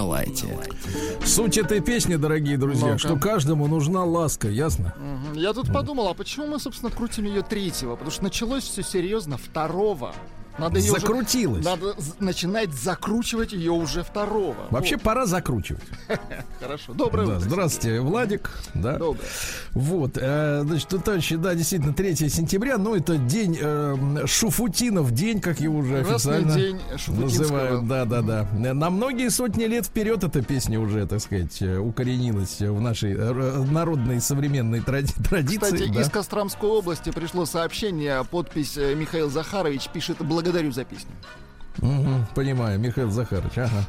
На лайте. Суть этой песни, дорогие друзья, Ну-ка. что каждому нужна ласка, ясно? Я тут подумал, а почему мы, собственно, крутим ее третьего? Потому что началось все серьезно второго. Надо ее уже- Закрутилась. Надо з- начинать закручивать ее уже второго. Вообще Вот, пора закручивать. хорошо. Доброе Да, утро. здравствуйте, Владик. Да. Доброе. Вот, э, значит, товарищи, да, действительно, 3 сентября, ну, это день э, Шуфутинов, день, как его уже Красный официально день называют. Да, да, да. На многие сотни лет вперед эта песня уже, так сказать, э, укоренилась в нашей народной современной тради- традиции. Кстати, да. из Костромской области пришло сообщение, подпись Михаил Захарович пишет «Благодарю за песню». Мгм, понимаю, Михаил Захарович, ага.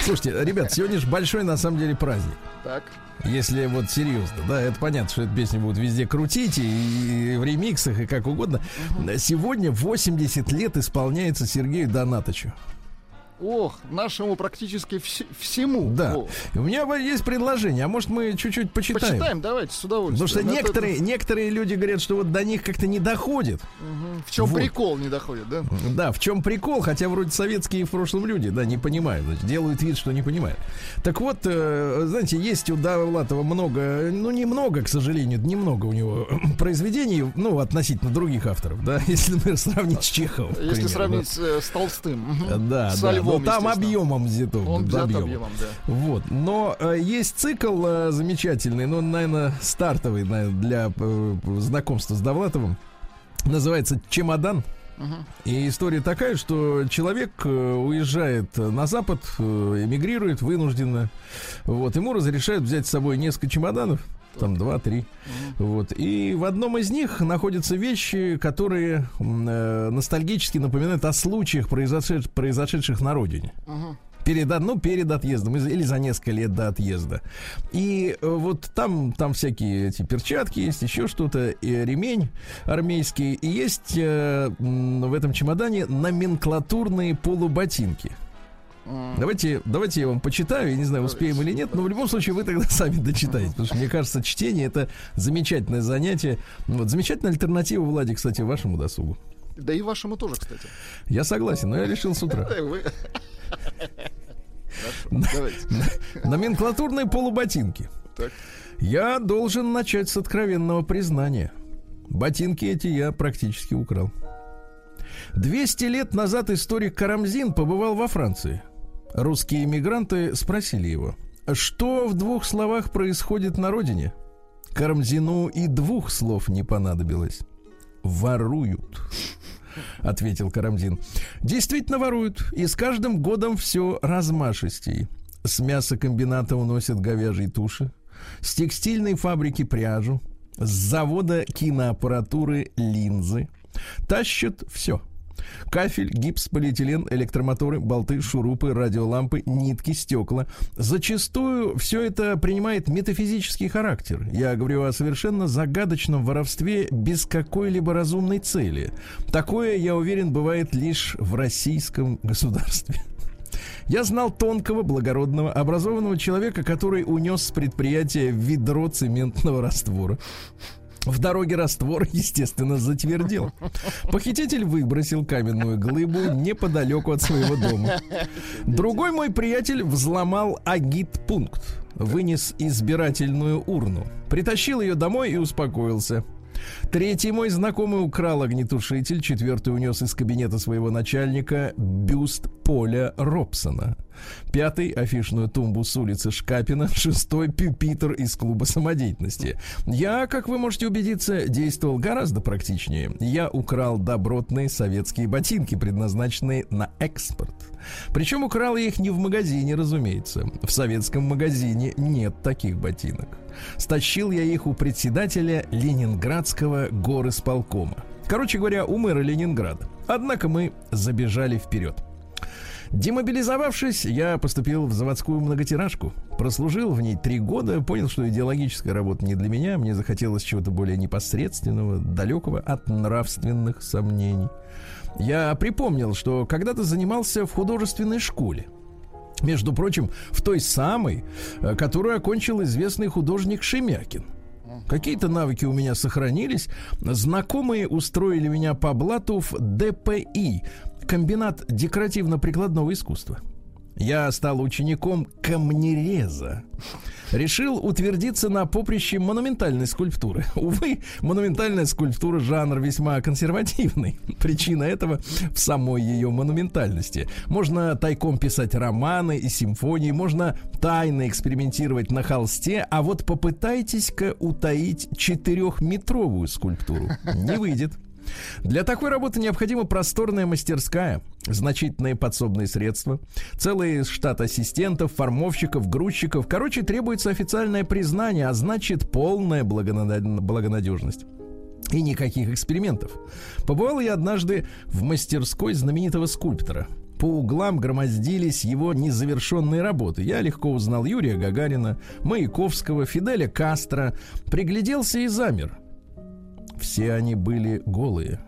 Слушайте, ребят, сегодня же большой, на самом деле, праздник. Так. Если вот серьезно, да, это понятно, что эту песню будут везде крутить и, и в ремиксах, и как угодно. Сегодня 80 лет исполняется Сергею Донатовичу. Ох, нашему практически вс- всему. Да. О, У меня есть предложение, а может мы чуть-чуть почитаем? Почитаем, давайте, с Потому удовольствием. что Это- некоторые, некоторые люди говорят, что вот до них как-то не доходит. Мгм. В чем Вот. прикол не доходит, да? Да, в чем прикол, хотя вроде советские в прошлом люди, да, не понимают, значит, делают вид, что не понимают. Так вот, э, знаете, есть у Довлатова много, ну, немного, к сожалению, немного у него произведений, ну, относительно других авторов, да, если, например, сравнить с Чеховым. Если примеру, сравнить с, э, с Толстым. Да. Да, С да, Львом, но там объемом взято. Он взят объемом. объемом, да. Вот, но э, есть цикл э, замечательный, ну, наверное, стартовый наверное, для э, знакомства с Довлатовым. Называется «Чемодан». И история такая, что человек э, уезжает на Запад, э, эмигрирует вынужденно. Вот, ему разрешают взять с собой несколько чемоданов, там два-три. Вот. И в одном из них находятся вещи, которые э, ностальгически напоминают о случаях, произошедших, произошедших на родине. Перед, ну, перед отъездом или за несколько лет до отъезда. И э, вот там, там всякие эти перчатки есть, еще что-то, и ремень армейский. И есть э, в этом чемодане номенклатурные полуботинки. Давайте, давайте я вам почитаю, я не знаю, успеем или нет, но в любом случае вы тогда сами дочитаете, потому что мне кажется, чтение это замечательное занятие. Вот, замечательная альтернатива, Владик, кстати, вашему досугу. Да и вашему тоже, кстати. Я согласен, но я решил с утра. Номенклатурные полуботинки. Я должен начать с откровенного признания. Ботинки эти я практически украл. 200 лет назад историк Карамзин побывал во Франции. Русские иммигранты спросили его, что в двух словах происходит на родине? Карамзину и двух слов не понадобилось. Воруют, ответил Карамзин. Действительно воруют, и с каждым годом все размашистей. С мясокомбината уносят говяжьи туши, с текстильной фабрики пряжу, с завода киноаппаратуры линзы. Тащат все. Кафель, гипс, полиэтилен, электромоторы, болты, шурупы, радиолампы, нитки, стекла. Зачастую все это принимает метафизический характер. Я говорю о совершенно загадочном воровстве без какой-либо разумной цели. Такое, я уверен, бывает лишь в российском государстве. Я знал тонкого, благородного, образованного человека, который унес с предприятия ведро цементного раствора. В дороге раствор, естественно, затвердел. Похититель выбросил каменную глыбу неподалеку от своего дома. Другой мой приятель взломал агит-пункт, вынес избирательную урну, притащил ее домой и успокоился. Третий мой знакомый украл огнетушитель, четвертый унес из кабинета своего начальника бюст Поля Робсона. Пятый — афишную тумбу с улицы Шкапина. Шестой — пюпитр из клуба самодеятельности. Я, как вы можете убедиться, действовал гораздо практичнее. Я украл добротные советские ботинки, предназначенные на экспорт. Причем украл я их не в магазине, разумеется. В советском магазине нет таких ботинок. Стащил я их у председателя Ленинградского горосполкома. Короче говоря, у мэра Ленинграда. Однако мы забежали вперед. Демобилизовавшись, я поступил в заводскую многотиражку. Прослужил в ней три года, понял, что идеологическая работа не для меня. Мне захотелось чего-то более непосредственного, далекого от нравственных сомнений. Я припомнил, что когда-то занимался в художественной школе. Между прочим, в той самой, э, которую окончил известный художник Шемякин. Какие-то навыки у меня сохранились. Знакомые устроили меня по блату в ДПИ, комбинат декоративно-прикладного искусства. Я стал учеником камнереза. Решил утвердиться на поприще монументальной скульптуры. Увы, монументальная скульптура жанр весьма консервативный. Причина этого в самой ее монументальности. Можно тайком писать романы и симфонии, можно тайно экспериментировать на холсте, а вот попытайтесь-ка утаить четырехметровую скульптуру. Не выйдет. Для такой работы необходима просторная мастерская, значительные подсобные средства, целый штат ассистентов, формовщиков, грузчиков. Короче, требуется официальное признание, а значит полная благонадежность. И никаких экспериментов. Побывал я однажды в мастерской знаменитого скульптора. По углам громоздились его незавершенные работы. Я легко узнал Юрия Гагарина, Маяковского, Фиделя Кастро. Пригляделся и замер. Все они были голые.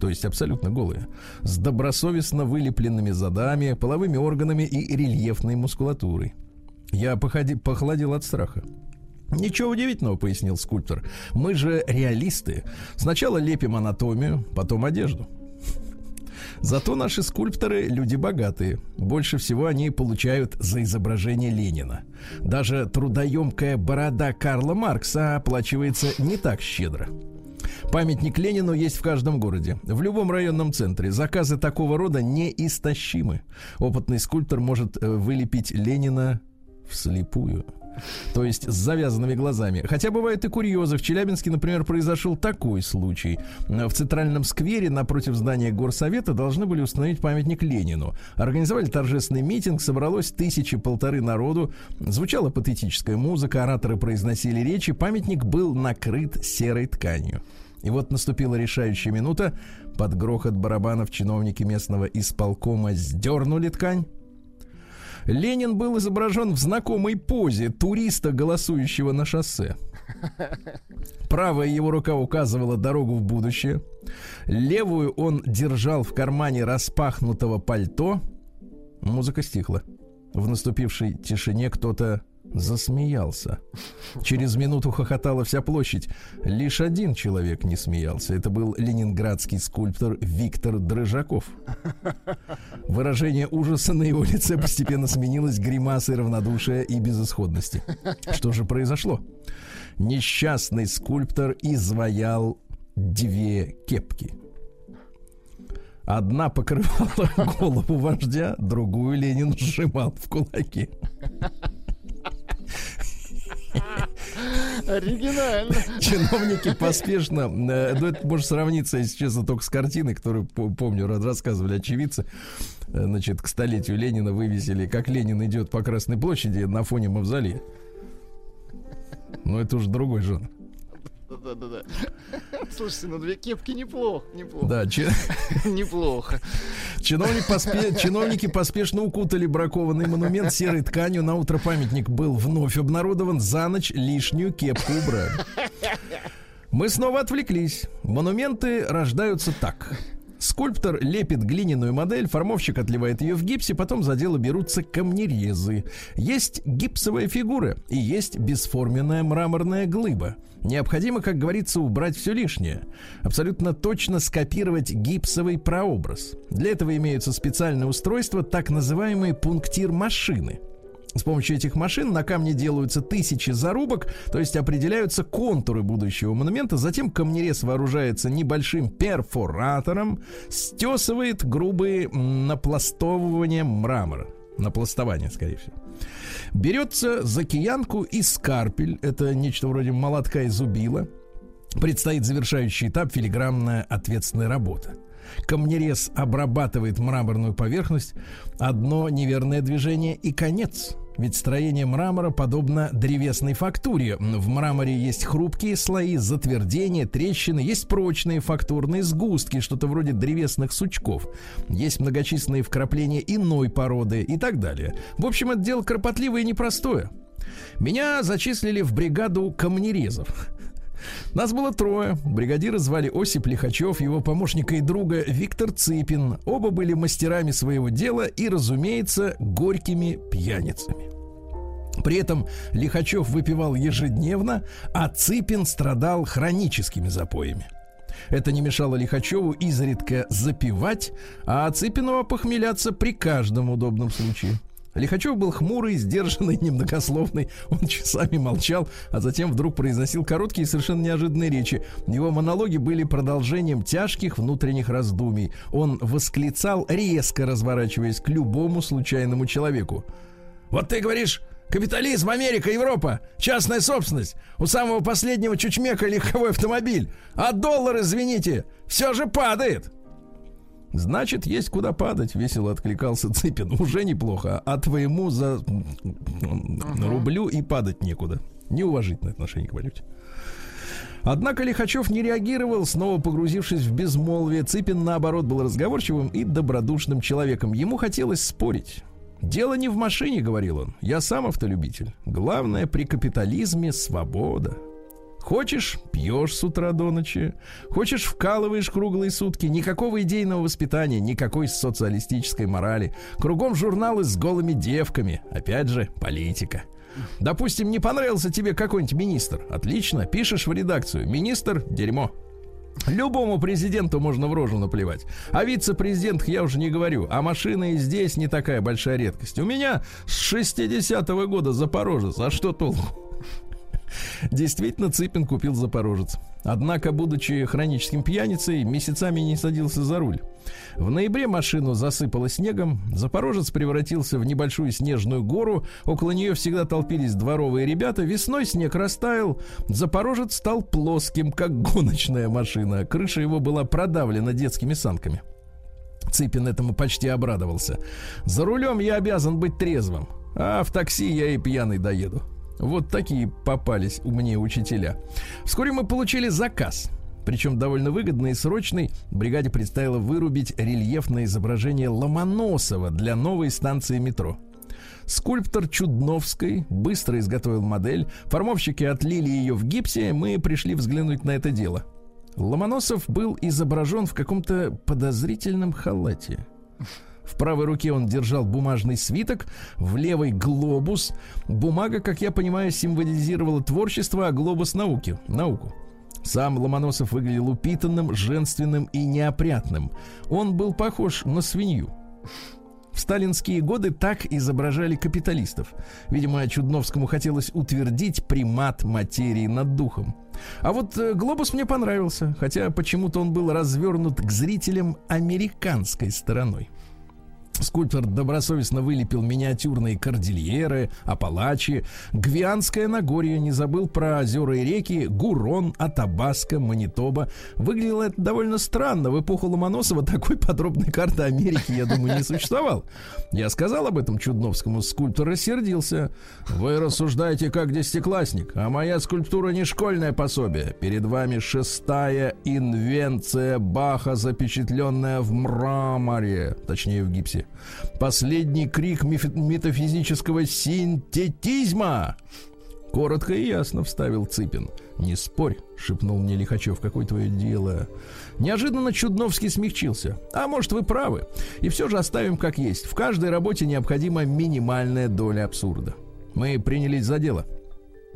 То есть абсолютно голые. С добросовестно вылепленными задами, половыми органами и рельефной мускулатурой. Я походи, похолодел от страха. Ничего удивительного, пояснил скульптор. Мы же реалисты. Сначала лепим анатомию, потом одежду. Зато наши скульпторы люди богатые. Больше всего они получают за изображение Ленина. Даже трудоемкая борода Карла Маркса оплачивается не так щедро. Памятник Ленину есть в каждом городе. В любом районном центре. Заказы такого рода неистощимы. Опытный скульптор может э, вылепить Ленина вслепую. То есть с завязанными глазами. Хотя бывают и курьезы. В Челябинске, например, произошел такой случай. В центральном сквере напротив здания горсовета должны были установить памятник Ленину. Организовали торжественный митинг, собралось тысячи-полторы народу. Звучала патетическая музыка, ораторы произносили речи. Памятник был накрыт серой тканью. И вот наступила решающая минута. Под грохот барабанов чиновники местного исполкома сдернули ткань. Ленин был изображен в знакомой позе туриста, голосующего на шоссе. Правая его рука указывала дорогу в будущее. Левую он держал в кармане распахнутого пальто. Музыка стихла. В наступившей тишине кто-то засмеялся. Через минуту хохотала вся площадь. Лишь один человек не смеялся. Это был ленинградский скульптор Виктор Дрыжаков. Выражение ужаса на его лице постепенно сменилось гримасой равнодушия и безысходности. Что же произошло? Несчастный скульптор изваял две кепки. Одна покрывала голову вождя, другую Ленин сжимал в кулаки. Оригинально. Чиновники поспешно, э, ну это может сравниться, если честно, только с картиной, которую, помню, рассказывали очевидцы. Э, значит, к столетию Ленина вывесили, как Ленин идет по Красной площади на фоне мавзолея. Но это уже другой жанр. Да-да-да. Слушайте, ну две кепки неплохо, неплохо. Да, че... неплохо. Чиновник поспе... Чиновники поспешно укутали бракованный монумент серой тканью. На утро памятник был вновь обнародован. За ночь лишнюю кепку убрали. Мы снова отвлеклись. Монументы рождаются так. Скульптор лепит глиняную модель, формовщик отливает ее в гипсе, потом за дело берутся камнерезы. Есть гипсовая фигура и есть бесформенная мраморная глыба. Необходимо, как говорится, убрать все лишнее. Абсолютно точно скопировать гипсовый прообраз. Для этого имеются специальные устройства, так называемые пунктир-машины. С помощью этих машин на камне делаются тысячи зарубок, то есть определяются контуры будущего монумента. Затем камнерез вооружается небольшим перфоратором, стесывает грубые напластовывания мрамора. Напластование, скорее всего. Берется за киянку и скарпель. Это нечто вроде молотка и зубила. Предстоит завершающий этап филигранная ответственная работа. Камнерез обрабатывает мраморную поверхность. Одно неверное движение и конец. Ведь строение мрамора подобно древесной фактуре. В мраморе есть хрупкие слои, затвердения, трещины, есть прочные фактурные сгустки, что-то вроде древесных сучков. Есть многочисленные вкрапления иной породы и так далее. В общем, это дело кропотливое и непростое. Меня зачислили в бригаду камнерезов. Нас было трое. Бригадира звали Осип Лихачев, его помощника и друга Виктор Цыпин. Оба были мастерами своего дела и, разумеется, горькими пьяницами. При этом Лихачев выпивал ежедневно, а Цыпин страдал хроническими запоями. Это не мешало Лихачеву изредка запивать, а Цыпину опохмеляться при каждом удобном случае. Лихачев был хмурый, сдержанный, немногословный. Он часами молчал, а затем вдруг произносил короткие и совершенно неожиданные речи. Его монологи были продолжением тяжких внутренних раздумий. Он восклицал, резко разворачиваясь к любому случайному человеку. «Вот ты говоришь, Капитализм, Америка, Европа, частная собственность. У самого последнего чучмека легковой автомобиль. А доллар, извините, все же падает. Значит, есть куда падать, весело откликался Цыпин. Уже неплохо. А твоему за uh рублю и падать некуда. Неуважительное отношение к валюте. Однако Лихачев не реагировал, снова погрузившись в безмолвие. Цыпин, наоборот, был разговорчивым и добродушным человеком. Ему хотелось спорить. «Дело не в машине», — говорил он. «Я сам автолюбитель. Главное при капитализме свобода. Хочешь – пьешь с утра до ночи. Хочешь – вкалываешь круглые сутки. Никакого идейного воспитания, никакой социалистической морали. Кругом журналы с голыми девками. Опять же, политика. Допустим, не понравился тебе какой-нибудь министр. Отлично, пишешь в редакцию. Министр – дерьмо. Любому президенту можно в рожу наплевать. А вице-президент я уже не говорю. А машина и здесь не такая большая редкость. У меня с 60-го года Запорожец. А что толку? Действительно, Цыпин купил Запорожец. Однако, будучи хроническим пьяницей, месяцами не садился за руль. В ноябре машину засыпало снегом, Запорожец превратился в небольшую снежную гору, около нее всегда толпились дворовые ребята, весной снег растаял, Запорожец стал плоским, как гоночная машина, крыша его была продавлена детскими санками. Цыпин этому почти обрадовался. «За рулем я обязан быть трезвым, а в такси я и пьяный доеду». Вот такие попались у мне учителя. Вскоре мы получили заказ. Причем довольно выгодный и срочный. Бригаде предстояло вырубить рельефное изображение Ломоносова для новой станции метро. Скульптор Чудновской быстро изготовил модель. Формовщики отлили ее в гипсе. Мы пришли взглянуть на это дело. Ломоносов был изображен в каком-то подозрительном халате. В правой руке он держал бумажный свиток, в левой глобус. Бумага, как я понимаю, символизировала творчество, а глобус науки, науку. Сам Ломоносов выглядел упитанным, женственным и неопрятным. Он был похож на свинью. В сталинские годы так изображали капиталистов. Видимо, Чудновскому хотелось утвердить примат материи над духом. А вот э, глобус мне понравился, хотя почему-то он был развернут к зрителям американской стороной. Скульптор добросовестно вылепил миниатюрные кордильеры, Апалачи, Гвианское Нагорье, не забыл про озера и реки, Гурон, Атабаска, Манитоба. Выглядело это довольно странно. В эпоху Ломоносова такой подробной карты Америки, я думаю, не существовал. Я сказал об этом Чудновскому, скульптор рассердился. Вы рассуждаете как десятиклассник, а моя скульптура не школьное пособие. Перед вами шестая инвенция Баха, запечатленная в мраморе, точнее в гипсе. Последний крик метафизического синтетизма. Коротко и ясно вставил Цыпин. «Не спорь», — шепнул мне Лихачев, — «какое твое дело?» Неожиданно Чудновский смягчился. «А может, вы правы. И все же оставим как есть. В каждой работе необходима минимальная доля абсурда». Мы принялись за дело.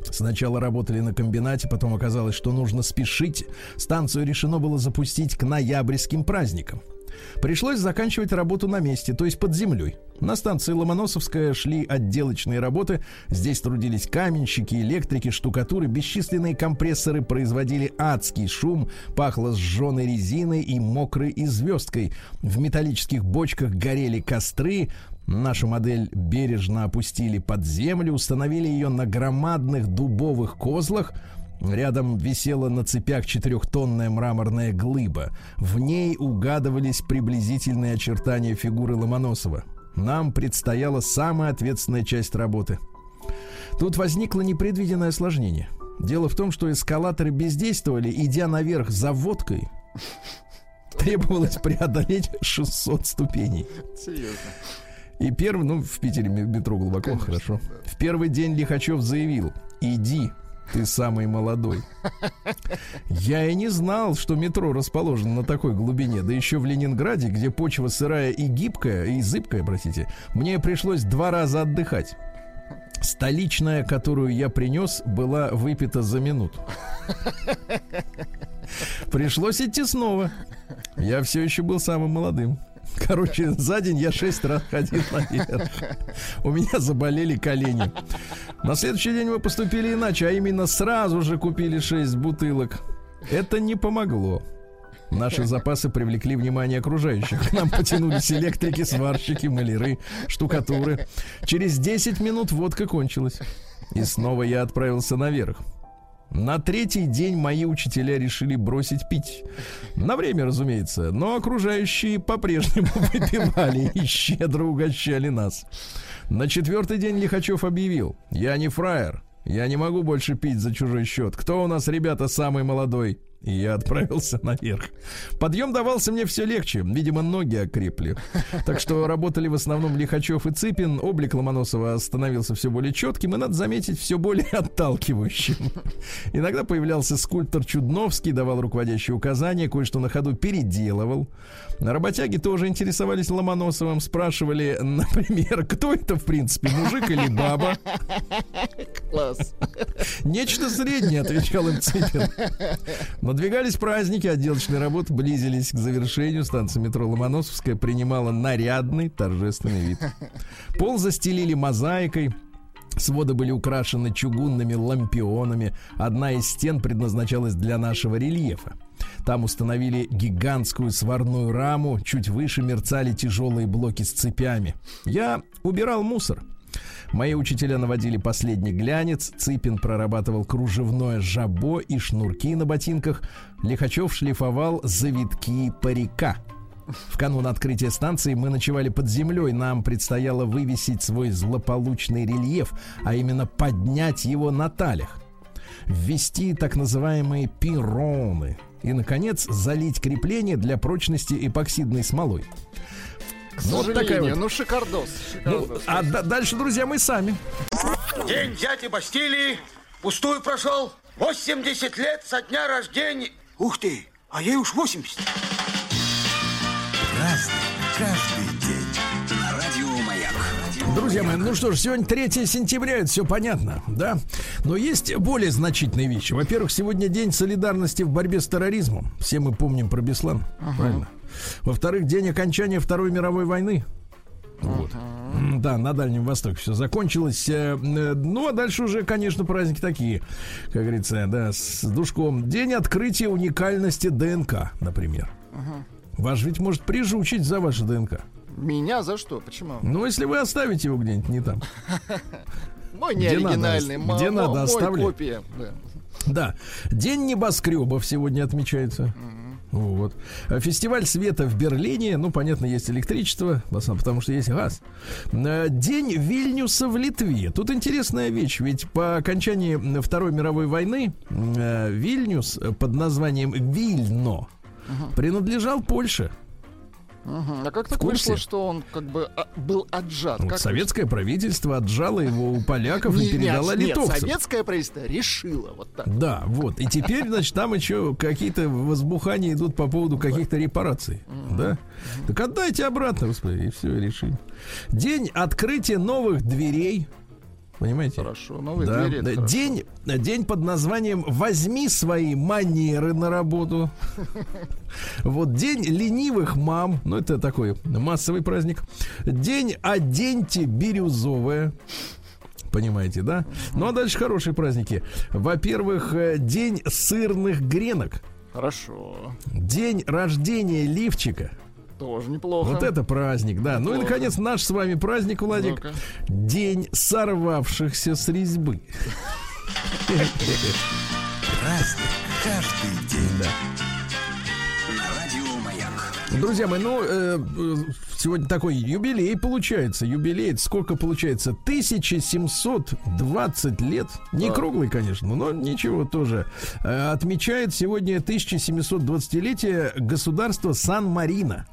Сначала работали на комбинате, потом оказалось, что нужно спешить. Станцию решено было запустить к ноябрьским праздникам. Пришлось заканчивать работу на месте, то есть под землей. На станции Ломоносовская шли отделочные работы. Здесь трудились каменщики, электрики, штукатуры. Бесчисленные компрессоры производили адский шум. Пахло сжженной резиной и мокрой и звездкой. В металлических бочках горели костры. Нашу модель бережно опустили под землю, установили ее на громадных дубовых козлах – Рядом висела на цепях четырехтонная мраморная глыба. В ней угадывались приблизительные очертания фигуры Ломоносова. Нам предстояла самая ответственная часть работы. Тут возникло непредвиденное осложнение. Дело в том, что эскалаторы бездействовали, идя наверх за водкой. Требовалось преодолеть 600 ступеней. Серьезно. И первый, ну, в Питере метро глубоко, Конечно, хорошо. да. В первый день Лихачев заявил, иди, ты самый молодой. Я и не знал, что метро расположено на такой глубине, да еще в Ленинграде, где почва сырая и гибкая, и зыбкая, простите, мне пришлось два раза отдыхать. Столичная, которую я принес, была выпита за минуту. Пришлось идти снова. Я все еще был самым молодым. Короче, за день я шесть раз ходил наверх. У меня заболели колени. На следующий день мы поступили иначе, а именно сразу же купили шесть бутылок. Это не помогло. Наши запасы привлекли внимание окружающих. К нам потянулись электрики, сварщики, маляры, штукатуры. Через 10 минут водка кончилась. И снова я отправился наверх. На третий день мои учителя решили бросить пить. На время, разумеется, но окружающие по-прежнему выпивали и щедро угощали нас. На четвертый день Лихачев объявил, я не фраер, я не могу больше пить за чужой счет. Кто у нас, ребята, самый молодой? И я отправился наверх. Подъем давался мне все легче. Видимо, ноги окрепли. Так что работали в основном Лихачев и Цыпин. Облик Ломоносова становился все более четким и, надо заметить, все более отталкивающим. Иногда появлялся скульптор Чудновский, давал руководящие указания, кое-что на ходу переделывал. Работяги тоже интересовались Ломоносовым, спрашивали, например, кто это, в принципе, мужик или баба? Класс. Нечто среднее, отвечал им Цыпин. Надвигались праздники, отделочные работы близились к завершению. Станция метро Ломоносовская принимала нарядный торжественный вид. Пол застелили мозаикой. Своды были украшены чугунными лампионами. Одна из стен предназначалась для нашего рельефа. Там установили гигантскую сварную раму, чуть выше мерцали тяжелые блоки с цепями. Я убирал мусор. Мои учителя наводили последний глянец, Цыпин прорабатывал кружевное жабо и шнурки на ботинках, Лихачев шлифовал завитки парика. В канун открытия станции мы ночевали под землей. Нам предстояло вывесить свой злополучный рельеф, а именно поднять его на талях. Ввести так называемые пироны. И, наконец, залить крепление для прочности эпоксидной смолой. К Ну, вот такая вот. ну шикардос. Ну, шикардос. а да- дальше, друзья, мы сами. День дяди Бастилии пустую прошел. 80 лет со дня рождения. Ух ты, а ей уж 80. Разный, каждый день. Радио Маяк. Друзья мои, ну что ж, сегодня 3 сентября, это все понятно, да? Но есть более значительные вещи. Во-первых, сегодня день солидарности в борьбе с терроризмом. Все мы помним про Беслан, правильно? Во-вторых, день окончания Второй мировой войны. Вот. М, Да, на Дальнем Востоке все закончилось. Э, э, Ну, а дальше уже, конечно, праздники такие, как говорится, да, с душком. День открытия уникальности ДНК, например. Вас ведь может прижучить за ваше ДНК. Меня за что? Почему? Ну, если вы оставите его где-нибудь не там. Мой не оригинальный, где надо оставлять. Да. День небоскребов сегодня отмечается. Вот. А Фестиваль света в Берлине. Ну, понятно, есть электричество, потому что есть газ. Э, День Вильнюса в Литве. Тут интересная вещь, ведь по окончании Второй мировой войны э, Вильнюс э, под названием Вильно принадлежал Польше. Мгм. А как так вышло, что он как бы а, был отжат? Вот Как советское правительство отжало его у поляков вышло? и передало нет, нет, литовцам. советское правительство решило вот так. Да, вот. И теперь, значит, там еще какие-то возбухания идут по поводу каких-то репараций. Да? Так отдайте обратно, господи, и все, решим. День открытия новых дверей. Понимаете? Хорошо, новые Да, да. хорошо. День, день под названием «Возьми свои манеры на работу». Вот день ленивых мам. Ну, это такой массовый праздник. День «Оденьте бирюзовое». Понимаете, да? Ну, а дальше хорошие праздники. Во-первых, э, день сырных гренок. Хорошо. День рождения лифчика. Тоже неплохо. Вот это праздник, да. Ну и, Неплохо. наконец, наш с вами праздник, Владик. Ну-ка. День сорвавшихся с резьбы. Разный, каждый день. На Радио Маяк. Друзья мои, ну, э, э, сегодня такой юбилей получается. Юбилей, сколько получается? 1720 лет. Не Да. круглый, конечно, но ничего тоже. Э, отмечает сегодня 1720-летие государства Сан-Марино.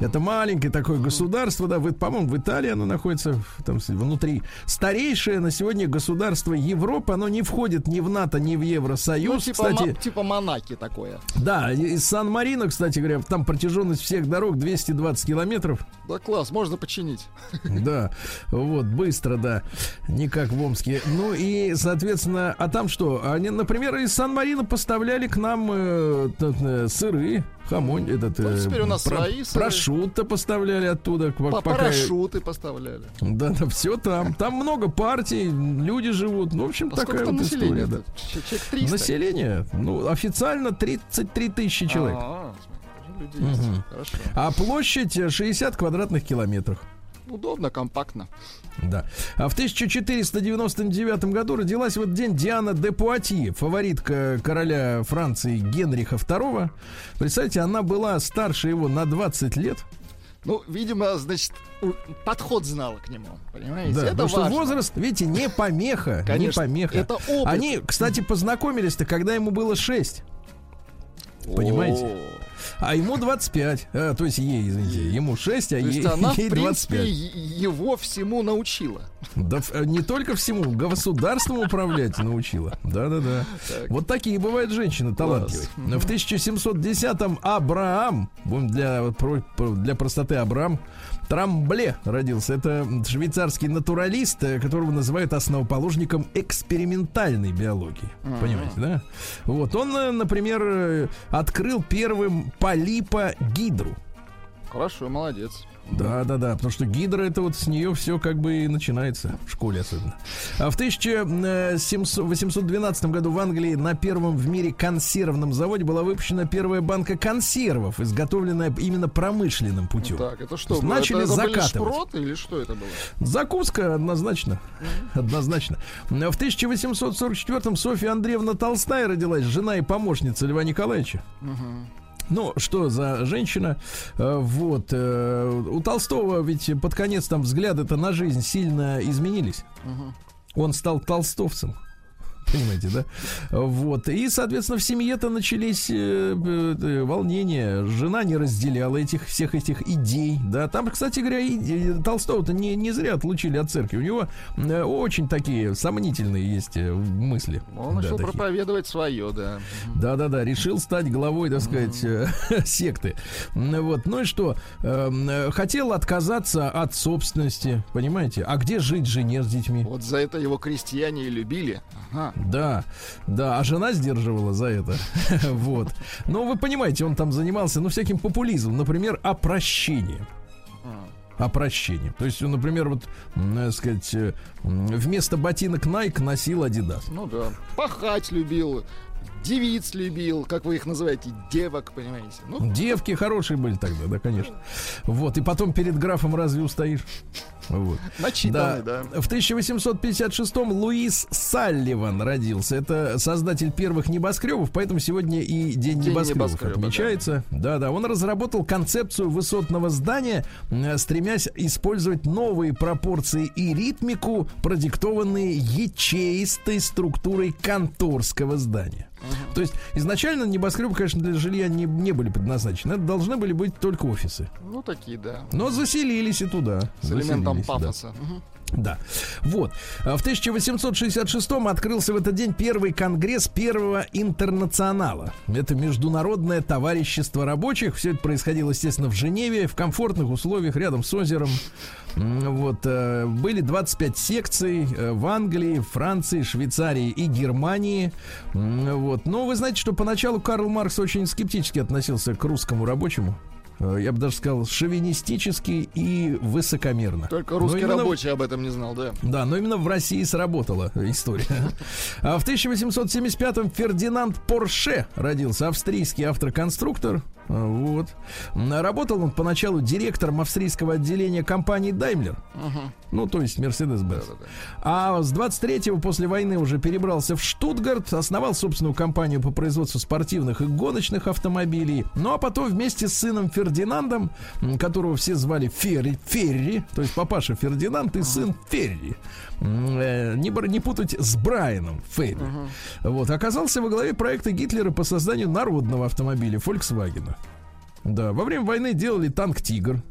Это маленькое такое государство, да, вы, по-моему, в Италии оно находится там внутри. Старейшее на сегодня государство Европы, оно не входит ни в НАТО, ни в Евросоюз. Ну, типа, Кстати, ма- типа Монаки такое. да, из Сан-Марино, кстати говоря, там протяженность всех дорог 220 километров. Да класс, можно починить. Да, вот, быстро, да, не как в Омске. Ну и, соответственно, а там что? Они, например, из Сан-Марино поставляли к нам э, сыры, хамонь, этот... Ну, э, теперь у нас свои сыры. Прошутто поставляли оттуда. По пока- парашюты поставляли. Да, да, все там. Там много партий, люди живут. Ну, в общем, А такая вот история. Да. Ч- Человек 300? Население, ну, официально 33 тысячи человек. А, есть. Мгм. Хорошо. А площадь э, 60 квадратных километров. Удобно, компактно. Да. А в 1499 году родилась в этот день Диана де Пуатье, фаворитка короля Франции Генриха II. Представьте, она была старше его на 20 лет. Ну, видимо, значит, подход знала к нему. Понимаете? Да, это потому что важно. возраст, видите, не помеха. Конечно, не помеха. это опыт. Они, кстати, познакомились-то, когда ему было 6. Понимаете? О. А ему 25. А, то есть ей, извините, ему 6, а То ей, она, ей принципе, 25. е- его всему научила. Да в- не только всему, государством управлять научила. Да-да-да. Так. Вот такие бывают женщины талантливые. Класс. В 1710-м Абрaham, будем для, для простоты Абрам, Трамбле родился. Это швейцарский натуралист, э, которого называют основоположником экспериментальной биологии. Понимаете, да? Вот он, э, например, э, открыл первым полипа гидру. Хорошо, молодец. Да, да, да, потому что гидра это вот с нее все как бы и начинается, в школе особенно. А в 1812 году в Англии на первом в мире консервном заводе была выпущена первая банка консервов, изготовленная именно промышленным путем. Так, это То что? было? начали это, это были закатывать. шпроты или что это было? Закуска однозначно. Однозначно. В 1844-м Софья Андреевна Толстая родилась, жена и помощница Льва Николаевича. Ну, что за женщина? Э, Вот. э, У Толстого ведь под конец там взгляды-то на жизнь сильно изменились. Он стал толстовцем. Понимаете, да? Вот. И, соответственно, в семье-то начались э, э, волнения. Жена не разделяла этих всех этих идей. Да, там, кстати говоря, Толстого-то не, не зря отлучили от церкви. У него э, очень такие сомнительные есть мысли. Он Да, начал такие. проповедовать свое, да. Да-да-да, решил стать главой, так сказать, э, секты. Ну Вот, ну и что? Эм, Хотел отказаться от собственности, понимаете? А где жить жене с детьми? Вот за это его крестьяне и любили. Ага. Да, да, а жена сдерживала за это. Вот. Но вы понимаете, он там занимался, ну, всяким популизмом. Например, опрощением. Опрощением. То есть, например, вот, так сказать, э, вместо ботинок Nike носил Adidas. Ну да. Пахать любил, девиц любил, как вы их называете, девок, понимаете? Ну, Девки хорошие были тогда, да, конечно. Вот, и потом перед графом разве устоишь? Вот. начитанный, да. В 1856-м Луис Салливан родился. Это создатель первых небоскребов, поэтому сегодня и День, День небоскребов небоскреба, отмечается. Да. да, Он разработал концепцию высотного здания, э, стремясь использовать новые пропорции и ритмику, продиктованные ячеистой структурой конторского здания. То есть изначально небоскребы, конечно, для жилья не, не были предназначены. Это должны были быть только офисы. Ну, такие, да. Но заселились и туда. С элементом Заселились, да. пафоса. Да. Вот. А В 1866-м открылся в этот день первый конгресс первого интернационала. Это международное товарищество рабочих. Все это происходило, естественно, в Женеве, в комфортных условиях, рядом с озером. Вот. э, Были 25 секций э, в Англии, Франции, Швейцарии и Германии. Вот. Но вы знаете, что поначалу Карл Маркс очень скептически относился к русскому рабочему. Э, Я бы даже сказал, шовинистически и высокомерно. Только Но русский именно- рабочий об этом не знал, да. да, но именно в России сработала история. А в 1875-м Фердинанд Порше родился, австрийский автоконструктор. А, Вот. Работал он поначалу директором австрийского отделения компании Daimler. Ну, то есть Мерседес-Бенц. А с 23-го после войны уже перебрался в Штутгарт, основал собственную компанию по производству спортивных и гоночных автомобилей. Ну, а потом вместе с сыном Фердинандом, которого все звали Ферри, Ферри, то есть папаша Фердинанд и сын Ферри. Э, Не, не путать с Брайаном Ферри. Вот, оказался во главе проекта Гитлера по созданию народного автомобиля Volkswagen. Да, во время войны делали танк Тигр.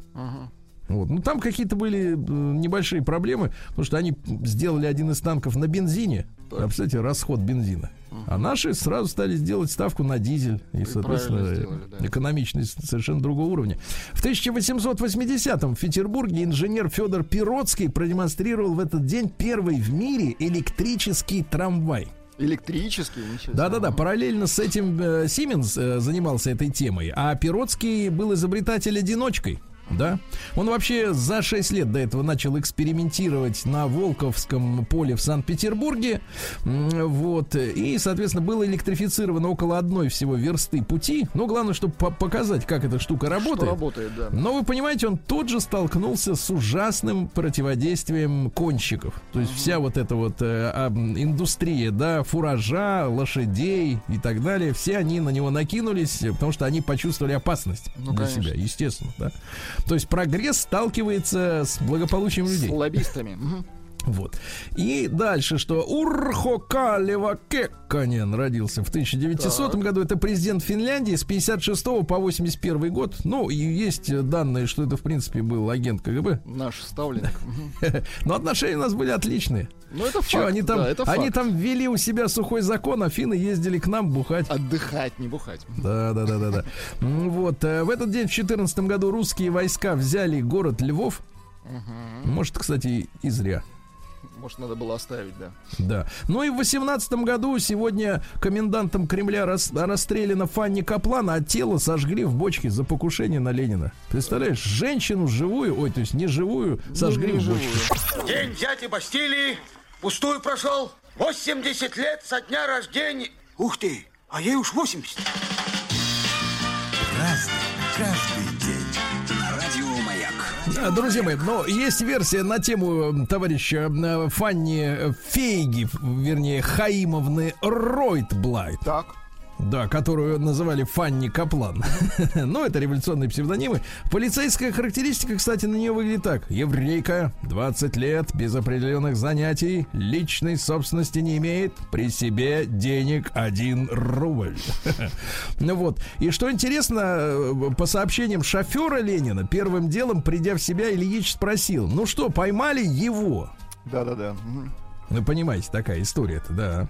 Вот. Ну, там какие-то были э, небольшие проблемы, потому что они сделали один из танков на бензине. А, представляете, расход бензина. А наши сразу стали сделать ставку на дизель. И, соответственно, правильно сделали, да. экономичность совершенно другого уровня. В 1880-м в Петербурге инженер Федор Пироцкий продемонстрировал в этот день первый в мире электрический трамвай. Электрический, ничего. Да-да-да, параллельно с этим э, Сименс э, занимался этой темой, а Пироцкий был изобретатель-одиночкой. Да, он вообще за 6 лет до этого начал экспериментировать на Волковском поле в Санкт-Петербурге. Вот. И, соответственно, было электрифицировано около одной всего версты пути. Но главное, чтобы по- показать, как эта штука работает. Что работает, да. Но вы понимаете, он тут же столкнулся с ужасным противодействием конщиков. То есть вся вот эта вот э, индустрия, да, фуража, лошадей и так далее, все они на него накинулись, потому что они почувствовали опасность Ну, для конечно. себя, естественно, да. То есть прогресс сталкивается с благополучием людей. С лоббистами. Вот. И дальше, что Урхо Калева Кекканен родился в 1900 году. Это президент Финляндии с 56 по 81 год. Ну, и есть данные, что это, в принципе, был агент КГБ. Наш ставленник. Но отношения у нас были отличные. Ну, это факт. Че, они там, да, это они факт. там ввели у себя сухой закон, а финны ездили к нам бухать. Отдыхать, не бухать. Да, да, да, да, да. Вот. э, В этот день, в 14 году, русские войска взяли город Львов. Может, кстати, и зря. Может, надо было оставить, да. Да. Ну и в 18 году сегодня комендантом Кремля рас- расстреляна Фанни Каплан, а тело сожгли в бочке за покушение на Ленина. Представляешь, женщину живую, ой, то есть не живую, сожгли Не в бочке. живую. День взятия Бастилии пустую прошел. 80 лет со дня рождения. Ух ты, а ей уж 80. Каждый Друзья мои, но есть версия на тему м, товарища м, Фанни Фейги, вернее, Хаимовны Ройтблайт. Так. Да, которую называли Фанни Каплан. ну, это революционные псевдонимы. Полицейская характеристика, кстати, на нее выглядит так. Еврейка, 20 лет, без определенных занятий, личной собственности не имеет, при себе денег 1 рубль. ну вот. И что интересно, э, по сообщениям шофера Ленина, первым делом, придя в себя, Ильич спросил, ну что, поймали его? Да-да-да. Вы понимаете, такая история-то, да.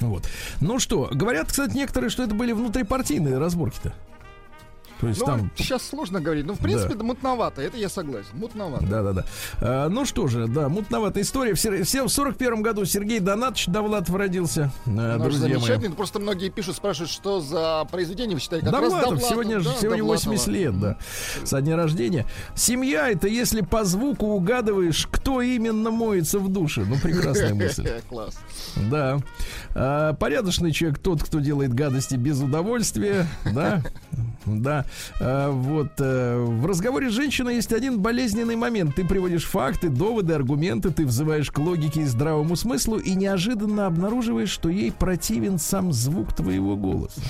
Вот. Ну что, говорят, кстати, некоторые, что это были внутрипартийные разборки-то. То есть Ну, там... сейчас сложно говорить. Ну, в принципе, это мутновато. Это я согласен. Мутновато. Да, да, да. А, ну что же, да, мутноватая история. В, в 41 году Сергей Донатович Довлатов родился. Наш друзья мои. замечательный. Ну, Просто многие пишут, спрашивают, что за произведение вы считаете. Как раз Довлатов, Довлатов, сегодня, да, сегодня 80 Довлатова. лет, да, со дня рождения. Семья это если по звуку угадываешь, кто именно моется в душе. Ну, прекрасная мысль. Класс. Да. А, порядочный человек тот, кто делает гадости без удовольствия. Да. Да. А, вот. э, в разговоре с женщиной есть один болезненный момент. Ты приводишь факты, доводы, аргументы, ты взываешь к логике и здравому смыслу и неожиданно обнаруживаешь, что ей противен сам звук твоего голоса.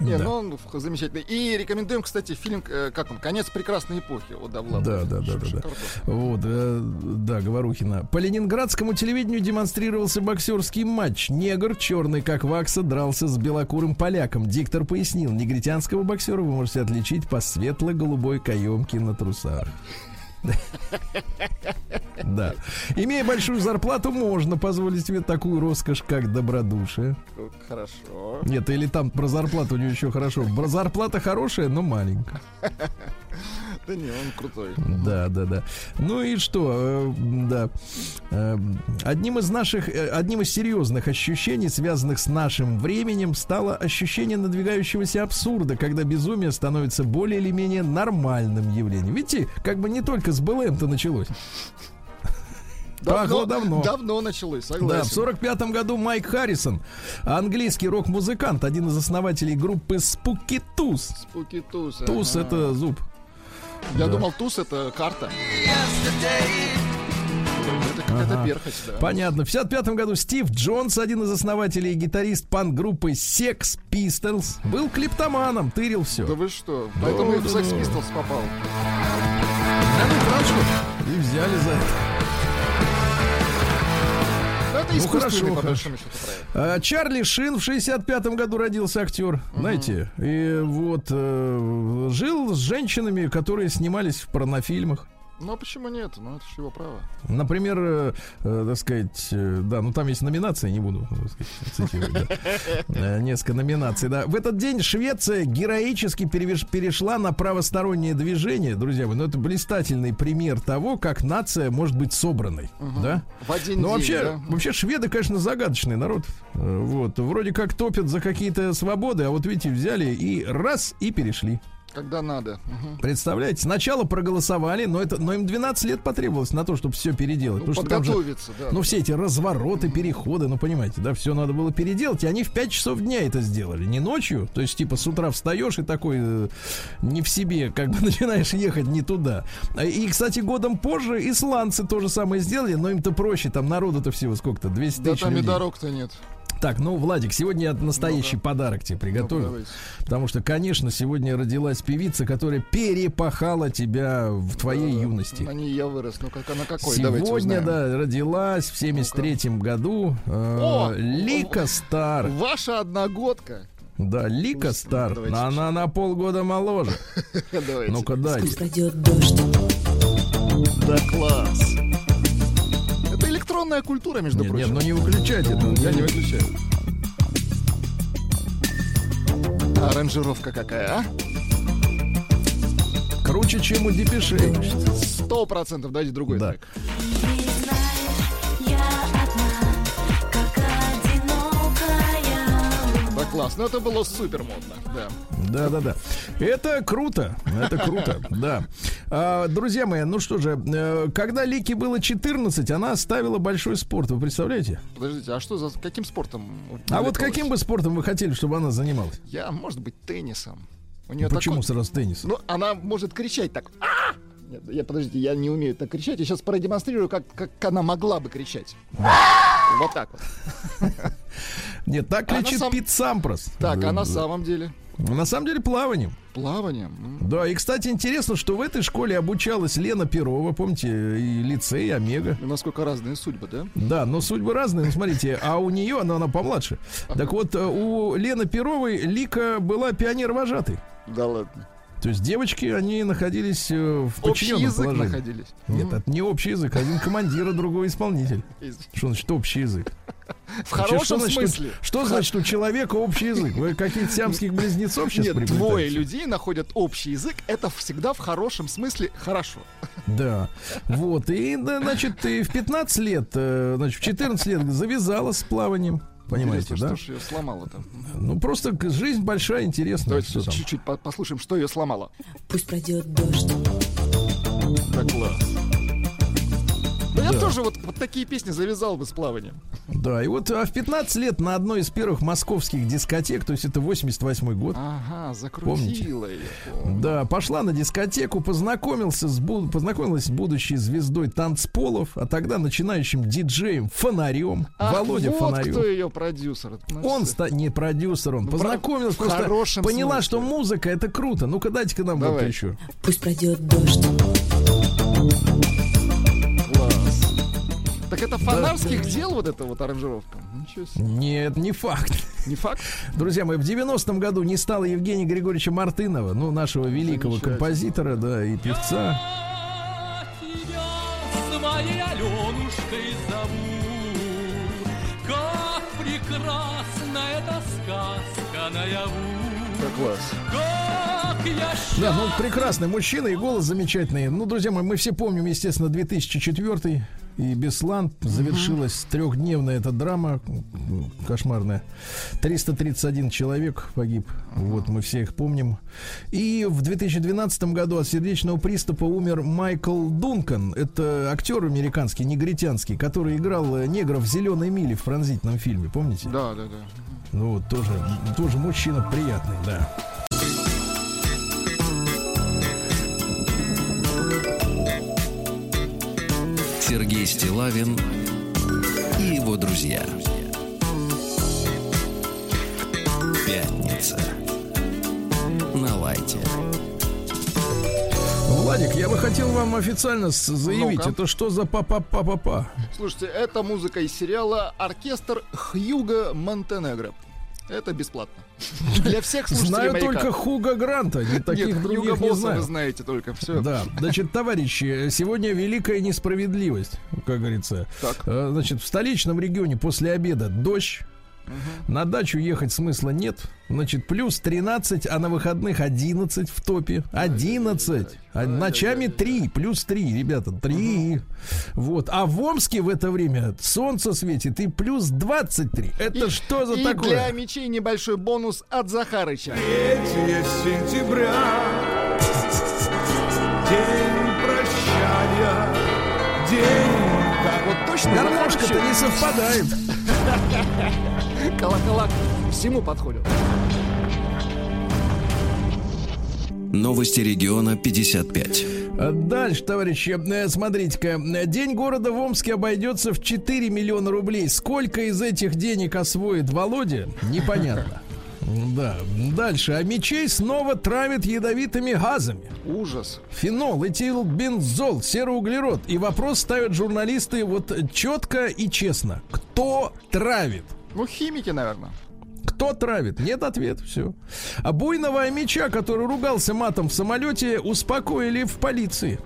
Не, Да. ну он замечательный. И рекомендуем, кстати, фильм, э, как он, «Конец прекрасной эпохи» от Довлатова. Да, да, да, да, да. Вот, э, да, Говорухина. По ленинградскому телевидению демонстрировался боксерский матч. Негр, черный как вакса, дрался с белокурым поляком. Диктор пояснил, негритянского боксера вы можете отличить по светло-голубой каемке на трусах. Да. Имея большую зарплату, можно позволить себе такую роскошь, как добродушие. Хорошо. Нет, или там про зарплату у него еще хорошо. Бр- Зарплата хорошая, но маленькая. Да не, он крутой. Да, да, да. Ну и что? э, Да. Э, Одним из наших, э, одним из серьезных ощущений, связанных с нашим временем, стало ощущение надвигающегося абсурда, когда безумие становится более или менее нормальным явлением. Видите, как бы не только с БЛМ-то началось. Пахло давно. Давно началось, Да, в согласен. 45 году Майк Харрисон, английский рок-музыкант, один из основателей группы. Спуки туз. Туз ага. это зуб. Я Да. думал, туз это карта. Это какая-то Ага. перхоть, да. Понятно. В 55 году Стив Джонс, один из основателей и гитарист панк-группы Sex Pistols, был клиптоманом, тырил все. Да вы что? Поэтому и в да, Sex да. Pistols попал. И взяли за это. Это Ну, хорошо, по хорошо. А, Чарли Шин в 65 году родился актер, знаете, и вот э, жил с женщинами, которые снимались в порнофильмах. Ну а почему нет? Ну это же его право. Например, э, э, так сказать, э, да, ну там есть номинации, не буду так сказать, цитировать. да. Э, Несколько номинаций, да. В этот день Швеция героически перевеш- перешла на правостороннее движение, друзья мои. Ну, это блистательный пример того, как нация может быть собранной, да? В один Ну, день, вообще, да? вообще шведы, конечно, загадочный народ. Э, Вот. Вроде как топят за какие-то свободы, а вот видите, взяли и раз, и перешли. Когда надо. Мгм. Представляете, сначала проголосовали, но, это, но им 12 лет потребовалось на то, чтобы все переделать. Ну, потому что там же, подготовиться, да. ну, все эти развороты, переходы, ну, понимаете, да, все надо было переделать, и они в 5 часов дня это сделали, не ночью, то есть, типа, с утра встаешь и такой э, не в себе, как бы начинаешь ехать не туда. А, И, кстати, годом позже исландцы то же самое сделали, но им-то проще, там народу-то всего сколько-то, 200 Да тысяч там и людей. дорог-то нет. Так, ну, Владик, сегодня я настоящий подарок тебе приготовил. Ну. Потому что, конечно, сегодня родилась певица, которая перепахала тебя в твоей юности. На ней я вырос. Ну как, на какой? Сегодня, да, родилась в 73 году э, О! Лика Стар. Ваша одногодка. Да, Лика Стар. давайте Но Она на полгода моложе. Ну-ка, дайте. Пусть пройдет дождь. Да класс. Электронная культура, между Нет, нет, прочим. ну не выключайте это. Я не выключаю. Аранжировка какая, а? Круче, чем у Депешей. Сто процентов. Давайте другой Да. трек. Одинокая Да класс. Ну это было супер модно. Да. Да, да, да. Это круто. Это круто, да. А, друзья мои, ну что же, э, когда Лике было 14, она оставила большой спорт. Вы представляете? Подождите, а что за каким спортом? А вот каким бы спортом вы хотели, чтобы она занималась? Я, может быть, теннисом. У нее Почему такой- сразу теннис? Ну, она может кричать так. «А!» Нет, я, подождите, я не умею так кричать. Я сейчас продемонстрирую, как, как она могла бы кричать. Вот так вот. Нет, так а кричит сам- Пит Сампрос. Так, а на да. самом деле? На самом деле плаванием. Плаванием. М. Да, и, кстати, интересно, что в этой школе обучалась Лена Перова, помните, и лицей, и Омега. И насколько разные судьбы, да? Да, но судьбы разные, ну, смотрите, а у нее, она, она помладше. Так вот, э, у Лены Перовой Лика была пионер-вожатой. Да ладно. То есть девочки, они находились э, в Общий подчиненном язык положении. находились. Нет, Мгм. это не общий язык, один командир, а другой исполнитель. Что значит общий язык? В Вообще, хорошем что значит, смысле. Что значит у человека общий язык? Вы каких-то сиамских близнецов сейчас Нет, двое людей находят общий язык. Это всегда в хорошем смысле хорошо. Да. Вот. И, значит, и в 15 лет, э, значит, в 14 лет завязала с плаванием. Понимаете, Интересно, да? Что ж ее сломало там? Ну, просто жизнь большая, интересная. Давайте чуть-чуть по- послушаем, что ее сломало. Пусть пройдет дождь. Да класс. Ну, я Да. тоже вот, вот такие песни завязал бы с плаванием. Да, и вот а в 15 лет на одной из первых московских дискотек, то есть это 88 год, Ага, закрутила ее. Да, пошла на дискотеку, познакомился с, познакомилась с будущей звездой танцполов, а тогда начинающим диджеем Фонарем, Ах, Володя вот Фонарев. кто ее продюсер. Ну, Он ста- не продюсер, он Ну, познакомился, в просто хорошем поняла, смысле. что музыка это круто. Ну-ка дайте-ка нам вот Давай. еще. Пусть пройдет дождь. Так это фонарских дел вот эта вот аранжировка? Ничего себе. Нет, не факт. Не факт? Друзья мои, в 90-м году не стало Евгения Григорьевича Мартынова, ну, нашего великого композитора, да, и певца. Да класс. Да, ну прекрасный мужчина и голос замечательный. Ну, друзья мои, мы все помним, естественно, 2004 и Беслан завершилась трехдневная эта драма м, кошмарная. 331 человек погиб. Вот мы все их помним. И в 2012 году от сердечного приступа умер Майкл Дункан. Это актер американский, негритянский, который играл э, негра в зеленой миле в пронзительном фильме. Помните? Да, да, да. Ну, вот тоже, тоже мужчина приятный, да. Сергей Стилавин и его друзья. Пятница. На лайте. Владик, я бы хотел вам официально заявить, Ну-ка. это что за папа-папа-папа? Слушайте, это музыка из сериала «Оркестр Хьюга Монтенегро». Это бесплатно. Для всех слушателей Знаю «Маяка». только Хуга Гранта, не таких Нет, других Хьюго не знаю. вы знаете только. Все. Да, значит, товарищи, сегодня великая несправедливость, как говорится. Так. Э, Значит, в столичном регионе после обеда дождь. На дачу ехать смысла нет. Значит, плюс 13, а на выходных 11 в топе. 11. А ночами 3, плюс 3, ребята, 3. Вот. А в Омске в это время солнце светит и плюс 23. Это что за И такое? для мечей небольшой бонус от Захарыча. 3 сентября День прощания День точно Гармошка-то не совпадает. колокола всему подходят. Новости региона 55. А Дальше, товарищи, э, смотрите-ка. День города в Омске обойдется в 4 миллиона рублей. Сколько из этих денег освоит Володя, непонятно. Да. Дальше. А мечей снова травят ядовитыми газами. Ужас. Фенол, этилбензол, сероуглерод. И вопрос ставят журналисты вот четко и честно. Кто травит? Ну, химики, наверное. Кто травит? Нет ответа, все. А буйного меча, который ругался матом в самолете, успокоили в полиции.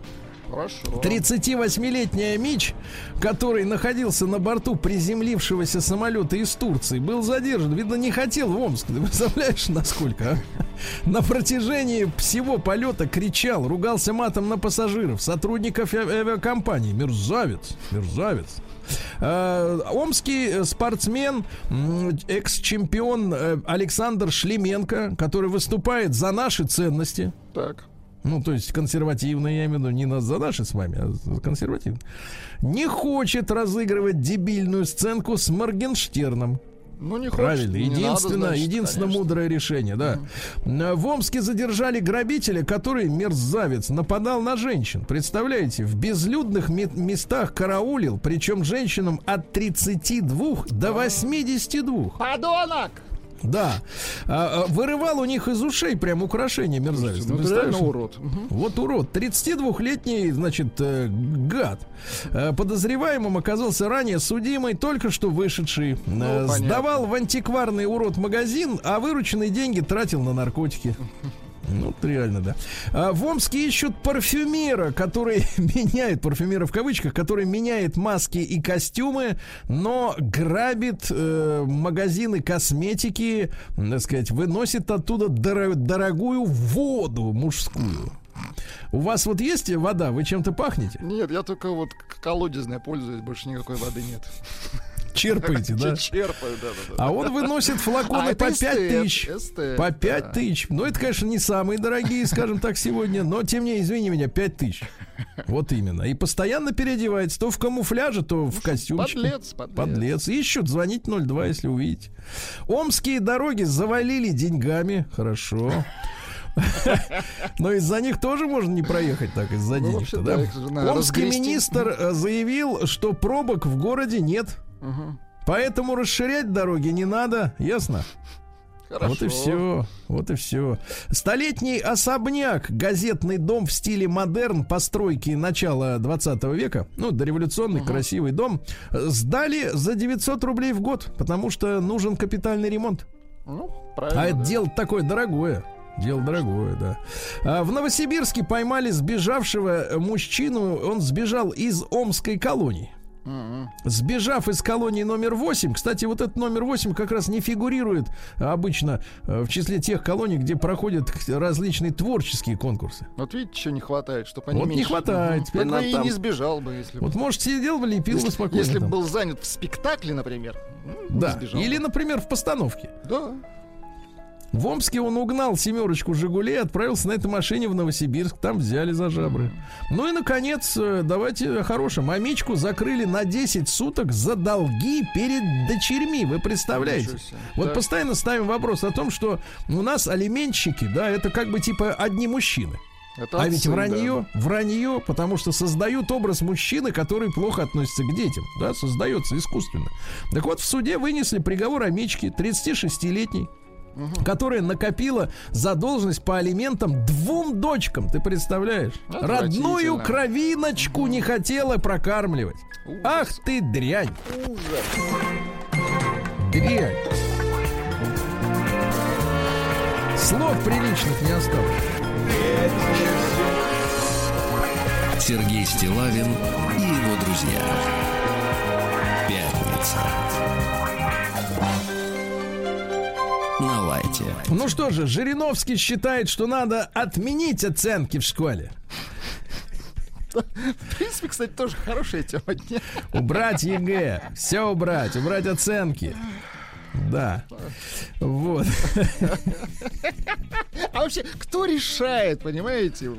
Хорошо. 38-летний Мич, который находился на борту приземлившегося самолета из Турции, был задержан. Видно, не хотел в Омск. Ты представляешь, насколько? а? На протяжении всего полета кричал, ругался матом на пассажиров, сотрудников авиа- авиакомпании. Мерзавец, мерзавец. Э, Омский э, спортсмен, экс-чемпион э, Александр Шлеменко, который выступает за наши ценности. Так. Ну, то есть консервативные, я имею в виду, не на- за наши с вами, а консервативные. Не хочет разыгрывать дебильную сценку с Моргенштерном. Ну, не хочет. Правильно. надо, единственное, значит, единственное конечно. мудрое решение, да. Э, В Омске задержали грабителя, который мерзавец нападал на женщин. Представляете, в безлюдных ме- местах караулил, причем женщинам от 32 до 82. Подонок! Да. А, а, вырывал у них из ушей прям украшения мерзавец. Ну, реально урод. Вот урод. 32-летний, значит, э, гад. Э, Подозреваемым оказался ранее судимый, только что вышедший. Э, Ну, понятно. Сдавал в антикварный урод магазин, а вырученные деньги тратил на наркотики. Ну, реально, да. А в Омске ищут парфюмера, который меняет, парфюмера в кавычках, который меняет маски и костюмы, но грабит э, магазины косметики, так сказать, выносит оттуда доро- дорогую воду мужскую. У вас вот есть вода, вы чем-то пахнете? Нет, я только вот колодезной пользуюсь, больше никакой воды нет. Черпаете, да? Черпаю, да, да, да. А он выносит флаконы А, по это 5 эстет, тысяч. эстет, По 5 да. тысяч. Ну, это, конечно, не самые дорогие, скажем так, сегодня, но тем не менее, извини меня, 5 тысяч. Вот именно. И постоянно переодевается то в камуфляже, то в костюмчике. Подлец, подлец. Подлец. Ищут, звонить 02, если увидите. Омские дороги завалили деньгами. Хорошо. Но из-за них тоже можно не проехать так, из-за Ну, денег да, Омский министр э, заявил, что пробок в городе нет. Поэтому расширять дороги не надо, ясно? Хорошо. Вот и все. Вот и все. Столетний особняк, газетный дом в стиле модерн, постройки начала 20 века, ну, дореволюционный, красивый дом, сдали за 900 рублей в год, потому что нужен капитальный ремонт. Ну, правильно. А это да. дело такое дорогое. Дело дорогое, да. А в Новосибирске поймали сбежавшего мужчину. Он сбежал из Омской колонии. Сбежав из колонии номер 8, кстати, вот этот номер 8 как раз не фигурирует обычно э, в числе тех колоний, где проходят различные творческие конкурсы. Вот видите, что не хватает, чтобы они Вот не меньше. хватает. Теперь Так бы надо и там- не сбежал бы, если бы. Вот, может, сидел бы, лепил бы спокойно. если бы был занят в спектакле, например, не Да. сбежал Или, например, в постановке. Да. В Омске он угнал семерочку «Жигулей», отправился на этой машине в Новосибирск, там взяли за жабры. Ну и, наконец, э, давайте о хорошем. Амичку закрыли на 10 суток за долги перед дочерьми. Вы представляете? Вот Так. постоянно ставим вопрос о том, что у нас алименщики, да, это как бы типа одни мужчины. Это а ведь отцы, вранье, вранье, потому что создают образ мужчины, который плохо относится к детям. Да, создается искусственно. Так вот, в суде вынесли приговор о Мичке, 36-летней, которая накопила задолженность по алиментам двум дочкам. Ты представляешь? Родную кровиночку не хотела прокармливать. Ужас. Ах ты дрянь! Ужас. Дрянь! Слов приличных не осталось. Сергей Стилавин и его друзья. Пятница. На лайте. Ну что же, Жириновский считает, что надо отменить оценки в школе. В принципе, кстати, тоже хорошая тема. Убрать ЕГЭ. Все убрать. Убрать оценки. Да. Вот. А вообще, кто решает, понимаете,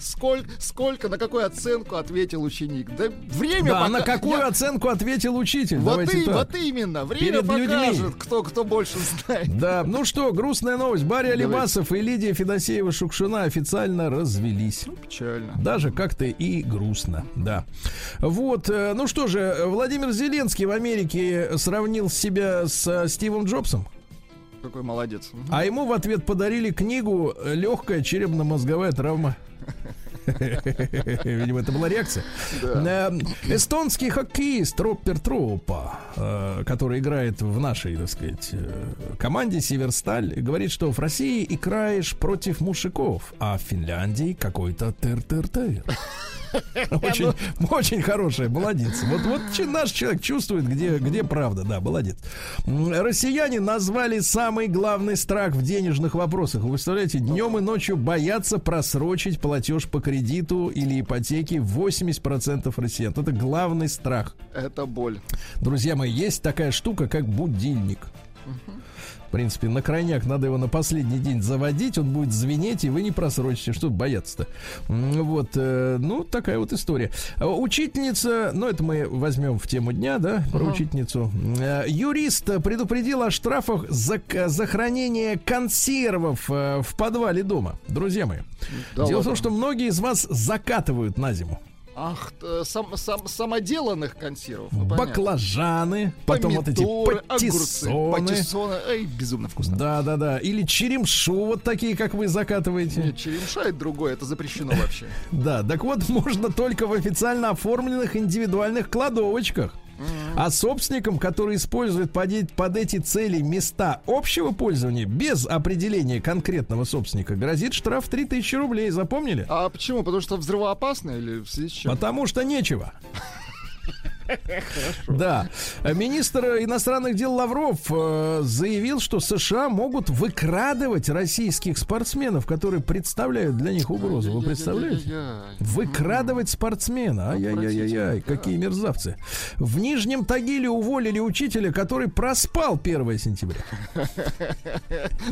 сколько, сколько, на какую оценку ответил ученик? Да время Да, а на пока- какую Я- оценку ответил учитель? Вот, Давайте и- так. вот именно, время Перед людьми. покажет, кто, кто больше знает. Да, ну что, грустная новость. Барри. Алибасов и Лидия Федосеева-Шукшина официально развелись. Печально. Даже как-то и грустно, да. Вот, э, ну что же, Владимир Зеленский в Америке сравнил себя с э, Стивом Джобсом, Какой молодец. а ему в ответ подарили книгу «Легкая черепно-мозговая травма». Видимо, это была реакция. Э, Эстонский хоккеист Роппер Тропа, э, который играет в нашей, так сказать, команде Северсталь, говорит, что в России играешь против мужиков, а в Финляндии какой-то тыр-тыр-тыр. Очень, очень хорошая, молодец. Вот, вот наш человек чувствует, где, где правда, да, молодец. Россияне назвали самый главный страх в денежных вопросах. Вы представляете, днем и ночью боятся просрочить платеж по кредиту или ипотеке 80% россиян. Это главный страх. Это боль. Друзья мои, есть такая штука, как будильник. В принципе, на крайняк надо его на последний день заводить, он будет звенеть, и вы не просрочите. Что бояться-то? Вот, э, ну, такая вот история. А, Учительница, ну, это мы возьмем в тему дня, да, про учительницу. Э, Юрист предупредил о штрафах за, за хранение консервов э, в подвале дома. Друзья мои, Да дело в том, ладно. что многие из вас закатывают на зиму. Ах, т- сам, сам- самоделанных консервов. ну, понятно. Баклажаны, потом вот эти Помидоры, огурцы, патиссоны. патиссоны. Эй, безумно вкусно. Да, да, да. Или черемшу, вот такие, как вы закатываете. Нет, черемша это другое, это запрещено вообще. Да, так вот, можно только в официально оформленных индивидуальных кладовочках. А собственникам, которые используют под, эти цели места общего пользования без определения конкретного собственника, грозит штраф 3000 рублей. Запомнили? А почему? Потому что взрывоопасно или в связи с чем? Потому что нечего. Да. Министр иностранных дел Лавров э, заявил, что США могут выкрадывать российских спортсменов, которые представляют для них угрозу. Вы представляете? Выкрадывать спортсмена. Ай-яй-яй-яй, какие мерзавцы. В Нижнем Тагиле уволили учителя, который проспал 1 сентября.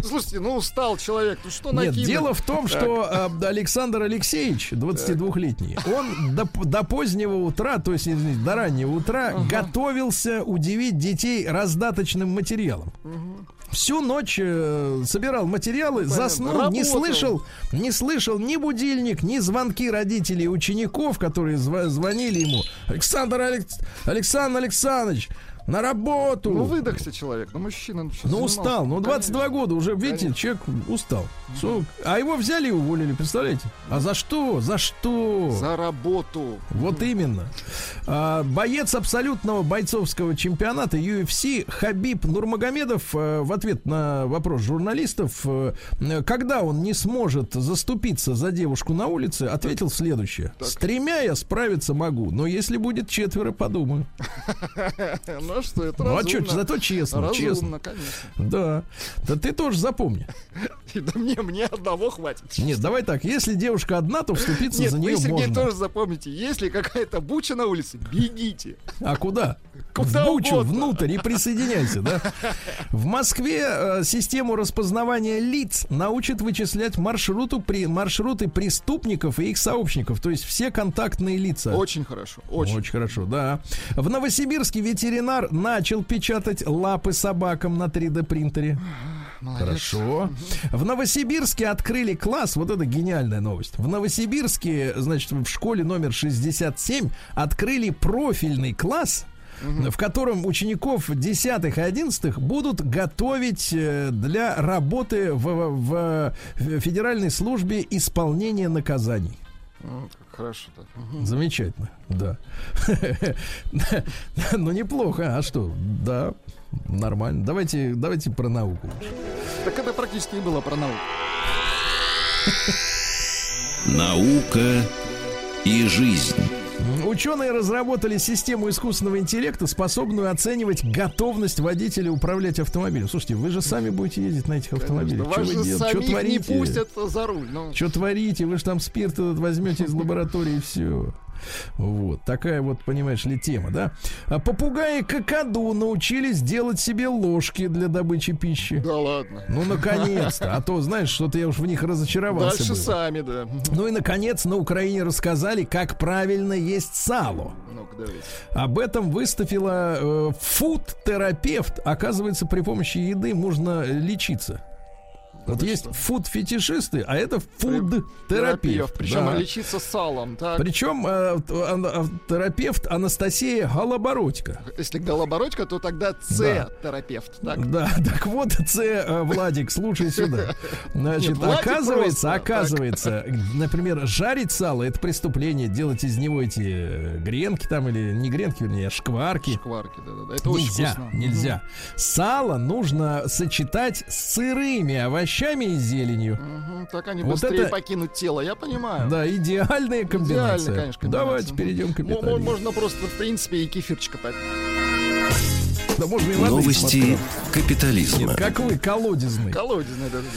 Слушайте, ну устал человек, ну что Нет, дело в том, что Александр Алексеевич, 22-летний, он до, позднего утра, то есть до раннего утра, готовился удивить детей раздаточным материалом. Всю ночь э, собирал материалы, заснул, не Работал. слышал, не слышал ни будильник, ни звонки родителей и учеников, которые зва- звонили ему. Александр Алекс- Александр Александрович, на работу. Ну выдохся человек, ну мужчина. Ну, Ну устал, ну 22 Конечно. года уже, видите, Конечно. человек устал. Что- А его взяли и уволили, представляете? А за что? За что? За работу. Вот именно. А, боец абсолютного бойцовского чемпионата UFC Хабиб Нурмагомедов э, в ответ на вопрос журналистов, э, когда он не сможет заступиться за девушку на улице, ответил следующее. С тремя я справиться могу, но если будет четверо, подумаю. Ну а что, это Ну а разумно. что, зато честно, Разумно, честно. конечно. Да. Да ты тоже запомни. Да мне, мне одного хватит. Нет, давай так, если девушка одна, то вступиться Нет, за вы, нее Сергей, можно. тоже запомните, если какая-то буча на улице, бегите. А куда? Куда в бучу, угодно. внутрь и присоединяйся, да? В Москве э, систему распознавания лиц научат вычислять маршруту, при, маршруты преступников и их сообщников, то есть все контактные лица. Очень хорошо, очень. Очень хорошо, да. В Новосибирске ветеринар начал печатать лапы собакам на 3D принтере. молодец. Хорошо. В Новосибирске открыли класс, вот это гениальная новость. В Новосибирске, значит, в школе номер 67 открыли профильный класс, в котором учеников 10 и 11 будут готовить э, для работы в, в- в федеральной службе исполнения наказаний. Как Хорошо так. Мгм. Замечательно, да. Ну, неплохо, а что? Да, нормально. Давайте, давайте про науку. Так это практически и было про науку. Наука и жизнь. Ученые разработали систему искусственного интеллекта, способную оценивать готовность водителя управлять автомобилем. Слушайте, вы же сами будете ездить на этих автомобилях. Что вы делаете? Что самих не творите? пустят за руль. Ну, Что творите? Вы же там спирт этот возьмете из лаборатории и все. Вот, такая вот, понимаешь ли, тема, да? А попугаи какаду научились делать себе ложки для добычи пищи. да ладно. Ну, наконец-то. А то, знаешь, что-то я уж в них разочаровался. Дальше было. сами, да. Ну и, наконец, на Украине рассказали, как правильно есть сало. Давайте. Об этом выставила э, фуд-терапевт. Оказывается, при помощи еды можно лечиться. Вот вы есть фуд-фетишисты, а это Терапевт. фуд-терапевт. Причем Да. лечиться салом, так. Причем э, а, терапевт Анастасия Голобородько. Если голобородька, то тогда С-терапевт. Так. Да, так вот, Ц, э, Владик, слушай сюда. Значит, Нет, оказывается, просто, оказывается, например, жарить сало это преступление, делать из него эти э, гренки там или не гренки, вернее, а шкварки. Шкварки, да-да-да. Это очень Нельзя, вкусно. нельзя. Сало нужно сочетать с сырыми овощами и зеленью. Мгм, Так они Вот быстрее это- покинут тело, я понимаю. Да, идеальная комбинация. Идеально, конечно, Давайте комбинация. перейдем к М- м- капитализму. Можно просто, в принципе, и кефирчика так. Да, можно и воды Новости Нет, капитализма. как вы, колодезный. Колодезный, да-да-да.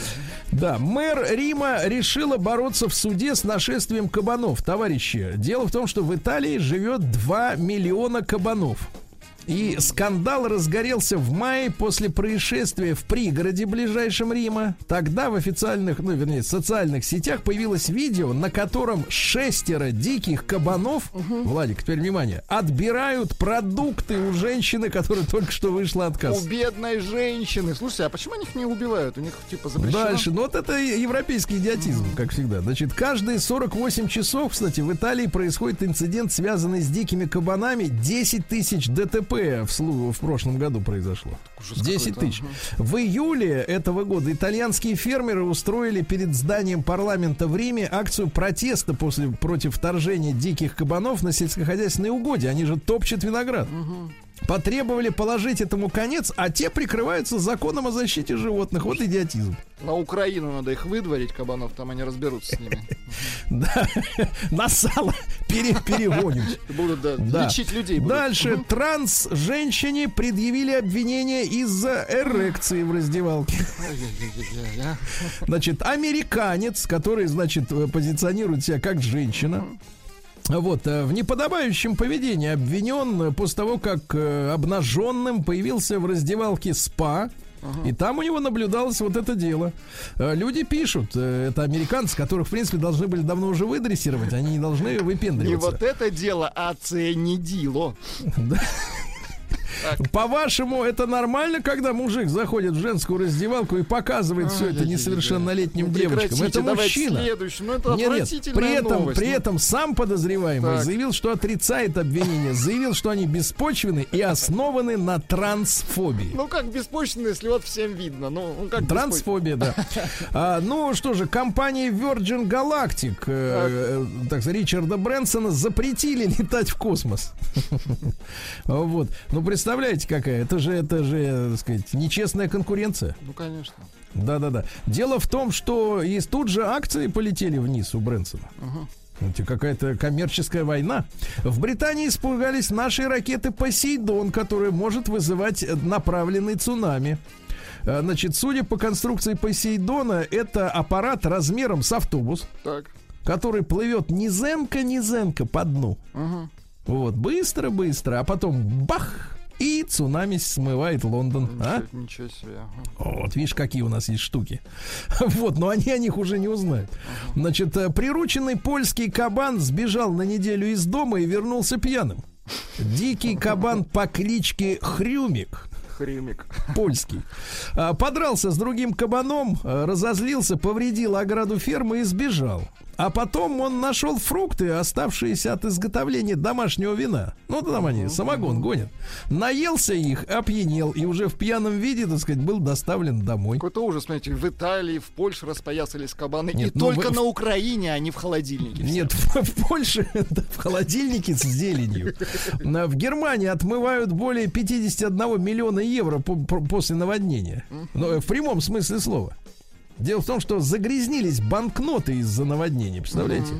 Да, мэр Рима решила бороться в суде с нашествием кабанов. Товарищи, дело в том, что в Италии живет 2 миллиона кабанов. И скандал разгорелся в мае после происшествия в пригороде ближайшем Рима. Тогда в официальных, ну, вернее, социальных сетях появилось видео, на котором шестеро диких кабанов, Владик, теперь внимание, отбирают продукты у женщины, которая только что вышла от кассы. У бедной женщины. Слушайте, а почему они их не убивают? У них типа запрещено? Дальше. Ну, вот это европейский идиотизм, как всегда. Значит, каждые 48 часов, кстати, в Италии происходит инцидент, связанный с дикими кабанами. 10 тысяч ДТП в, в прошлом году произошло. Ужас 10 какой-то, тысяч. В июле этого года итальянские фермеры устроили перед зданием парламента в Риме акцию протеста после, против вторжения диких кабанов на сельскохозяйственные угодья. Они же топчут виноград. Потребовали положить этому конец, а те прикрываются законом о защите животных. Вот идиотизм. На Украину надо их выдворить, кабанов, там они разберутся с ними. Да, на сало пере- перегоним. Будут, лечить людей. Дальше. Транс-женщине предъявили обвинение из-за эрекции в раздевалке. Значит, американец, который, значит, э, позиционирует себя как женщина, вот, э, в неподобающем поведении обвинен после того, как э, обнаженным появился в раздевалке СПА. И там у него наблюдалось вот это дело. Э, Люди пишут, это американцы, которых, в принципе, должны были давно уже выдрессировать, они не должны Не выпендриваться. вот это дело, а оценидило. По-вашему, это нормально, когда мужик заходит в женскую раздевалку и показывает все это несовершеннолетним Ну, девочкам? Это мужчина. Ну, это Нет, нет, при этом, новость. при Ну, этом сам подозреваемый Так. заявил, что отрицает обвинение, заявил, что они беспочвены и основаны на трансфобии. Ну, как беспочвенно, если вот всем видно. Ну, ну, как Трансфобия, да. А, ну что же, компания Virgin Galactic, э, э, так сказать, Ричарда Брэнсона запретили летать в космос. Вот. Ну, представляете, какая? Это же, это же, так сказать, нечестная конкуренция. Ну, конечно. Да-да-да. Дело в том, что и тут же акции полетели вниз у Брэнсона. Это какая-то коммерческая война. В Британии испугались нашей ракеты Посейдон, которая может вызывать направленный цунами. Э, Значит, судя по конструкции Посейдона, это аппарат размером с автобус, Так. который плывет низенко-низенко по дну. Ага. Вот, быстро-быстро, а потом бах! И цунами смывает Лондон. А? Ничего, ничего себе. Вот, видишь, какие у нас есть штуки. Вот, но они о них уже не узнают. Значит, э, прирученный польский кабан сбежал на неделю из дома и вернулся пьяным. Дикий кабан по кличке Хрюмик Хремик. польский. А, Подрался с другим кабаном, а, разозлился, повредил ограду фермы и сбежал. А потом он нашел фрукты, оставшиеся от изготовления домашнего вина. Ну, там они самогон гонят. Наелся их, опьянел и уже в пьяном виде, так сказать, был доставлен домой. Какой-то ужас, смотрите, в Италии, в Польше распоясались кабаны. Нет, и ну только вы- на Украине, а не в холодильнике. все. Нет, в, в Польше в холодильнике с зеленью. В Германии отмывают более 51 миллиона евро по- по- после наводнения. Но в прямом смысле слова. Дело в том, что загрязнились банкноты из-за наводнения, представляете?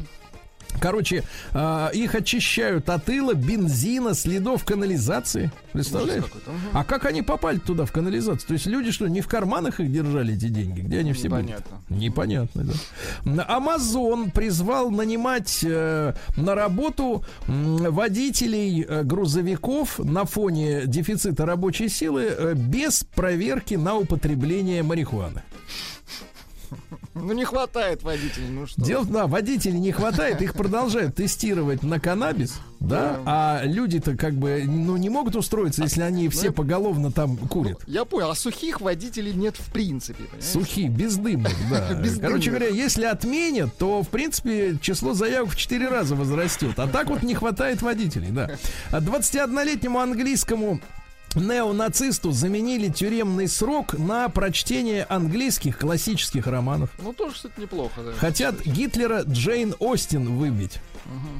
Короче, а, их очищают от ила, бензина, следов канализации. Представляешь? А как они попали туда, в канализацию? То есть люди что, не в карманах их держали эти деньги? Где они все были? Непонятно. Непонятно, да. Амазон призвал нанимать э, на работу м, водителей э, грузовиков на фоне дефицита рабочей силы э, без проверки на употребление марихуаны. Ну не хватает водителей, ну что. Дело, да, водителей не хватает, их продолжают тестировать на каннабис, да, а люди-то как бы, ну, не могут устроиться, если они все поголовно там курят. Я понял, а сухих водителей нет в принципе? Сухие, бездымных, да. Короче говоря, если отменят, то, в принципе, число заявок в 4 раза возрастет. А так вот не хватает водителей, да. А 21-летнему английскому неонацисту заменили тюремный срок на прочтение английских классических романов. Ну тоже, кстати, неплохо, да. Хотят Гитлера Джейн Остин выбить.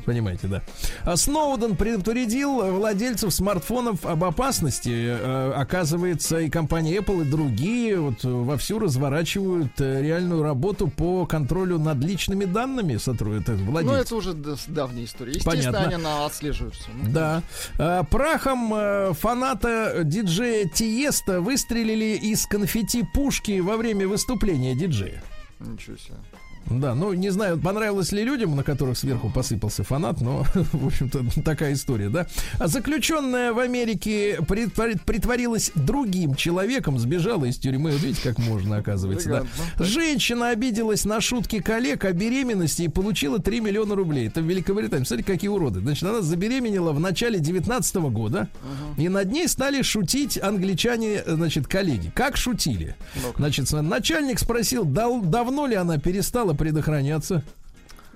Понимаете, да. А Сноуден предупредил владельцев смартфонов об опасности. Э, Оказывается, и компания Apple, и другие вот э, вовсю разворачивают э, реальную работу по контролю над личными данными сотрудников, Ну владельцев. это уже давняя история. Естественно, Понятно. они на- отслеживают все. Ну, Да. А, Прахом э, фаната диджея Тиеста выстрелили из конфетти пушки во время выступления диджея. Ничего себе. Да, ну не знаю, понравилось ли людям, на которых сверху посыпался фанат, но, в общем-то, такая история, да. А заключенная в Америке притвор- притворилась другим человеком, сбежала из тюрьмы. Видите, как можно, оказывается, да. Женщина обиделась на шутки коллег о беременности и получила 3 миллиона рублей. Это в Великобритании. Смотрите, какие уроды. Значит, она забеременела в начале 19 года, и над ней стали шутить англичане, значит, коллеги. Как шутили? Значит, начальник спросил, дал- давно ли она перестала предохраняться.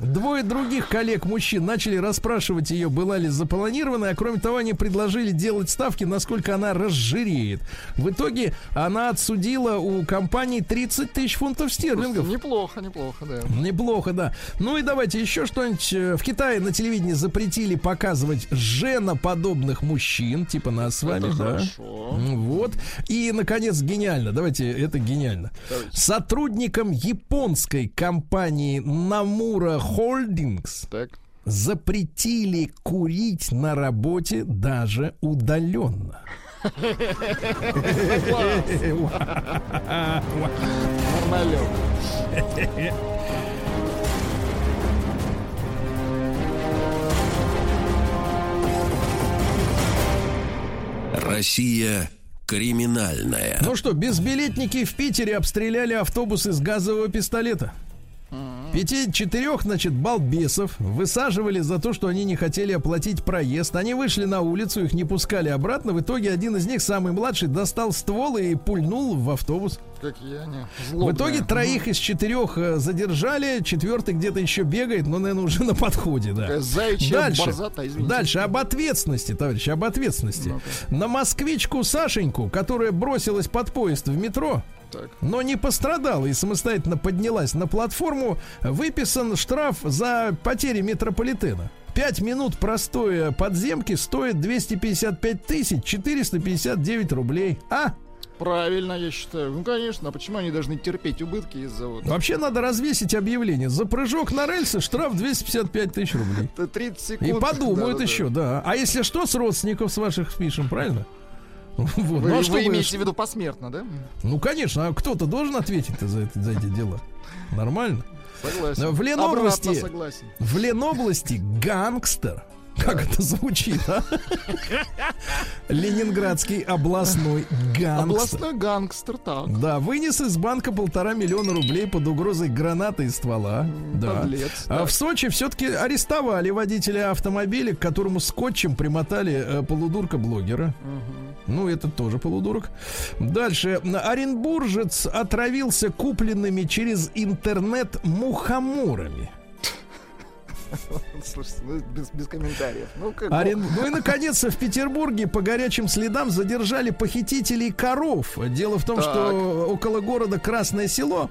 Двое других коллег-мужчин начали расспрашивать ее, была ли запланирована, а кроме того, они предложили делать ставки, насколько она разжиреет. В итоге она отсудила у компании 30 тысяч фунтов стерлингов. Неплохо, неплохо, да. Неплохо, да. Ну и давайте еще что-нибудь. Э, В Китае на телевидении запретили показывать женоподобных мужчин, типа нас с вами, Это да. хорошо. Вот. И, наконец, гениально. Давайте, это гениально. Сотрудникам японской компании Namura Holdings Так. запретили курить на работе даже удаленно. Россия криминальная. Ну что, безбилетники в Питере обстреляли автобус из газового пистолета. Пяти-четырех, значит, балбесов высаживали за то, что они не хотели оплатить проезд. Они вышли на улицу, их не пускали обратно. В итоге один из них, самый младший, достал ствол и пульнул в автобус. Какие они В злобные. итоге троих из четырех э, задержали, четвертый где-то еще бегает, но, наверное, уже на подходе, да. Такая заячья Дальше, борзата, извините. дальше об ответственности, товарищи, об ответственности. На москвичку Сашеньку, которая бросилась под поезд в метро, Так. но не пострадала и самостоятельно поднялась на платформу, выписан штраф за потери метрополитена. Пять минут простой подземки стоит 255 тысяч 459 рублей. А? Правильно, я считаю. Ну, конечно, а почему они должны терпеть убытки из-за вот... Вообще надо развесить объявление. За прыжок на рельсы штраф 255 тысяч рублей. Это 30 секунд. И подумают Да-да-да. еще, да. А если что, с родственников с ваших спишем, правильно? Вот. Вы, Ну, а вы что вы- имеете в виду посмертно, да? ну, конечно, а кто-то должен ответить за, это- за эти дела. Нормально? Согласен. В Ленобласти, согласен. в Ленобласти гангстер. Как это звучит, а? Ленинградский областной гангстер. Областной гангстер, так. Да, вынес из банка полтора миллиона рублей под угрозой гранаты и ствола. Да. подлец, А в Сочи все-таки арестовали водителя автомобиля, к которому скотчем примотали э, полудурка блогера. Ну, это тоже полудурок. Дальше. Оренбуржец отравился купленными через интернет мухоморами. Слушайте, ну без, без комментариев. Ну, как Орен- Ну и, наконец, в Петербурге по горячим следам задержали похитителей коров. Дело в том, Так. что около города Красное Село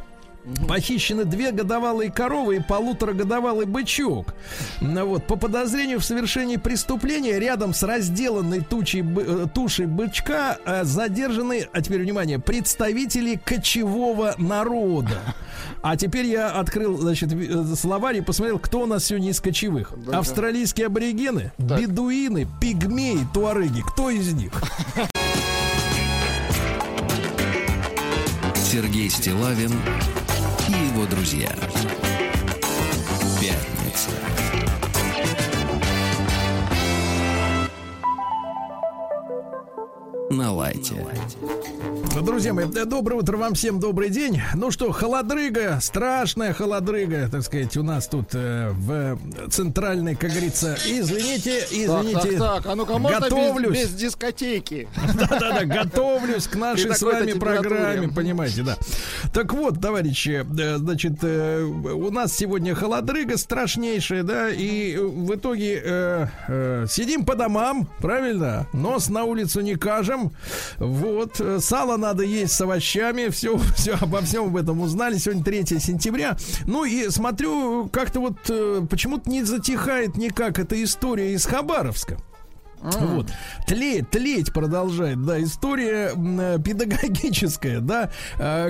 Похищены две годовалые коровы и полуторагодовалый бычок. Ну Вот, по подозрению в совершении преступления рядом с разделанной тучей, э, тушей бычка э, задержаны, а теперь внимание, представители кочевого народа. А теперь я открыл, значит, э, словарь и посмотрел, кто у нас сегодня из кочевых. Да-да. Австралийские аборигены, Так. бедуины, пигмеи, туареги. Кто из них? Сергей Стилавин его друзья. Пятница. На лайте. Друзья мои, э, доброе утро вам всем, добрый день. Ну что, холодрыга, страшная холодрыга, так сказать, у нас тут э, в центральной, как говорится, извините, Так, извините, так, так, а ну-ка, можно без, готовлюсь. без дискотеки? Да-да-да, готовлюсь к нашей с вами программе, понимаете, да. Так вот, товарищи, э, значит, э, у нас сегодня холодрыга страшнейшая, да, и в итоге э, э, сидим по домам, правильно? Нос на улицу не кажем. Вот, э, сало надо есть с овощами, все, все обо всем об этом узнали. Сегодня 3 сентября. Ну и смотрю, как-то вот э, почему-то не затихает никак эта история из Хабаровска. Вот. Тлеть, тлеть продолжает, да, история э, педагогическая, да.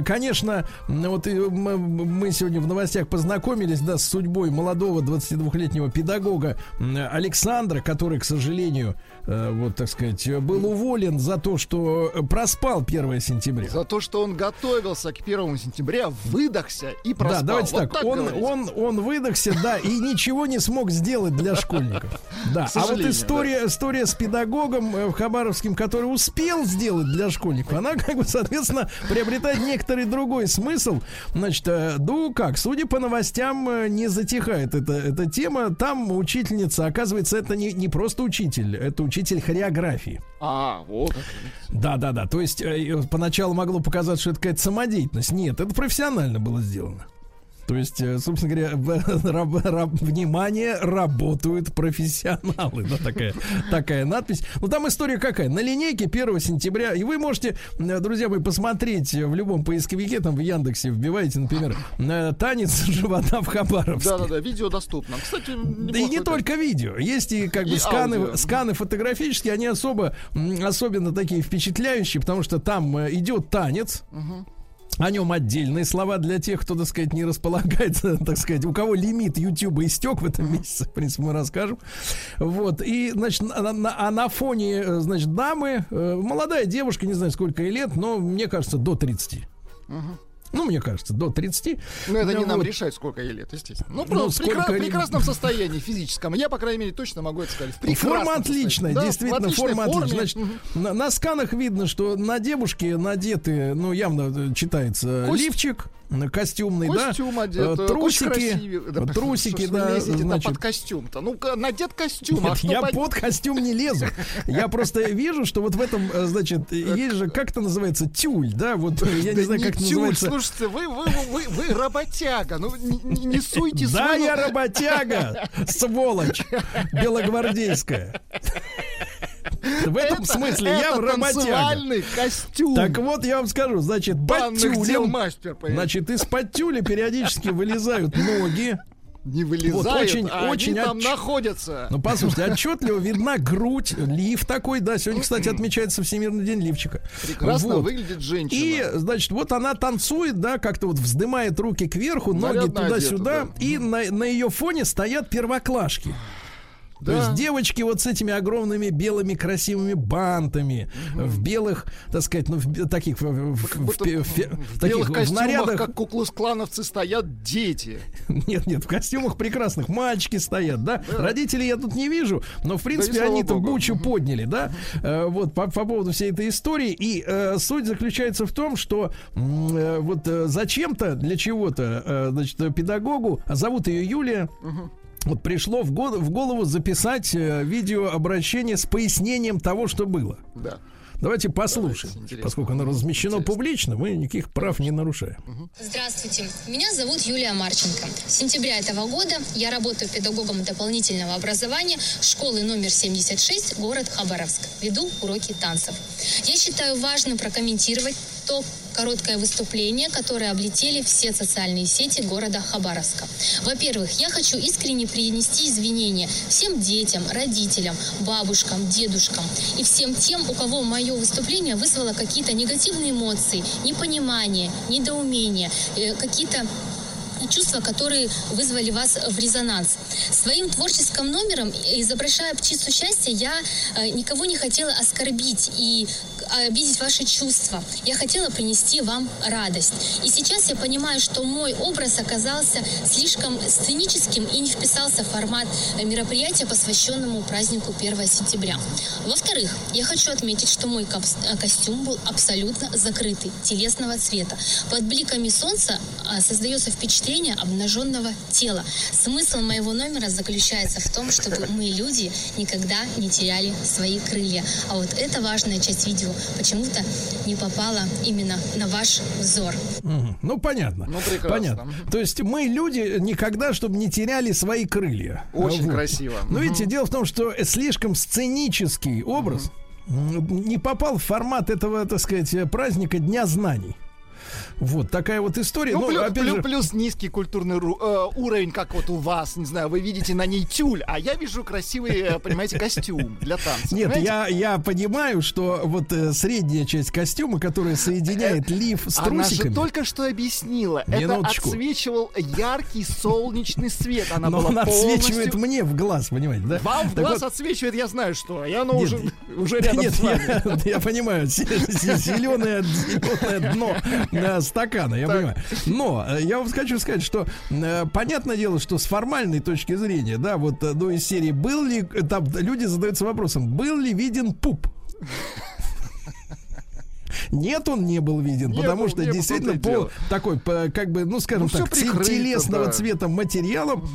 Конечно, вот мы, сегодня в новостях познакомились, да, с судьбой молодого 22-летнего педагога Александра, который, к сожалению, вот, так сказать, э, был уволен за то, что э, проспал 1 сентября. За то, что он готовился к первому сентября, выдохся и проспал. Да, давайте Вот так. он, говорите. он, он выдохся, да, и ничего не смог сделать для школьников. Да. А вот история, история с педагогом э, в Хабаровском, который успел сделать для школьников, она, как бы, соответственно, приобретает некоторый другой смысл. Значит, э, ну как, судя по новостям, э, не затихает эта, эта тема. Там учительница, оказывается, это не, не просто учитель, это учитель хореографии. А, вот. Да, да, да. То есть э, поначалу могло показаться, что это какая-то самодеятельность. Нет, это профессионально было сделано. То есть, э, собственно говоря, раб- раб- внимание, работают профессионалы. Да, такая, такая надпись. Ну, там история какая? На линейке 1 сентября, и вы можете, э, друзья мои, посмотреть в любом поисковике, там в Яндексе вбиваете, например, э, танец живота в Хабаровске. Да-да-да, видео доступно. Кстати, Да и не только видео. Есть и как бы И сканы, аудио. сканы фотографические, они особо, особенно такие впечатляющие, потому что там идет танец. О нем отдельные слова для тех, кто, так сказать, не располагается, так сказать, у кого лимит Ютуба истек в этом месяце, в принципе, мы расскажем. Вот, и, значит, на- на- а на фоне, э, значит, дамы, э, молодая девушка, не знаю, сколько ей лет, но, мне кажется, до 30. Ну, мне кажется, до 30. Ну, это не нам вот. решать, сколько ей лет, естественно. Ну, Ну, просто в прекра- сколько ей- прекрасном состоянии физическом. Я, по крайней мере, точно могу это сказать. Форма отличная. Да, действительно, форма форме. отличная. Значит, на, на сканах видно, что на девушке надеты, ну, явно э, читается Кость- лифчик костюмный, Костюм да, одет, э, трусики, красивый. Да, э, трусики, что ж вы да, значит. под костюм-то. Ну-ка, надет костюм, а Нет, что я под- под костюм не лезу. Я просто вижу, что вот в этом, э, значит, есть же, как это называется, тюль, да, вот э, я Да не знаю, как это тюль, называется. Слушайте, вы, вы, вы, вы, работяга. Ну, не, суйте Да, я работяга, сволочь, белогвардейская. В этом Это- смысле это я работяга. танцевальный костюм. Так вот, я вам скажу, значит, под тюлем, мастер, значит, из-под тюля периодически вылезают ноги. не вылезают, вот очень- а очень они там отч- находятся. Ну, послушайте, отчетливо видна грудь, лиф такой, да, сегодня, кстати, отмечается Всемирный день лифчика. Прекрасно Вот. выглядит женщина. И, значит, вот она танцует, да, как-то вот вздымает руки кверху, ноги Нарядно туда-сюда, да. и на, на ее фоне стоят первоклашки. То Да. есть девочки вот с этими огромными белыми красивыми бантами, в белых, так сказать, ну, в таких, в, в- Как в- будто в- в- в таких, белых в костюмах, нарядах, как куклус-клановцы, стоят дети. нет, нет, в костюмах прекрасных мальчики стоят, да? Родителей я тут не вижу, но в принципе они-то бучу подняли, да? Э, вот по, по поводу всей этой истории. И э, суть заключается в том, что э, вот э, зачем-то, для чего-то, э, значит, педагогу, а зовут ее Юлия. Вот пришло в, го- в голову записать э, видеообращение с пояснением того, что было. Да. Давайте послушаем. Давайте. Поскольку оно размещено Интересно. публично, мы никаких прав не нарушаем. Здравствуйте, меня зовут Юлия Марченко. С сентября этого года я работаю педагогом дополнительного образования школы номер 76, город Хабаровск. Веду уроки танцев. Я считаю важным прокомментировать то короткое выступление, которое облетели все социальные сети города Хабаровска. Во-первых, я хочу искренне принести извинения всем детям, родителям, бабушкам, дедушкам и всем тем, у кого мое выступление вызвало какие-то негативные эмоции, непонимание, недоумение, э, какие-то чувства, которые вызвали вас в резонанс. Своим творческим номером, изображая птицу счастья, я э, никого не хотела оскорбить и обидеть ваши чувства. Я хотела принести вам радость. И сейчас я понимаю, что мой образ оказался слишком сценическим и не вписался в формат мероприятия, посвященному празднику 1 сентября. Во-вторых, я хочу отметить, что мой э, костюм был абсолютно закрытый, телесного цвета. Под бликами солнца а, создается впечатление обнаженного тела. Смысл моего номера заключается в том, чтобы мы, люди, никогда не теряли свои крылья. А вот эта важная часть видео почему-то не попала именно на ваш взор. Ну, понятно. Ну, прекрасно. Понятно. То есть мы, люди, никогда, чтобы не теряли свои крылья. Очень Вот. красиво. Но видите, дело в том, что слишком сценический образ м, не попал в формат этого, так сказать, праздника Дня знаний. Вот такая вот история. Ну, Ну, плюс, опять плю- же, плюс низкий культурный э, уровень, как вот у вас, не знаю, вы видите на ней тюль, а я вижу красивый, э, понимаете, костюм для танца. Нет, понимаете? я, я понимаю, что вот э, средняя часть костюма, которая соединяет лиф с Она же трусиками. только что объяснила. Минуточку. Это отсвечивал яркий солнечный свет. Она но была он отсвечивает полностью- мне в глаз, понимаете, да? Вам в Так глаз вот, отсвечивает, я знаю что. И оно Нет, уже, уже рядом Нет, с вами. я, я понимаю, зеленое, зеленое дно э, стакана, я понимаю. Но э, я вам хочу сказать, что э, понятное дело, что с формальной точки зрения, да, вот э, ну, из серии был ли, там люди задаются вопросом, был ли виден пуп? Нет, он не был виден, Не потому что действительно по дело. такой, по, как бы, ну скажем Ну, так, телесного да. цвета материалом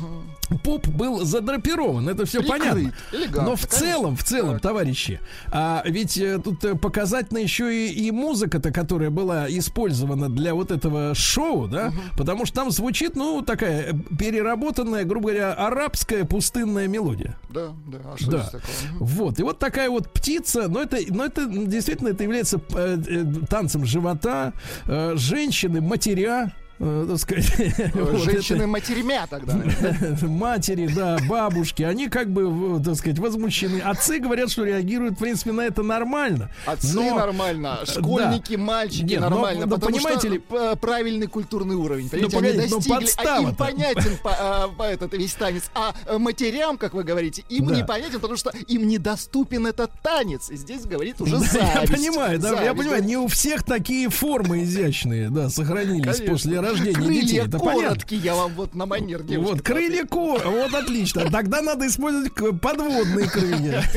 пуп был задрапирован. Это все Прикрыт. понятно. Элегантно, Но в конечно. целом, в целом, Так. товарищи, а ведь э, тут э, показательно еще и, и музыка-то, которая была использована для вот этого шоу, да, потому что там звучит, ну, такая э, переработанная, грубо говоря, арабская пустынная мелодия. Да, да. А что Да. Мгм. Вот, и вот такая вот птица, но это, но это действительно это является э, э, танцем живота, э, женщины, матеря, так сказать, вот Женщины это- матерьмя тогда. матери, да, бабушки, они как бы, так сказать, возмущены. Отцы говорят, что реагируют, в принципе, на это нормально. Отцы Но- нормально, школьники, Да. мальчики Нет, но- нормально. но потому понимаете что ли- правильный культурный уровень. Понимаете, погодите, они ну, достигли, а им понятен по- а, по этот весь танец. А э, матерям, как вы говорите, им Да. не понятен, потому что им недоступен этот танец. И здесь говорит уже Да, зависть. я понимаю, да, я Зависть, понимаю, да. не у всех такие формы изящные, да, сохранились Конечно. после рождения Крылья детей. Это понятно. короткие, я вам вот на манер девушки. Вот, крылья ко, вот отлично. Тогда надо использовать подводные крылья.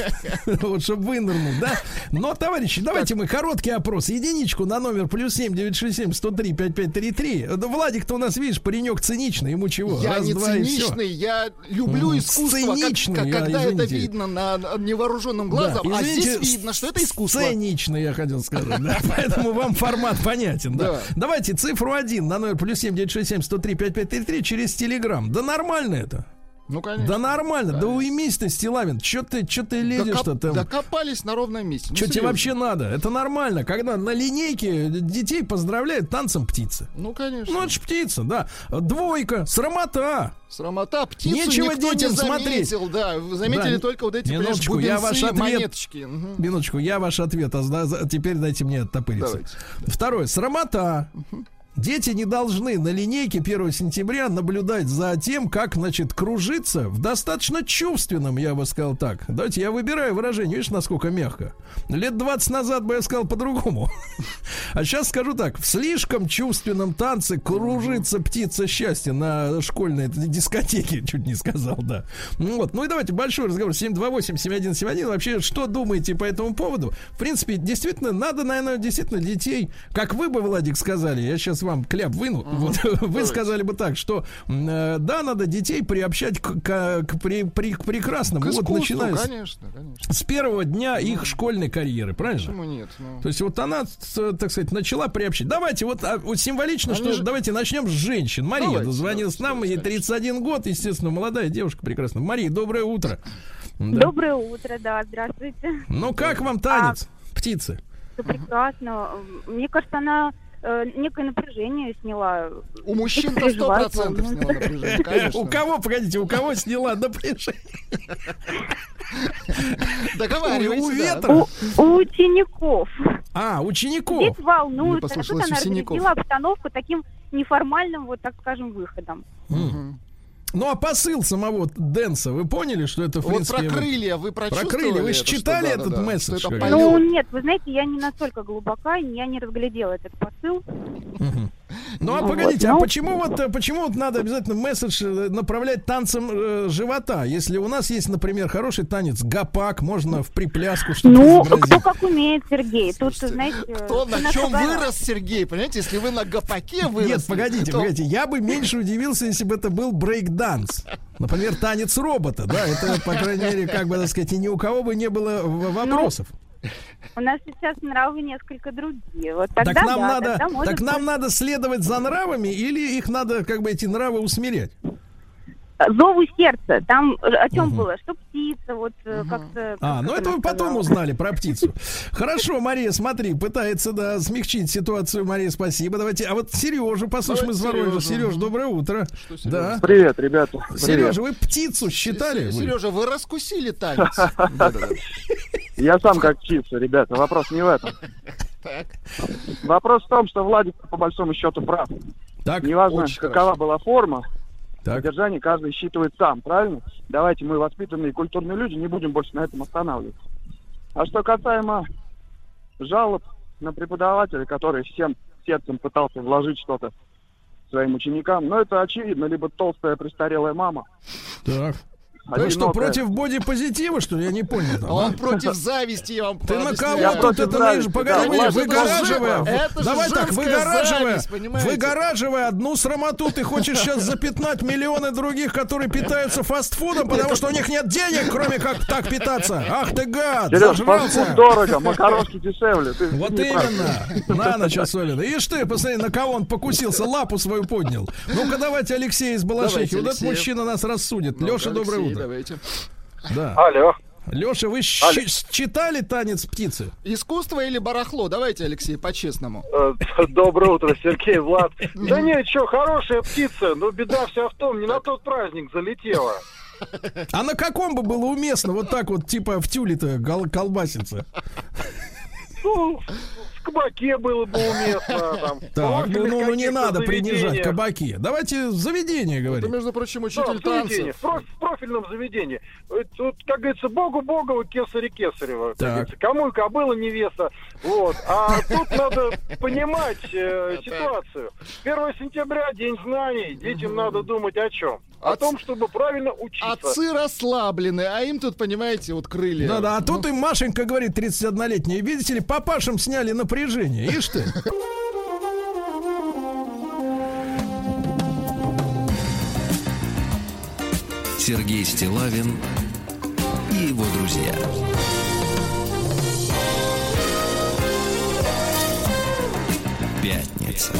Вот, чтобы вынырнуть, да? Но, товарищи, давайте мы короткий опрос. Единичку на номер плюс семь девять шесть семь сто три пять пять три три. Владик-то у нас, видишь, паренек циничный, ему чего? Я Раз, не два циничный, я люблю искусство, как- я, когда это видно на, невооруженным Да, глазом, а здесь видно, что это искусство. Сценичный, я хотел сказать. да. Поэтому вам формат понятен. Да. Давайте цифру один на номер плюс семь девять шесть семь сто три пять пять три три через Телеграм. Да нормально это. Ну, конечно. Да нормально. Да уймись ты, Стилавин. Че ты, чё ты лезешь-то Докоп- там? Докопались на ровном месте. Ну, Что тебе вообще надо? Это нормально, когда на линейке детей поздравляют танцем птицы. Ну, конечно. Ну, это птица, да. Двойка, срамота. Срамота, птицу Нечего никто детям не смотреть. заметил, да. Заметили Да, только вот эти, минуточку, я ваш ответ- монеточки. Мгм. Минуточку, я ваш ответ, а теперь дайте мне оттопыриться. Давайте. Второе, срамота. Дети не должны на линейке 1 сентября наблюдать за тем, как, значит, кружиться в достаточно чувственном, я бы сказал так. Давайте я выбираю выражение, видишь, насколько мягко. Лет 20 назад бы я сказал по-другому. А сейчас скажу так, в слишком чувственном танце кружится птица счастья на школьной дискотеке, чуть не сказал, да. Ну Вот, ну и давайте большой разговор. 728-7171. Вообще, что думаете по этому поводу? В принципе, действительно, надо, наверное, действительно детей, как вы бы, Владик, сказали, я сейчас вам кляп выну, вот, вы сказали бы так, что э, да, надо детей приобщать к, к- к при- при- к прекрасному. К вот искусству, начиная с, конечно, конечно. с первого дня их школьной карьеры, правильно? Почему нет? Ну, То есть вот она, с- так сказать, начала приобщать. Давайте вот, а, вот символично, Они что же- давайте начнем с женщин. Мария Давайте, дозвонилась давайте, нам, ей давайте, 31 год, естественно, молодая девушка прекрасная. Мария, доброе утро. Да. Доброе утро, да, здравствуйте. Ну как вам танец, птицы? Все прекрасно. Мне кажется, она э, некое напряжение сняла. у мужчин-то сто процентов сняло напряжение, конечно. У кого, погодите, у кого сняла напряжение? Договаривайтесь, У- ветра? У, учеников. А, учеников. Дети волнуются. Мне а послышалось, тут она разрядила обстановку таким неформальным, вот так скажем, выходом. Ну а посыл самого Дэнса, вы поняли, что это в Вот принципе... про крылья вы Про прочувствовали? крылья. Вы это, что да, этот да, месседж это? Ну, нет, вы знаете, я не настолько глубока, я не разглядела этот посыл. Ну а Ну, погодите, а ну- почему вот э, почему вот надо обязательно месседж э, направлять танцем э, живота? Если у нас есть, например, хороший танец гапак, можно в припляску что-то Ну, изобразить. кто как умеет, Сергей. Тут, Слушайте, знаете... Кто на чем шагала. вырос, Сергей? Понимаете, если вы на гопаке выросли... Нет, погодите, то- погодите. Я бы меньше удивился, если бы это был брейк-данс. Например, танец робота, да, это, по крайней мере, как бы, так сказать, и ни у кого бы не было в- вопросов. У нас сейчас нравы несколько другие. Вот тогда так нам да, надо, тогда может так нам быть. надо следовать за нравами или их надо, как бы, эти нравы усмирять? Зову сердца. Там о чем было? Что птица, вот э, как-то... А, ну это вы потом узнали про птицу. Хорошо, Мария, смотри, пытается, да, смягчить ситуацию. Мария, спасибо. Давайте, а вот Сережу послушаем из Воронежа. Сереж, доброе утро. Сережа? Да. Привет, ребята. Сережа, вы птицу считали? Сережа, вы раскусили танец. Я сам как птица, ребята. Вопрос не в этом. Так. Вопрос в том, что Владик по большому счету прав. Так, Неважно, какова хорошо. была форма, так. содержание каждый считывает сам, правильно? Давайте мы воспитанные культурные люди не будем больше на этом останавливаться. А что касаемо жалоб на преподавателя, который всем сердцем пытался вложить что-то своим ученикам, ну это очевидно, либо толстая престарелая мама, Так. Вы что, одинокая. против бодипозитива, что ли? Я не понял. там, Он а? против зависти, я вам Ты на кого Я тут это зависти, наезж- Погоди, да. выгораживая, это давай так, выгораживая, зависть, выгораживая одну срамоту, ты хочешь сейчас запятнать миллионы других, которые питаются фастфудом, потому что у них нет денег, кроме как так питаться. Ах ты гад, Сереж, фастфуд дорого, макарошки дешевле. Ты Вот именно. На ночь особенно. Ишь ты, посмотри, на кого он покусился, лапу свою поднял. Ну-ка давайте Алексей из Балашихи. Вот этот мужчина нас рассудит. Леша, доброе Алексей, Давайте. Да. Алло. Леша, вы читали танец птицы? Искусство или барахло? Давайте, Алексей, по-честному. Э, Доброе утро, Сергей, Влад. Да нет, что, хорошая птица, но беда вся в том, не на тот праздник залетела. А на каком бы было уместно вот так вот, типа в тюле-то колбаситься? Ну, кабаке было бы уместно. Там, Так, ну, ну, ну не надо принижать кабаки. Давайте заведение Это, говорить. между прочим, Да, учитель заведении, танцев. в, проф- в профильном заведении. Тут, как говорится, Богу Богова, кесаре Кесарева. как Так. говорится. Кому и кобыла невеста. Вот. А тут надо понимать э, ситуацию. 1 сентября, День знаний. Детям надо думать о чем? О том, чтобы правильно учиться. Отцы расслаблены, а им тут, понимаете, вот крылья. Да-да, а тут им Машенька говорит, 31-летняя, видите ли, папашам сняли напряжение, ишь ты. Сергей Стилавин и его друзья. Пятница.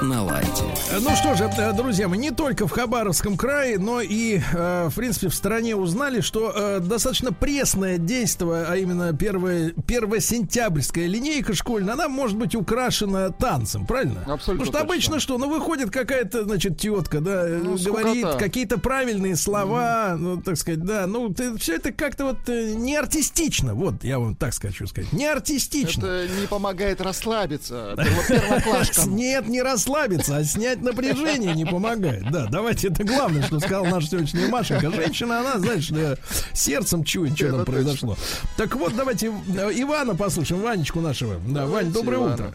На лайте. Ну что же, э, друзья мои, не только в Хабаровском крае, но и, э, в принципе, в стране узнали, что э, достаточно пресное действие, а именно первая, первосентябрьская линейка школьная, она может быть украшена танцем, правильно? Абсолютно Потому что точно. обычно что? Ну, выходит какая-то, значит, тетка, да, э, Ну, говорит какие-то правильные слова, ну, так сказать, да, ну, все это как-то вот э, не артистично, вот, я вам так хочу сказать, не артистично. Это не помогает расслабиться первоклашкам. Нет, не расслабиться, а снять напряжение не помогает. Да, давайте, это главное, что сказал наша сегодняшняя Машенька. Женщина, она, знаешь, э, сердцем чует, что там произошло. Так вот, давайте э, Ивана послушаем, Ванечку нашего. Да, Вань, доброе утро.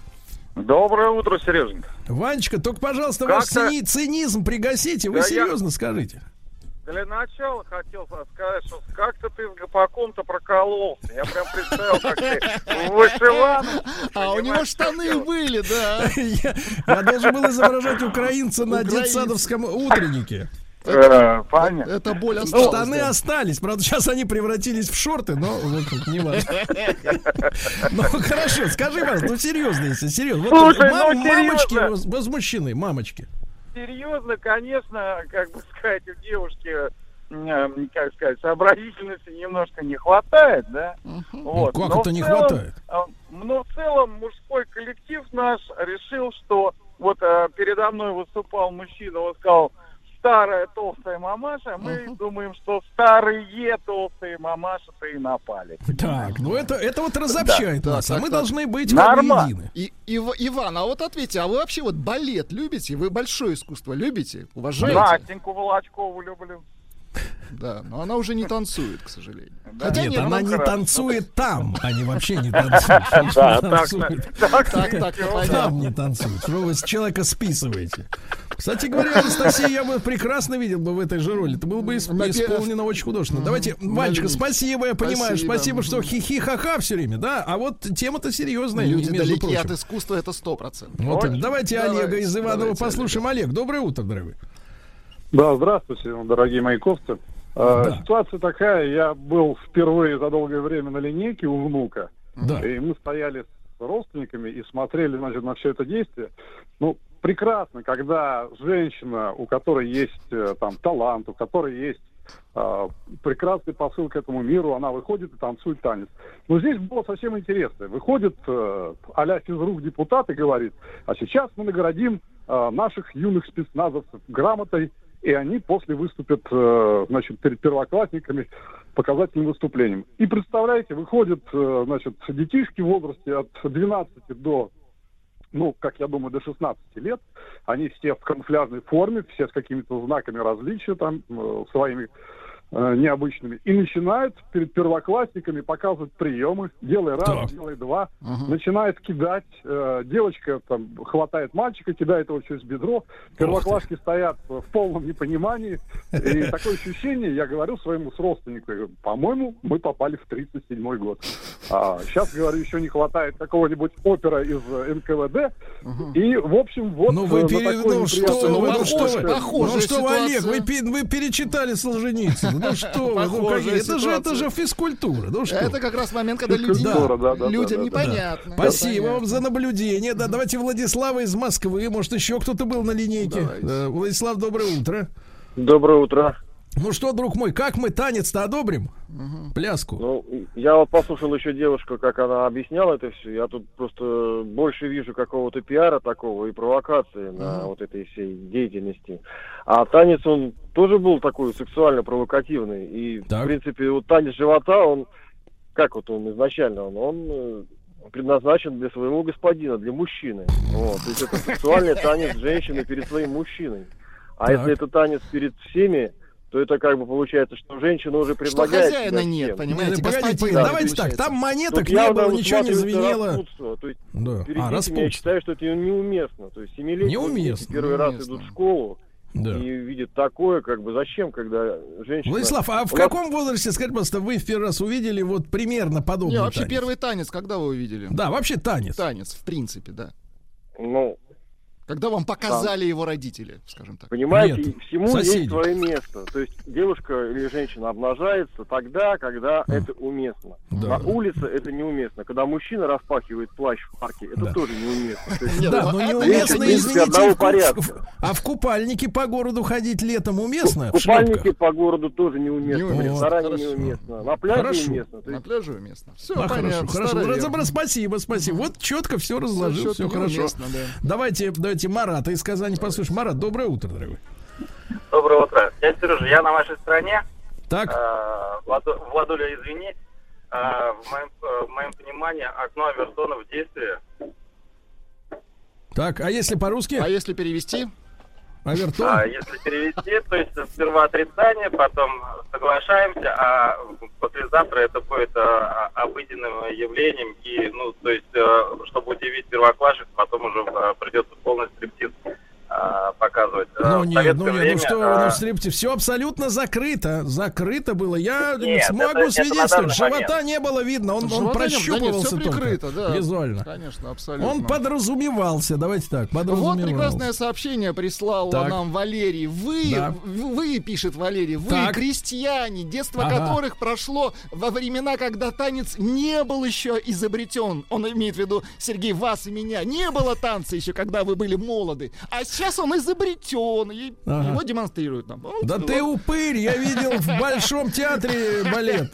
Доброе утро, Сереженька. Ванечка, только, пожалуйста, ваш цини- цинизм пригасите, вы серьезно скажите. Для начала хотел сказать, что как-то ты с Гопаком-то прокололся. Я прям представил, как ты вышивану. А у него штаны были, да. Я, должен был изображать украинца на детсадовском утреннике. Э, Понятно. Это боль Ну, осталась. штаны да. остались, правда, сейчас они превратились в шорты, но вот тут не важно. Ну, хорошо, скажи, вас, ну, серьезно, если серьезно. Слушай, ну, мамочки возмущены, мамочки. Серьезно, конечно, как бы сказать, у девушки, как сказать, сообразительности немножко не хватает, да? Вот. Ну, как Но это в не целом, хватает? а, Но в целом мужской коллектив наш решил, что вот а, передо мной выступал мужчина, он сказал, старая толстая мамаша, мы думаем, что старые толстые мамаши-то и напали. Так, ну это, это вот разобщает Да, нас, так, а мы так. должны быть Нормально. И, Ив- Иван, а вот ответьте, а вы вообще вот балет любите? Вы большое искусство любите? Уважаете? Настеньку Волочкову люблю. Да, но она уже не танцует, к сожалению. Да. Хотя Нет, нет, она ну, не хорошо. танцует там, они вообще не танцуют. Да, Она так, танцует. так, Так, так, понятно. Там не танцуют. Что вы с человека списываете? Кстати говоря, Анастасия, я бы прекрасно видел бы в этой же роли. Это было бы исполнено очень художественно. Давайте, Ванечка, спасибо, я понимаю. Спасибо. Спасибо, что хихи-ха-ха все время, да? А вот тема-то серьезная, Люди между далеки прочим. от искусства, это сто процентов. Вот Очень. именно. Давайте Давайте, Олега из Иванова давайте, послушаем. Олег, доброе утро, дорогой. Да, здравствуйте, дорогие мои ковцы. Э, Да. Ситуация такая, я был впервые за долгое время на линейке у внука, Да. и мы стояли с родственниками и смотрели, значит, на все это действие. Ну, прекрасно, когда женщина, у которой есть э, там талант, у которой есть э, прекрасный посыл к этому миру, она выходит и танцует танец. Но здесь было совсем интересно. Выходит э, а-ля физрук депутат и говорит, а сейчас мы наградим э, наших юных спецназовцев грамотой, и они после выступят, э, значит, перед первоклассниками показательным выступлением. И представляете, выходят, э, значит, детишки в возрасте от 12 до ну, как я думаю, до 16 лет. Они все в камуфляжной форме, все с какими-то знаками различия там, э, своими э, необычными. И начинают перед первоклассниками показывать приемы. Делай раз, Так. делай два. Начинает кидать. э, девочка там хватает мальчика, кидает его через бедро. Первоклассники стоят в полном непонимании. И такое ощущение, я говорю своему с родственнику, по-моему, мы попали в 37 год. А, сейчас, говорю, еще не хватает какого-нибудь опера из э, НКВД. И, в общем, вот... Ну вы пере- ну что ну что вы, похожая ну что вы, Олег, вы, вы перечитали Солженицына, ну что вы, ну это же, это же физкультура, ну что Это как раз момент, когда люди, да, да, людям да, да, непонятно. Спасибо вам за наблюдение. Да, давайте Владислава из Москвы. Может, еще кто-то был на линейке. Давайте. Да, Владислав, доброе утро. Доброе утро. Ну что, друг мой, как мы танец-то одобрим? Пляску. Ну, я вот послушал еще девушку, как она объясняла это все. Я тут просто больше вижу какого-то пиара такого и провокации на вот этой всей деятельности. А танец, он тоже был такой сексуально провокативный. И, в принципе, вот танец живота, он, как вот он изначально, он, он э, предназначен для своего господина, для мужчины. Вот. То есть это сексуальный танец женщины перед своим мужчиной. А Так. если это танец перед всеми, то это как бы получается, что женщина уже предлагает хозяина себя нет, всем. понимаете, Не, погодите, господин, да, давайте так, там монеток Тут не было, ничего не звенело. То есть Да. А, распутство. я считаю, что это неуместно. То есть семилетние Неуместно. дети первый раз идут в школу Да. и видят такое, как бы зачем, когда женщина... Владислав, а в каком возрасте, скажите, пожалуйста, вы в первый раз увидели вот примерно подобный Не, вообще танец? первый танец, когда вы увидели? Да, вообще танец. Танец, в принципе, да. Ну, Когда вам показали его родители, скажем так. Понимаете, Нет, всему соседи. есть свое место. То есть девушка или женщина обнажается тогда, когда это уместно. Да. На улице это неуместно. Когда мужчина распахивает плащ в парке, это Да. тоже неуместно. То есть, Да, ну, но неуместно, в извините, в порядка. в- а в купальнике по городу ходить летом уместно? В В купальнике по городу тоже неуместно, в Неуместно, ресторане хорошо. неуместно, на пляже Хорошо. неуместно. То На есть пляже уместно. Все, А, понятно. хорошо, хорошо. Разобрал, спасибо, спасибо. Вот четко все разложил, все чётко, хорошо. да. Давайте, давайте Марата из Казани послушаем. Марат, доброе утро, дорогой. Доброе утро. Дядя Сережа, я на вашей стороне. Так. Э, Владу- Владуля, извини. Э, В моем, э, в моем понимании окно Авертона в действии. Так, а если по-русски? А если перевести? Авертон? А если перевести, то есть сперва отрицание, потом соглашаемся, а послезавтра это будет э, обыденным явлением. И, ну, то есть, э, чтобы удивить первоклассников, потом уже э, придется полный стриптиз а, показывать. А, Ну в нет, советское ну нет, ну время, что вы, а, ну все абсолютно закрыто, закрыто было. Я Нет, смогу это- это свидетельствовать, данный живота момент. не было видно, он, он Живота не было, да нет, прощупывался всё только прикрыто, да. визуально. Конечно, абсолютно. Он подразумевался, давайте так, Вот подразумевался. прекрасное сообщение прислал Так. нам Валерий. Вы, Да. вы, пишет Валерий, вы Так. крестьяне, детство Ага. которых прошло во времена, когда танец не был еще изобретен. Он имеет в виду, Сергей, вас и меня. Не было танца еще, когда вы были молоды. А сейчас он изобретен. И Ага. его демонстрируют нам. Вот, Да вот. ты упырь, я видел в Большом театре балет.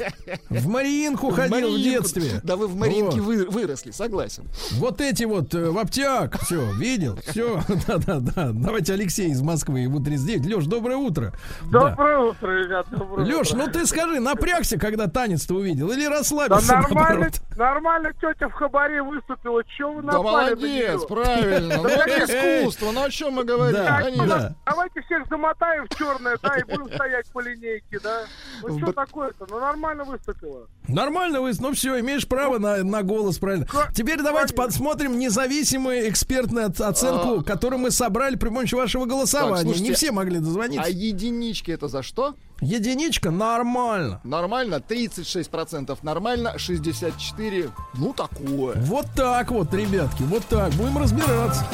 В Мариинку ходил в детстве. Да вы в вы- выросли, согласен. Вот эти вот э, в аптек, все, видел, все, да-да-да. Давайте Алексей из Москвы, ему 39. Леш, доброе утро. Да. Доброе утро, ребят, доброе Леш, утро. ну ты скажи, напрягся, когда танец-то увидел, или Да расслабился? нормально, нормально тетя в хабаре выступила. Че вы Да напали на молодец, правильно. Ну это искусство, ну о чем мы говорим? Да, Конечно. да. Давайте всех замотаем в черное, да, и будем стоять по линейке, да. Ну что такое-то? Ну нормально выступила. Нормально вы, ну все, имеешь право на, на голос, правильно. Теперь давайте посмотрим независимую экспертную оц- оценку, которую мы собрали при помощи вашего голосования. Не все могли дозвониться. А единички это за что? Единичка нормально. Нормально, 36% нормально, 64% ну такое. Вот так вот, ребятки, вот так. Будем разбираться.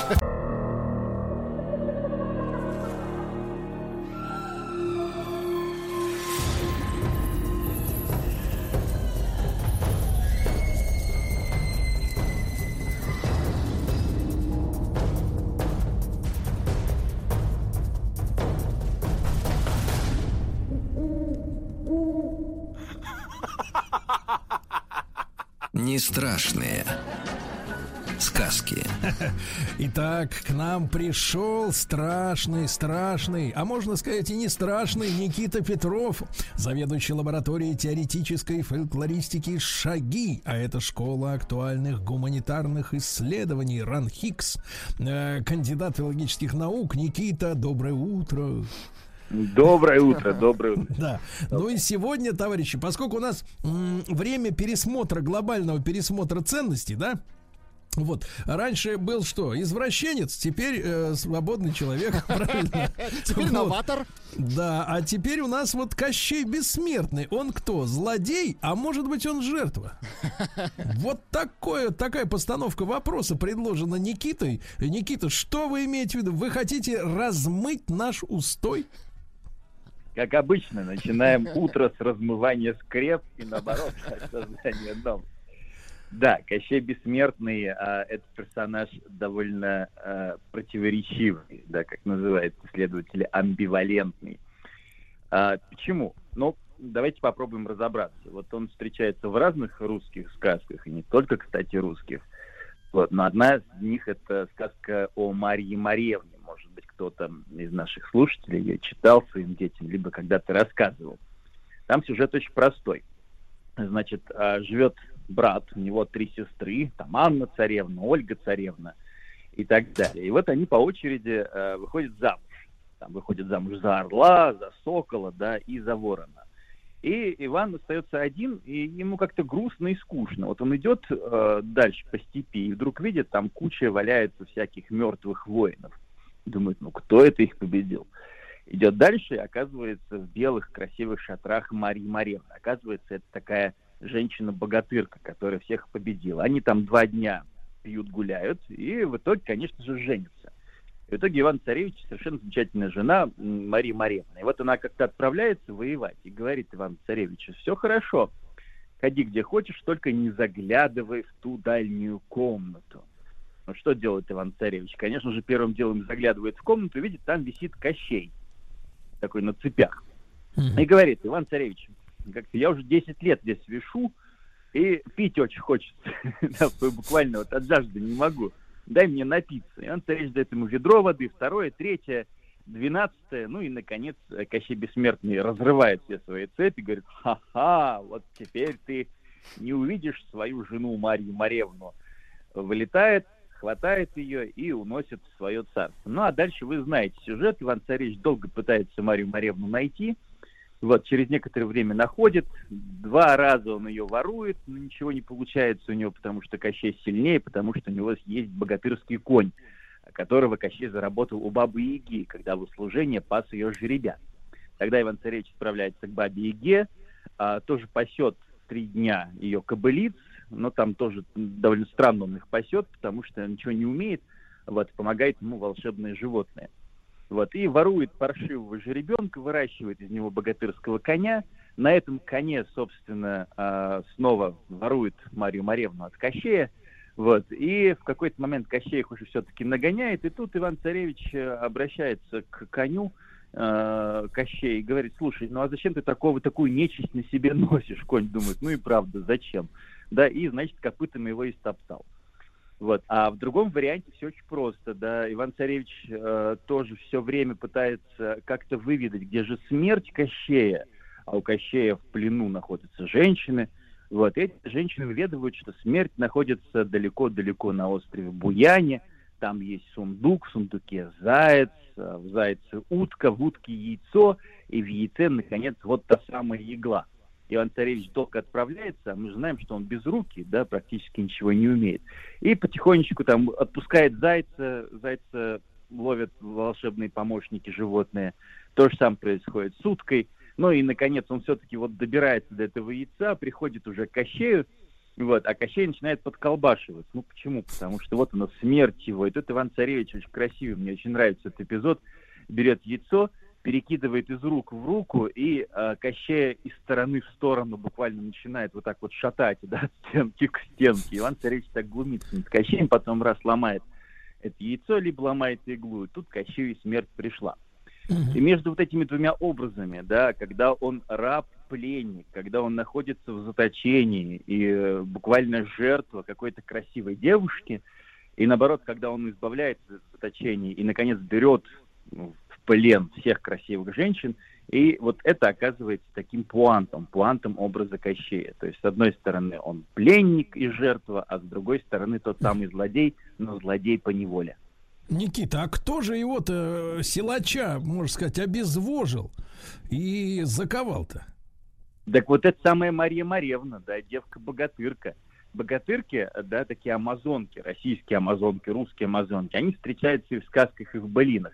Страшные сказки. Итак, к нам пришел страшный, страшный, а можно сказать и не страшный Никита Петров, заведующий лабораторией теоретической фольклористики «Шаги», а это школа актуальных гуманитарных исследований РАНХИКС, Э, кандидат филологических наук. Никита, доброе утро. Доброе утро, доброе утро. Да. Ну и сегодня, товарищи, поскольку у нас время пересмотра, глобального пересмотра ценностей, да, вот. Раньше был что? Извращенец, теперь э, свободный человек, правильно? Теперь Вот. новатор. Да, а теперь у нас вот Кощей Бессмертный. Он кто? Злодей? А может быть он жертва? Вот такое, такая постановка вопроса предложена Никитой. Никита, что вы имеете в виду? Вы хотите размыть наш устой? Как обычно, начинаем утро с размывания скреп и наоборот от создания новых. Да, Кощей Бессмертный а, это персонаж довольно а, противоречивый, да, как называют исследователи, амбивалентный. А, почему? Ну, давайте попробуем разобраться. Вот он встречается в разных русских сказках, и не только, кстати, русских. Вот, но одна из них это сказка о Марье Маревне. Кто-то из наших слушателей ее читал своим детям, либо когда-то рассказывал. Там сюжет очень простой. Значит, а, живет брат, у него три сестры, там Анна царевна, Ольга царевна и так далее. И вот они по очереди э, выходят замуж. Там выходят замуж за орла, за сокола, да, и за ворона. И Иван остается один, и ему как-то грустно и скучно. Вот он идет э, дальше по степи, и вдруг видит, там куча валяется всяких мертвых воинов. Думает, ну кто это их победил? Идет дальше, и оказывается в белых красивых шатрах Марии Маревны. Оказывается, это такая женщина-богатырка, которая всех победила. Они там два дня пьют, гуляют, и в итоге, конечно же, женятся. В итоге Иван Царевич совершенно замечательная жена Мария Маревна. И вот она как-то отправляется воевать и говорит Ивану Царевичу, все хорошо, ходи где хочешь, только не заглядывай в ту дальнюю комнату. Ну что делает Иван Царевич? Конечно же, первым делом заглядывает в комнату видит, там висит Кощей, такой на цепях. И говорит, Иван Царевич, как-то я уже 10 лет здесь вешу, и пить очень хочется. Буквально вот от жажды не могу. Дай мне напиться. И он царевич дает ему ведро воды, второе, третье, двенадцатое. Ну и, наконец, Кощей Бессмертный разрывает все свои цепи, говорит, ха-ха, вот теперь ты не увидишь свою жену Марию Маревну. Вылетает, хватает ее и уносит в свое царство. Ну а дальше вы знаете сюжет. Иван Царевич долго пытается Марию Маревну найти. Вот, через некоторое время находит, два раза он ее ворует, но ничего не получается у него, потому что Кощей сильнее, потому что у него есть богатырский конь, которого Кощей заработал у бабы Яги, когда в услужение пас ее жеребят. Тогда Иван-Царевич отправляется к бабе Яге, а, тоже пасет три дня ее кобылиц, но там тоже довольно странно он их пасет, потому что ничего не умеет, вот, помогает ему волшебное животное. Вот, и ворует паршивого жеребенка, выращивает из него богатырского коня. На этом коне, собственно, а, снова ворует Марию Маревну от Кощея. Вот, и в какой-то момент Кощей их уже все-таки нагоняет, и тут Иван-Царевич э, обращается к коню, э, Кощей, и говорит, слушай, ну а зачем ты такого, такую нечисть на себе носишь? Конь думает, ну и правда, зачем? Да, и, значит, копытами его истоптал. Вот. А в другом варианте все очень просто. Да? Иван-Царевич э, тоже все время пытается как-то выведать, где же смерть Кощея. А у Кощея в плену находятся женщины. Вот. Эти женщины выведывают, что смерть находится далеко-далеко на острове Буяне. Там есть сундук, в сундуке заяц, а в зайце утка, в утке яйцо, и в яйце, наконец, вот та самая игла. Иван-Царевич долго отправляется, а мы же знаем, что он без руки, да, практически ничего не умеет. И потихонечку там отпускает зайца, зайца ловят волшебные помощники животные. То же самое происходит с уткой. Ну и, наконец, он все-таки вот добирается до этого яйца, приходит уже к Кощею, вот, а Кощей начинает подколбашивать. Ну почему? Потому что вот она смерть его. И тут Иван-Царевич очень красивый, мне очень нравится этот эпизод, берет яйцо, перекидывает из рук в руку и э, Кощея из стороны в сторону буквально начинает вот так вот шатать, да, стенки к стенке. Иван Царевич так глумится над Кощеем, потом раз ломает это яйцо, либо ломает иглу. И тут Кощею и смерть пришла. И между вот этими двумя образами, да, когда он раб, пленник, когда он находится в заточении и э, буквально жертва какой-то красивой девушки, и наоборот, когда он избавляется от заточения и, наконец, берет ну, плен всех красивых женщин, и вот это оказывается таким пуантом, пуантом образа Кощея. То есть, с одной стороны, он пленник и жертва, а с другой стороны, тот самый злодей, но злодей по неволе. Никита, а кто же его-то, э, силача, можно сказать, обезвожил и заковал-то? Так вот это самая Мария Маревна, да, девка-богатырка. Богатырки, да, такие амазонки, российские амазонки, русские амазонки, они встречаются и в сказках, и в былинах.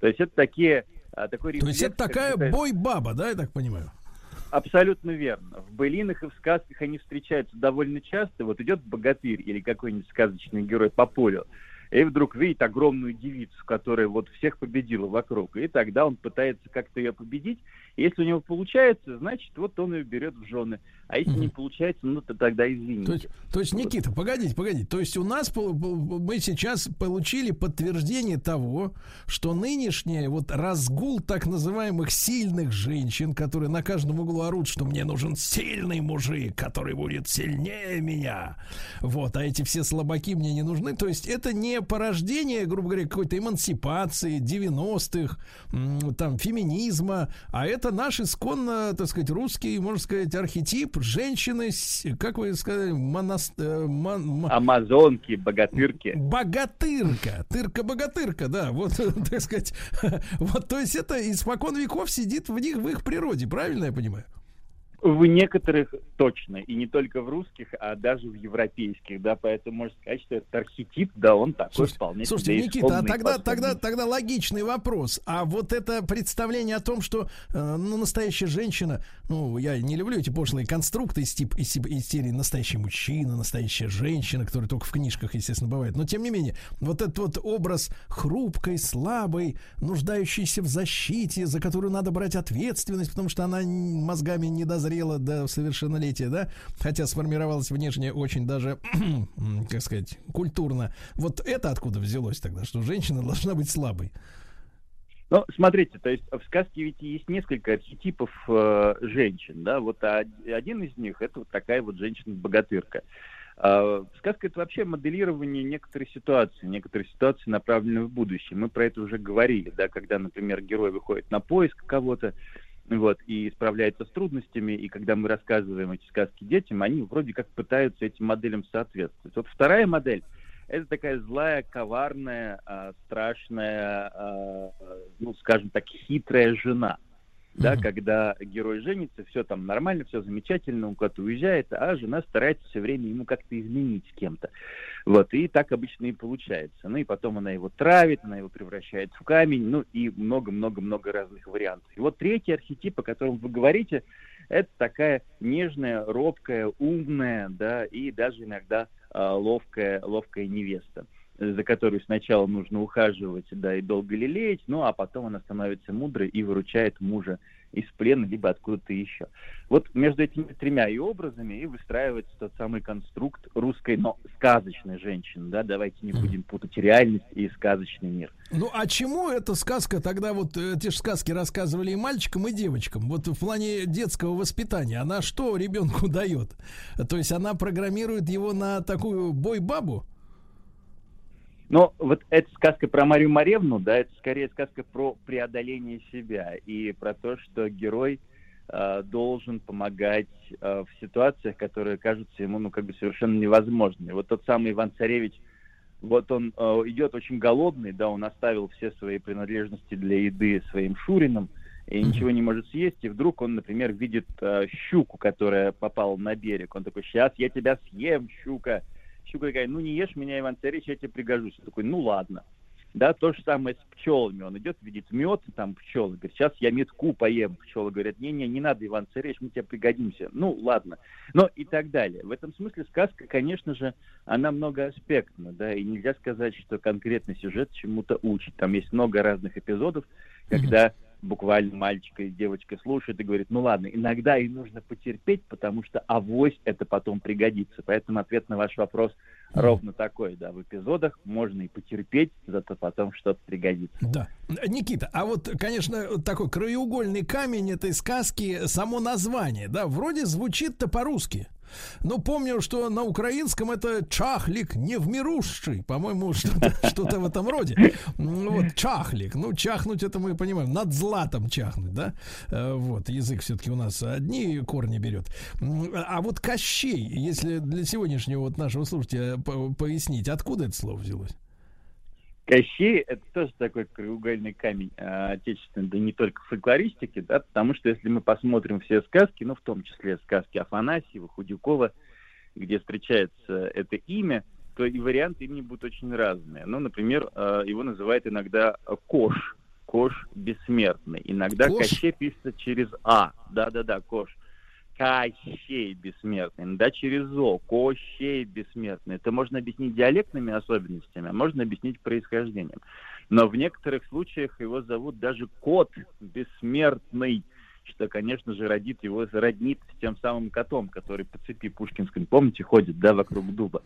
То есть это такие... а, Такой То есть это такая какой-то- бой-баба, да, я так понимаю? Абсолютно верно. В былинах и в сказках они встречаются довольно часто. Вот идет богатырь или какой-нибудь сказочный герой по полю, и вдруг видит огромную девицу, которая вот всех победила вокруг. И тогда он пытается как-то ее победить. И если у него получается, значит, вот он ее берет в жены. А если не получается, ну, то тогда извините. То есть, то есть, Никита, погодите, погодите. То есть у нас мы сейчас получили подтверждение того, что нынешний вот разгул так называемых сильных женщин, которые на каждом углу орут, что мне нужен сильный мужик, который будет сильнее меня. Вот, а эти все слабаки мне не нужны. То есть это не порождение, грубо говоря, какой-то эмансипации 90-х, м, там, феминизма, а это наш исконно, так сказать, русский, можно сказать, архетип женщины, как вы сказали, монас- э, мон- мо- Амазонки, богатырки. Богатырка, тырка-богатырка, да, вот, так сказать, вот, то есть это испокон веков сидит в них, в их природе, правильно я понимаю? В некоторых точно, и не только в русских, а даже в европейских, да, поэтому можно сказать, что этот архетип, да, он такой вполне Слушайте, Никита, а тогда, тогда, тогда логичный вопрос. А вот это представление о том, что э, ну, настоящая женщина, ну, я не люблю эти пошлые конструкты из, тип, из, из серии настоящий мужчина, настоящая женщина, которые только в книжках, естественно, бывает. Но тем не менее, вот этот вот образ хрупкой, слабой, нуждающейся в защите, за которую надо брать ответственность, потому что она мозгами не дозрела до совершеннолетия, да, хотя сформировалась внешне очень даже, как сказать, культурно. Вот это откуда взялось тогда, что женщина должна быть слабой? Ну, смотрите, то есть в сказке ведь есть несколько архетипов э, женщин, да, вот а- один из них это вот такая вот женщина-богатырка. А, сказка это вообще моделирование некоторой ситуации, некоторые ситуации направлены в будущее. Мы про это уже говорили, да, когда, например, герой выходит на поиск кого-то, вот, и справляется с трудностями, и когда мы рассказываем эти сказки детям, они вроде как пытаются этим моделям соответствовать. Вот вторая модель это такая злая, коварная, а, страшная, а, ну, скажем так, хитрая жена. Да, когда герой женится, все там нормально, все замечательно, он куда-то уезжает, а жена старается все время ему как-то изменить с кем-то. Вот, и так обычно и получается. Ну и потом она его травит, она его превращает в камень, ну и много-много-много разных вариантов. И вот третий архетип, о котором вы говорите, это такая нежная, робкая, умная, да, и даже иногда а, ловкая, ловкая невеста за которую сначала нужно ухаживать, да, и долго лелеять, ну, а потом она становится мудрой и выручает мужа из плена, либо откуда-то еще. Вот между этими тремя и образами и выстраивается тот самый конструкт русской, но сказочной женщины, да, давайте не будем путать реальность и сказочный мир. Ну, а чему эта сказка тогда, вот э, те же сказки рассказывали и мальчикам, и девочкам, вот в плане детского воспитания, она что ребенку дает? То есть она программирует его на такую бой-бабу? Но вот эта сказка про Марию Маревну, да, это скорее сказка про преодоление себя и про то, что герой э, должен помогать э, в ситуациях, которые кажутся ему, ну, как бы совершенно невозможными. Вот тот самый Иван Царевич, вот он э, идет очень голодный, да, он оставил все свои принадлежности для еды своим шуринам, и ничего не может съесть, и вдруг он, например, видит э, щуку, которая попала на берег. Он такой, сейчас я тебя съем, щука. Щука такая, ну не ешь меня, Иван Царевич, я тебе пригожусь. Он такой, ну ладно. Да, то же самое с пчелами. Он идет, видит мед, там пчелы. Говорит, сейчас я медку поем. Пчелы говорят, не-не, не надо, Иван Царевич, мы тебе пригодимся. Ну, ладно. Но и так далее. В этом смысле сказка, конечно же, она многоаспектна, да, и нельзя сказать, что конкретный сюжет чему-то учит. Там есть много разных эпизодов, когда буквально мальчика и девочка слушает и говорит, ну ладно, иногда и нужно потерпеть, потому что авось это потом пригодится. Поэтому ответ на ваш вопрос ровно такой, да, в эпизодах можно и потерпеть, зато потом что-то пригодится. Да. Никита, а вот, конечно, такой краеугольный камень этой сказки, само название, да, вроде звучит-то по-русски. Но помню, что на украинском это чахлик невмирущий, по-моему, что-то, в этом роде. Ну, Вот, чахлик. Ну, чахнуть это мы понимаем. Над златом чахнуть, да? Э, Вот, язык все-таки у нас одни корни берет. А вот Кощей, если для сегодняшнего вот нашего слушателя по- пояснить, откуда это слово взялось? Кощей — это тоже такой краеугольный камень а, отечественный, да не только в фольклористике, да, потому что если мы посмотрим все сказки, ну, в том числе сказки Афанасьева, Худякова, где встречается это имя, то и варианты имени будут очень разные. Ну, например, а, его называют иногда Кош, Кош бессмертный. Иногда Кош? Кощей пишется через А, да-да-да, Кош. Кощей бессмертный, да, через О, Кощей бессмертный. Это можно объяснить диалектными особенностями, а можно объяснить происхождением. Но в некоторых случаях его зовут даже кот бессмертный, что, конечно же, родит его, роднит с тем самым котом, который по цепи Пушкинской, помните, ходит, да, вокруг дуба.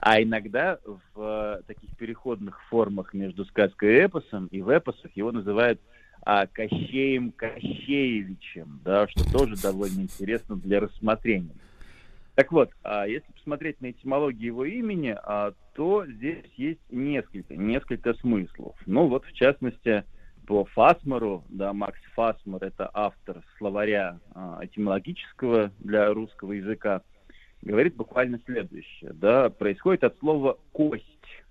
А иногда в э, таких переходных формах между сказкой и эпосом, и в эпосах его называют а, Кощеем Кощеевичем, да, что тоже довольно интересно для рассмотрения. Так вот, а, если посмотреть на этимологию его имени, а, то здесь есть несколько, несколько смыслов. Ну вот, в частности, по Фасмару, да, Макс Фасмар, это автор словаря а, этимологического для русского языка, говорит буквально следующее, да, происходит от слова «кость»,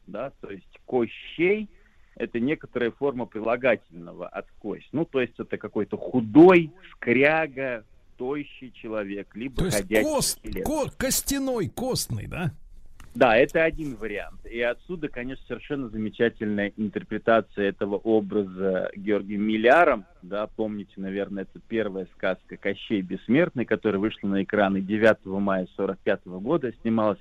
да, то есть «кощей», это некоторая форма прилагательного от кость. Ну, то есть это какой-то худой, скряга, тощий человек, либо То ходячий кост, скелет. ко- костяной, костный, да? Да, это один вариант. И отсюда, конечно, совершенно замечательная интерпретация этого образа Георгием Милляром. Да, помните, наверное, это первая сказка «Кощей Бессмертный», которая вышла на экраны 9 мая 45 года, снималась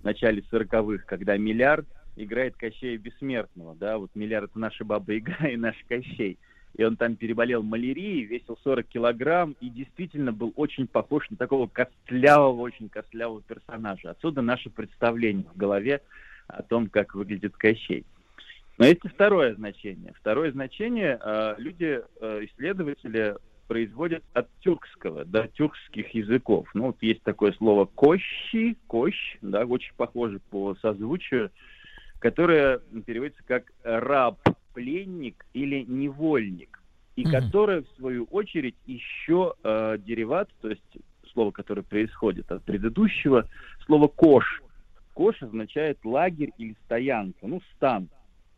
в начале 40-х, когда Милляр играет Кощея Бессмертного. Да, вот Милляр — это наша баба Яга и наш Кощей. И он там переболел малярией, весил 40 килограмм и действительно был очень похож на такого костлявого, очень костлявого персонажа. Отсюда наше представление в голове о том, как выглядит Кощей. Но есть и второе значение. Второе значение э, люди, э, исследователи, производят от тюркского, да, тюркских языков. Ну, вот есть такое слово «кощи», «кощ», да, очень похоже по созвучию, которое переводится как «раб», «пленник» или «невольник», и которое, в свою очередь, еще э, дериват, то есть слово, которое происходит от предыдущего, слово «кош». «Кош» означает лагерь или стоянка, ну, стан.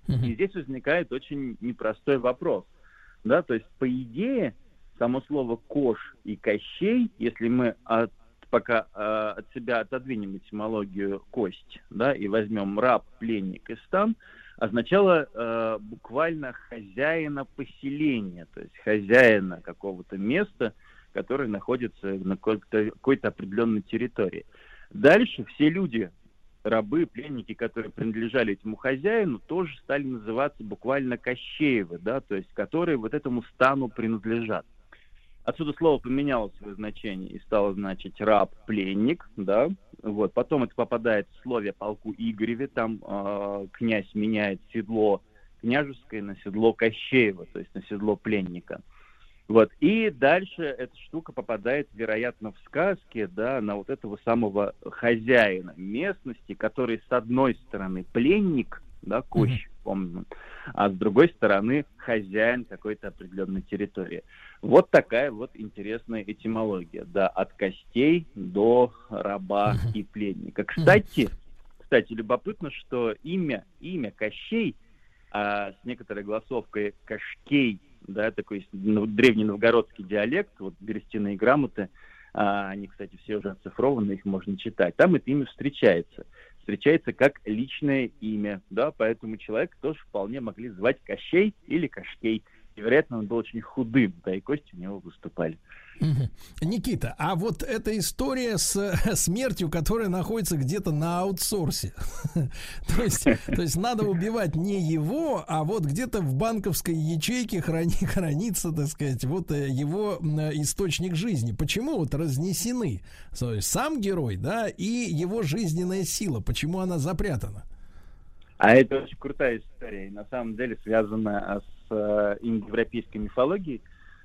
И здесь возникает очень непростой вопрос. Да, то есть, по идее, само слово «кош» и «кощей», если мы от, пока э, от себя отодвинем этимологию «кость», да, и возьмем «раб», «пленник» и «стан», означало э, буквально хозяина поселения, то есть хозяина какого-то места, который находится на какой-то, какой-то определенной территории. Дальше все люди, рабы, пленники, которые принадлежали этому хозяину, тоже стали называться буквально Кощеевы, да, то есть которые вот этому стану принадлежат. Отсюда слово поменяло свое значение и стало значить раб, пленник, да, вот. Потом это попадает в слове полку Игореве, там э, князь меняет седло княжеское на седло Кощеева, то есть на седло пленника. Вот. И дальше эта штука попадает, вероятно, в сказке, да, на вот этого самого хозяина местности, который, с одной стороны, пленник, да, Кощ, mm-hmm. Помню, а с другой стороны, хозяин какой-то определенной территории. Вот такая вот интересная этимология, да, от костей до раба и пленника. Кстати, кстати, любопытно, что имя, имя Кощей а, с некоторой голосовкой Кашкей да, такой древний новгородский диалект, вот берестяные грамоты, а, они, кстати, все уже оцифрованы, их можно читать. Там это имя встречается. Встречается как личное имя, да, поэтому человек тоже вполне могли звать Кощей или Кашкей. И, вероятно, он был очень худым, да, и кости у него выступали. Никита, а вот эта история с смертью, которая находится где-то на аутсорсе. то, есть, то есть надо убивать не его, а вот где-то в банковской ячейке храни, хранится, так сказать, вот э, его источник жизни. Почему вот разнесены сам герой, да, и его жизненная сила? Почему она запрятана? А это очень крутая история. И на самом деле связана с э, индоевропейской мифологией.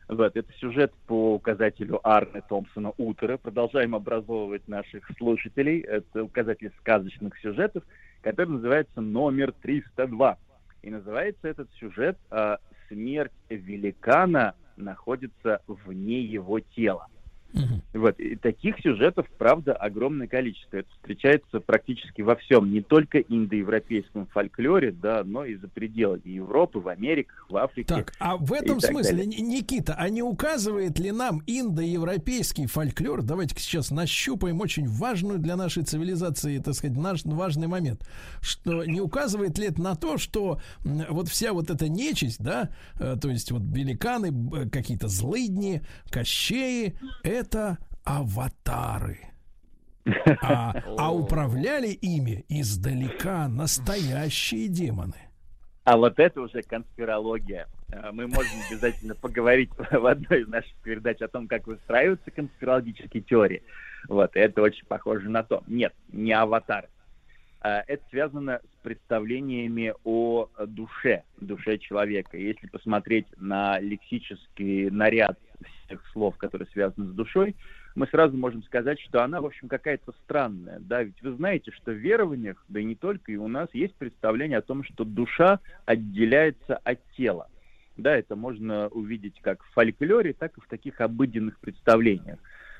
Вот, это сюжет по указателю Арны Томпсона «Утро». Продолжаем образовывать наших слушателей. Это указатель сказочных сюжетов, который называется «Номер 302». И называется этот сюжет э, «Смерть великана находится вне его тела». Угу. Вот. И таких сюжетов, правда, огромное количество. Это встречается практически во всем, не только индоевропейском фольклоре, да, но и за пределами Европы, в Америках, в Африке. Так, а в этом смысле, далее. Никита, а не указывает ли нам индоевропейский фольклор, давайте сейчас нащупаем очень важную для нашей цивилизации, так сказать, наш важный момент, что не указывает ли это на то, что вот вся вот эта нечисть, да, э, то есть вот великаны, какие-то злыдни, кощеи, это это аватары. А, а управляли ими издалека настоящие демоны. А вот это уже конспирология. Э, мы можем обязательно поговорить в одной из наших передач о том, как выстраиваются конспирологические теории. Вот, это очень похоже на то. Нет, не аватар. Э, это связано с представлениями о душе, душе человека. Если посмотреть на лексический наряд всех слов, которые связаны с душой, мы сразу можем сказать, что она, в общем, какая-то странная. Да, ведь вы знаете, что в верованиях, да и не только, и у нас есть представление о том, что душа отделяется от тела. Да, это можно увидеть как в фольклоре, так и в таких обыденных представлениях.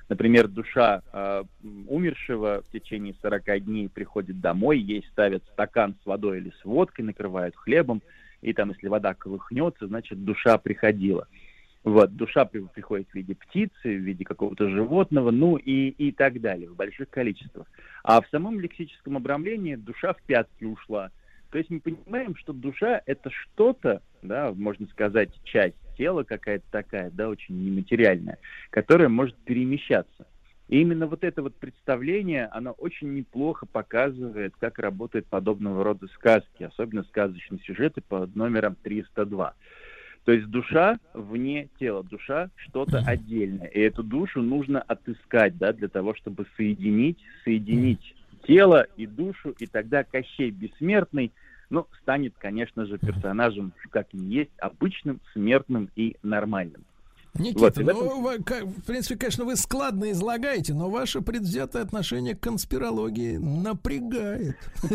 Например, душа э, умершего в течение 40 дней приходит домой, ей ставят стакан с водой или с водкой, накрывают хлебом, и там, если вода колыхнется, значит, душа приходила. Вот, душа приходит в виде птицы, в виде какого-то животного, ну и, и так далее, в больших количествах. А в самом лексическом обрамлении душа в пятки ушла. То есть мы понимаем, что душа — это что-то, да, можно сказать, часть тела какая-то такая, да, очень нематериальная, которая может перемещаться. И именно вот это вот представление, оно очень неплохо показывает, как работают подобного рода сказки, особенно сказочные сюжеты под номером 302. То есть душа вне тела, душа что-то отдельное. И эту душу нужно отыскать, да, для того, чтобы соединить, соединить тело и душу, и тогда Кощей Бессмертный, ну, станет, конечно же, персонажем, как ни есть, обычным, смертным и нормальным. Никита, вот, ну, этом... в принципе, конечно, вы складно излагаете, но ваше предвзятое отношение к конспирологии напрягает.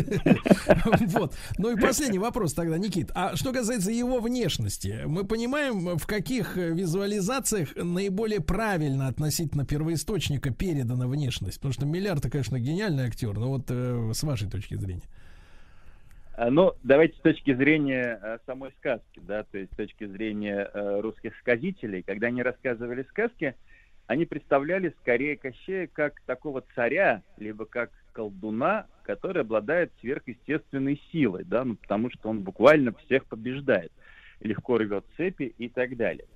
Вот. Ну и последний вопрос тогда, Никит. А что касается его внешности, мы понимаем, в каких визуализациях наиболее правильно относительно первоисточника передана внешность? Потому что Миллиард, конечно, гениальный актер, но вот э, с вашей точки зрения. А, Ну, давайте с точки зрения э, самой сказки, да, то есть с точки зрения э, русских сказителей, когда они рассказывали сказки, они представляли скорее Кощея как такого царя, либо как колдуна, который обладает сверхъестественной силой, да, ну, потому что он буквально всех побеждает, легко рвет цепи и так далее.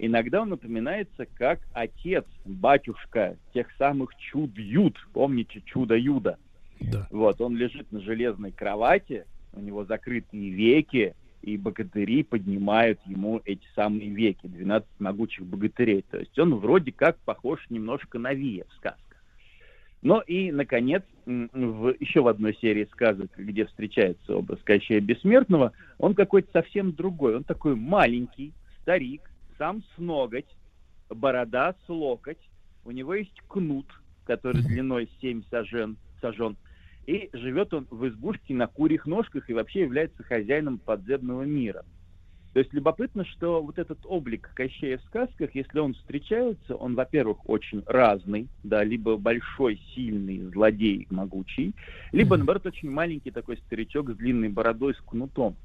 Иногда он напоминается как отец, батюшка тех самых чуд-юд, помните чудо-юда? Да. Вот, он лежит на железной кровати, у него закрытые веки, и богатыри поднимают ему эти самые веки, 12 могучих богатырей. То есть он вроде как похож немножко на Вия в сказках. Ну и, наконец, в, еще в одной серии сказок, где встречается образ Кощея Бессмертного, он какой-то совсем другой. Он такой маленький, старик, сам с ноготь, борода с локоть. У него есть кнут, который длиной 7 сажен, сажен. И живет он в избушке на курьих ножках и вообще является хозяином подземного мира. То есть любопытно, что вот этот облик Кощея в сказках, если он встречается, он, во-первых, очень разный, да, либо большой, сильный, злодей, могучий, либо, наоборот, очень маленький такой старичок с длинной бородой, с кнутом.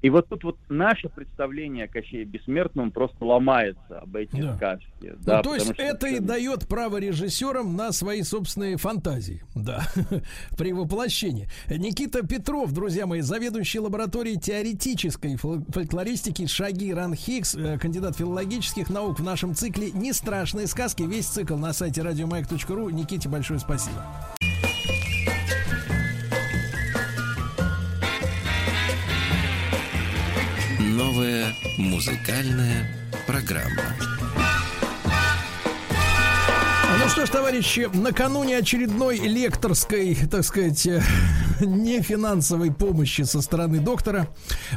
И вот тут вот наше представление о Кощее Бессмертном просто ломается об эти Да. сказки. Ну, да, то есть что это и дает право режиссерам на свои собственные фантазии, да, при воплощении. Никита Петров, друзья мои, заведующий лабораторией теоретической фол- фольклористики Шаги Ран Хикс, э, кандидат филологических наук в нашем цикле «Не страшные сказки». Весь цикл на сайте радиомаяк.ру. Никите большое спасибо. Новая музыкальная программа. Ну что ж, товарищи, накануне очередной лекторской, так сказать, э, нефинансовой помощи со стороны доктора,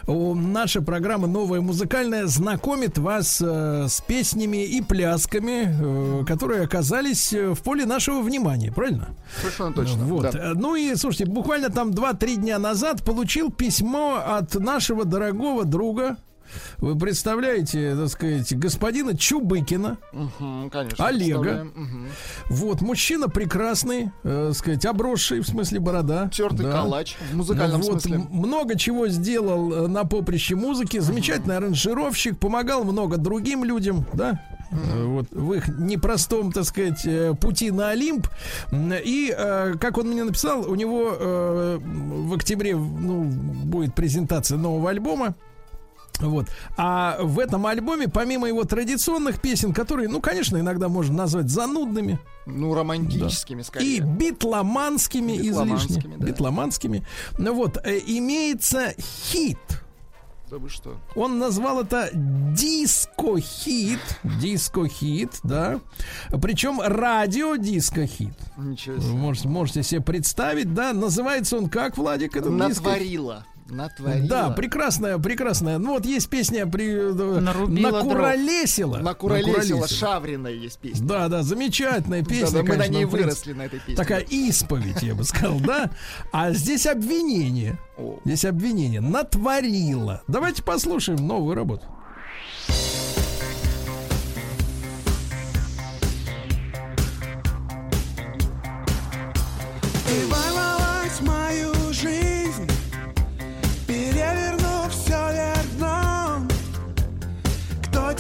наша программа «Новая музыкальная» знакомит вас э, с песнями и плясками, э, которые оказались в поле нашего внимания, правильно? Совершенно точно. Вот. да. Ну и, слушайте, буквально там 2-3 дня назад получил письмо от нашего дорогого друга, вы представляете, так сказать, господина Чубыкина, Мгм, конечно. Олега. Мгм. вот, мужчина прекрасный, э, сказать, обросший, в смысле борода. Тертый калач, в музыкальном вот, смысле. Много чего сделал э, на поприще музыки. Замечательный аранжировщик, помогал много другим людям, да? Э, Вот в их непростом, так сказать, э, пути на Олимп. И, как он мне написал, у него в октябре ну, будет презентация нового альбома. Вот. А в этом альбоме, помимо его традиционных песен, которые, ну, конечно, иногда можно назвать занудными. Ну, романтическими, скорее. И битломанскими, излишне. Битломанскими, да. Битломанскими. Ну вот, э, имеется хит. Да вы что? Он назвал это диско-хит. Диско-хит, да. Причем радио-диско-хит. Ничего себе. можете, можете себе представить, да. Называется он как, Владик? этот? Натворила. Натворила. Да, прекрасная, прекрасная. Ну вот есть песня при Нарубила дров. накуролесила. Накуролесила. Шавриная есть песня. Да, да, замечательная песня. Да-да, мы на конечно, ней в принципе, выросли, на этой песне. Такая исповедь, я бы сказал, да? А здесь обвинение. Здесь обвинение. Натворила. Давайте послушаем новую работу. Ты ворвалась в мою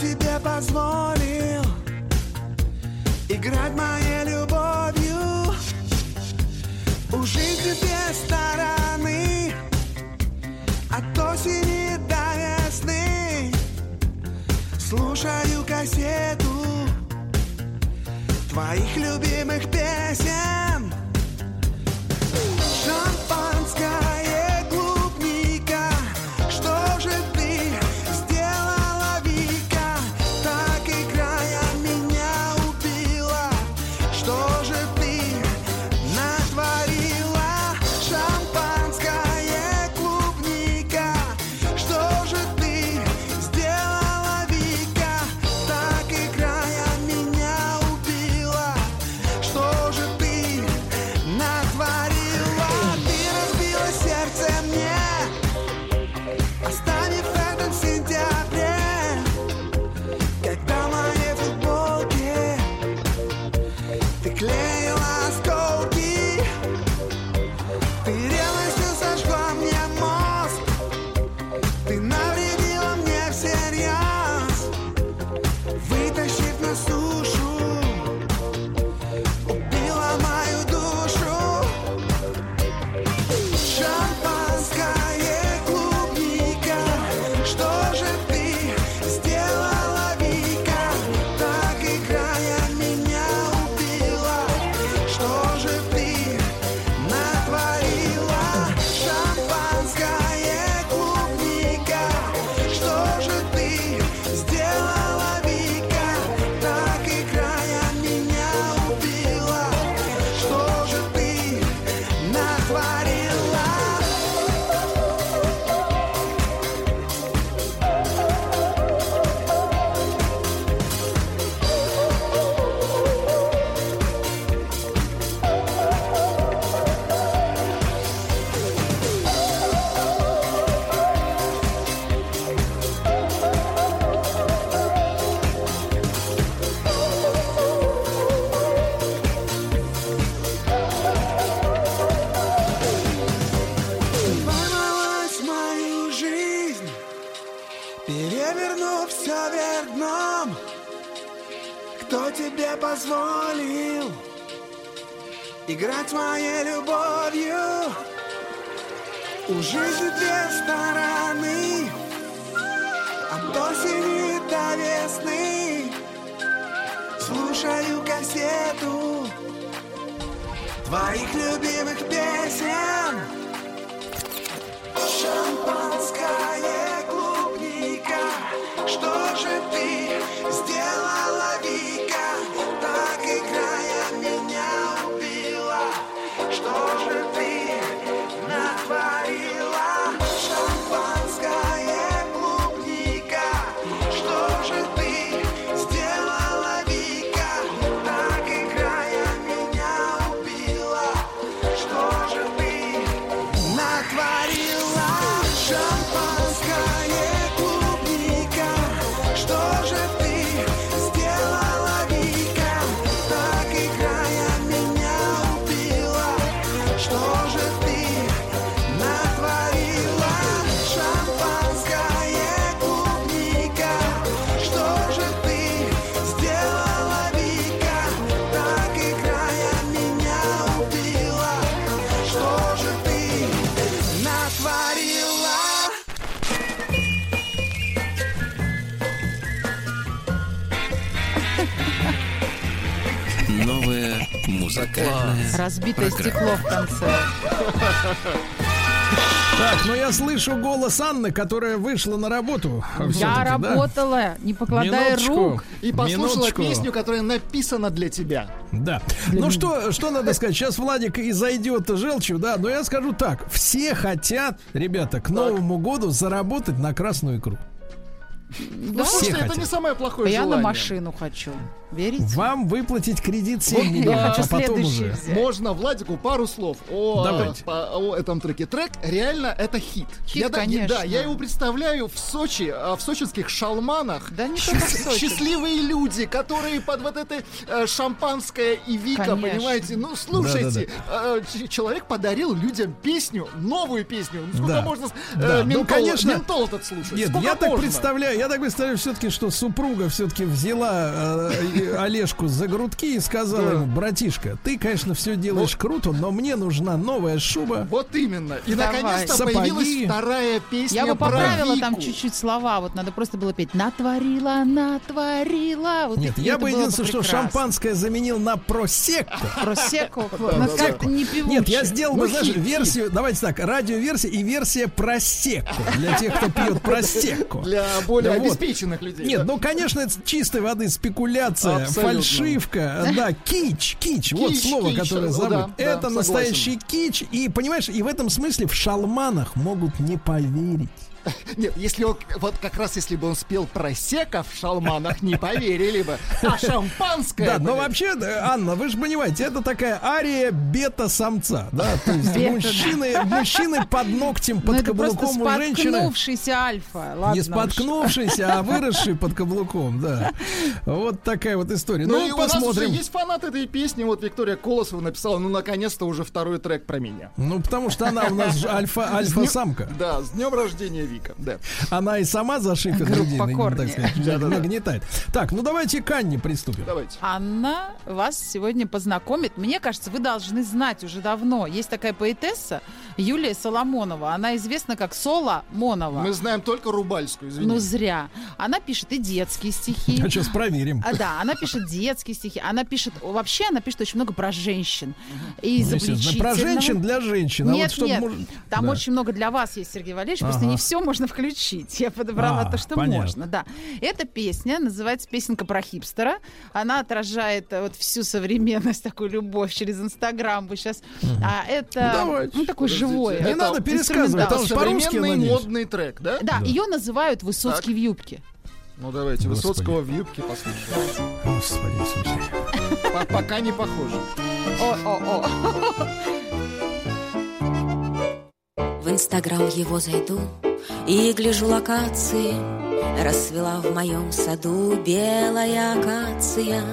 тебе позволил играть моей любовью? У жизни две стороны, от осени до весны. Слушаю кассету твоих любимых песен. Шампанское, Разбитое программа. стекло в конце. Так, ну я слышу голос Анны, которая вышла на работу. Я всё-таки, да? работала, не покладая Минуточку. рук. И послушала Минуточку. песню, которая написана для тебя. Да. Ну что, что надо сказать? Сейчас Владик и зайдет желчью, да, но я скажу так. Все хотят, ребята, к Новому году заработать на красную икру. Ну, Все слушайте, это хотят. не самое плохое Я на желание. машину хочу. Верите? Вам выплатить кредит Вот, 7 миллионов, да. а потом уже. Можно Владику пару слов о, Давайте. по- о этом треке. Трек реально это хит. Хит, я, да- конечно. Да, я его представляю в Сочи, а, в сочинских шалманах. Да не только в Сочи. Счастливые люди, которые под вот это э, шампанское и Вика, Конечно. понимаете? Ну, слушайте, э, ч- человек подарил людям песню, новую песню. Ну, Сколько Да. можно э, Да, ну, ментол, конечно. ментол этот слушать? Нет, Сколько я так можно? представляю, я так представляю все-таки, что супруга все-таки взяла э, Олежку за грудки и сказала Да. ему, братишка, ты, конечно, все делаешь круто, но мне нужна новая шуба. Вот именно. И Давай. наконец-то Сапоги. появилась вторая песня Я бы поправила там чуть-чуть слова. Вот надо просто было петь «Натворила, натворила». Вот Нет, я бы единственное, что шампанское заменил на Ну да, как-то не. Нет, я сделал бы, Ну, знаешь, версию, давайте так, радиоверсия и версия просекко для тех, кто пьет просекко. Для более Да вот. обеспеченных людей. Нет, да. ну, конечно, это чистой воды спекуляция, Абсолютно. фальшивка, да, кич, кич, вот Кич, слово, кич, которое ну забыл. да, да, это согласен. настоящий кич, и, понимаешь, и в этом смысле в шалманах могут не поверить. Нет, если он, вот как раз если бы он спел про сека в шалманах, не поверили бы. А шампанское... Да, но вообще, да, Анна, вы же понимаете, это такая ария бета-самца, да, то есть мужчины, мужчины под ногтем, Ну под каблуком у женщины. споткнувшийся альфа. Ладно Не споткнувшийся, а выросший под каблуком, да. Вот такая вот история. Ну, Ну, и у нас посмотрим. есть фанат этой песни, вот Виктория Колосова написала, ну, наконец-то уже второй трек про меня. Ну, потому что она у нас же альфа-самка. Да, с днем рождения, Вика. Да. Она и сама за шифер Группа людей, ну, так сказать, нагнетает. Так, ну давайте к Анне приступим. Давайте. Анна вас сегодня познакомит. Мне кажется, вы должны знать уже давно. Есть такая поэтесса Юлия Соломонова. Она известна как Сола Монова. Мы знаем только Рубальскую, извини. Ну, зря. Она пишет и детские стихи. А сейчас проверим. А, да, она пишет детские стихи. Она пишет... Вообще, она пишет очень много про женщин. И Ну, естественно, про изобличительного. женщин для женщин. а Нет, вот чтобы нет, муж- там Да. очень много для вас есть, Сергей Валерьевич, просто Ага. не все можно включить. Я подобрала А, то, что понятно. можно, да. Эта песня называется «Песенка про хипстера». Она отражает э, вот всю современность, такую любовь через Инстаграм. Вы сейчас... А это Ну, давайте. ну, такое Подождите, живое. это Не надо пересказывать, там Современный модный трек, да? Да, ее называют «Высоцкий в юбке». Ну, давайте, Господи. Высоцкого в юбке послушаем. Господи Пока не похоже. О-о-о. В Инстаграм его зайду и гляжу локации. Расцвела в моем саду белая акация.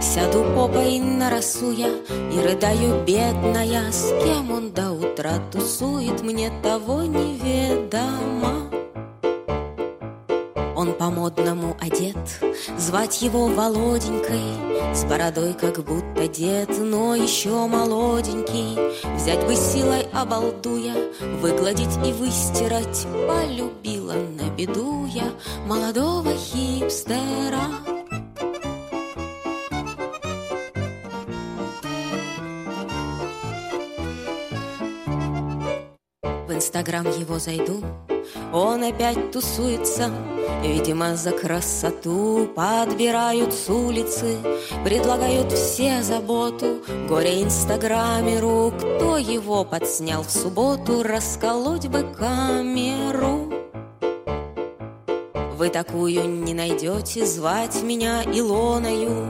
Сяду попой на росу я и рыдаю бедная. С кем он до утра тусует, мне того неведомо. Он по-модному одет, звать его Володенькой, С бородой как будто дед, но еще молоденький. Взять бы силой обалдуя, выгладить и выстирать, Полюбила на беду я молодого хипстера. В инстаграм его зайду, он опять тусуется Видимо, за красоту. Подбирают с улицы Предлагают все заботу. Горе инстаграмеру Кто его подснял в субботу? Расколоть бы камеру Вы такую не найдете Звать меня Илоною.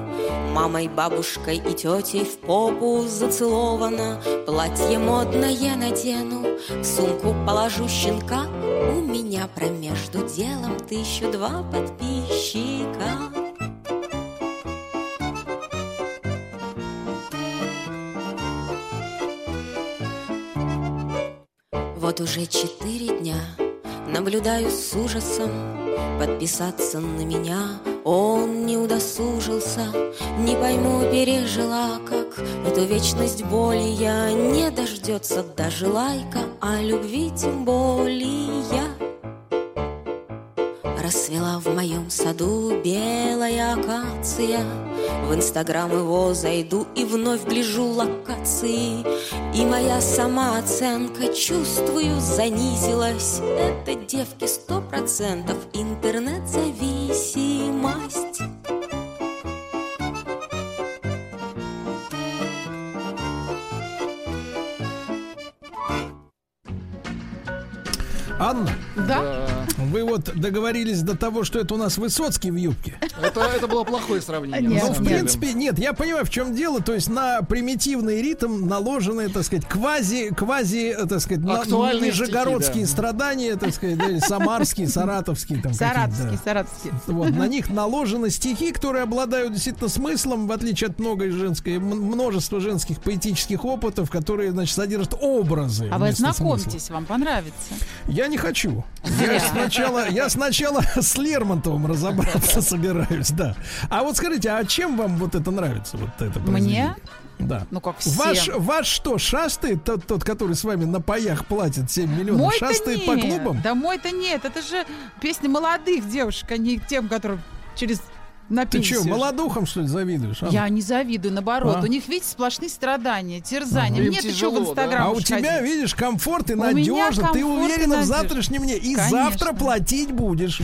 Мамой, бабушкой и тетей в попу зацелована. Платье модное надену В сумку положу щенка. У меня промежду делом Тысячу два подписчика. Вот уже четыре дня Наблюдаю с ужасом Подписаться на меня Он не удосужился. Не пойму, пережила как. Эту вечность боли я Не дождется. Даже лайка А любви тем более Расцвела в моем саду белая акация. В инстаграм его зайду и вновь гляжу локации. И моя самооценка, чувствую, занизилась. Это девки сто процентов интернет-зависимость. Анна, Да? Вы вот договорились до того, что это у нас Высоцкий в юбке. Это, это было плохое сравнение. Ну, в принципе, нет, я понимаю, в чем дело. То есть на примитивный ритм наложены, так сказать, квази, квази, так сказать, Актуальные нижегородские стихи, да. страдания, так сказать, да, или самарские, саратовские. Там какие-то, Саратовский, да. саратовский. Вот, на них наложены стихи, которые обладают действительно смыслом, в отличие от многой женской, м- множества женских поэтических опытов, которые, значит, содержат образы. А вы вместо смысла. знакомьтесь, вам понравится. Я не хочу. Я сначала, я сначала с Лермонтовым разобраться собираюсь, да. А вот скажите, а чем вам вот это нравится? Вот это Мне? Да. Ну, как всем. Ваш, ваш что, шастает, тот, тот, который с вами на паях платит 7 миллионов, Мой-то шастает нет. по клубам? Да мой-то нет. Это же песни молодых девушек, а не тем, которым через на Ты пенсию. что, молодухам, что ли, завидуешь? Анна? Я не завидую, наоборот. А? У них, видите, сплошные страдания, терзания. Ага. Мне ты что в да? Инстаграм А у тебя, ходить? видишь, комфорт и надежно. Ты уверена в надежда. завтрашнем дне. И Конечно. завтра платить будешь.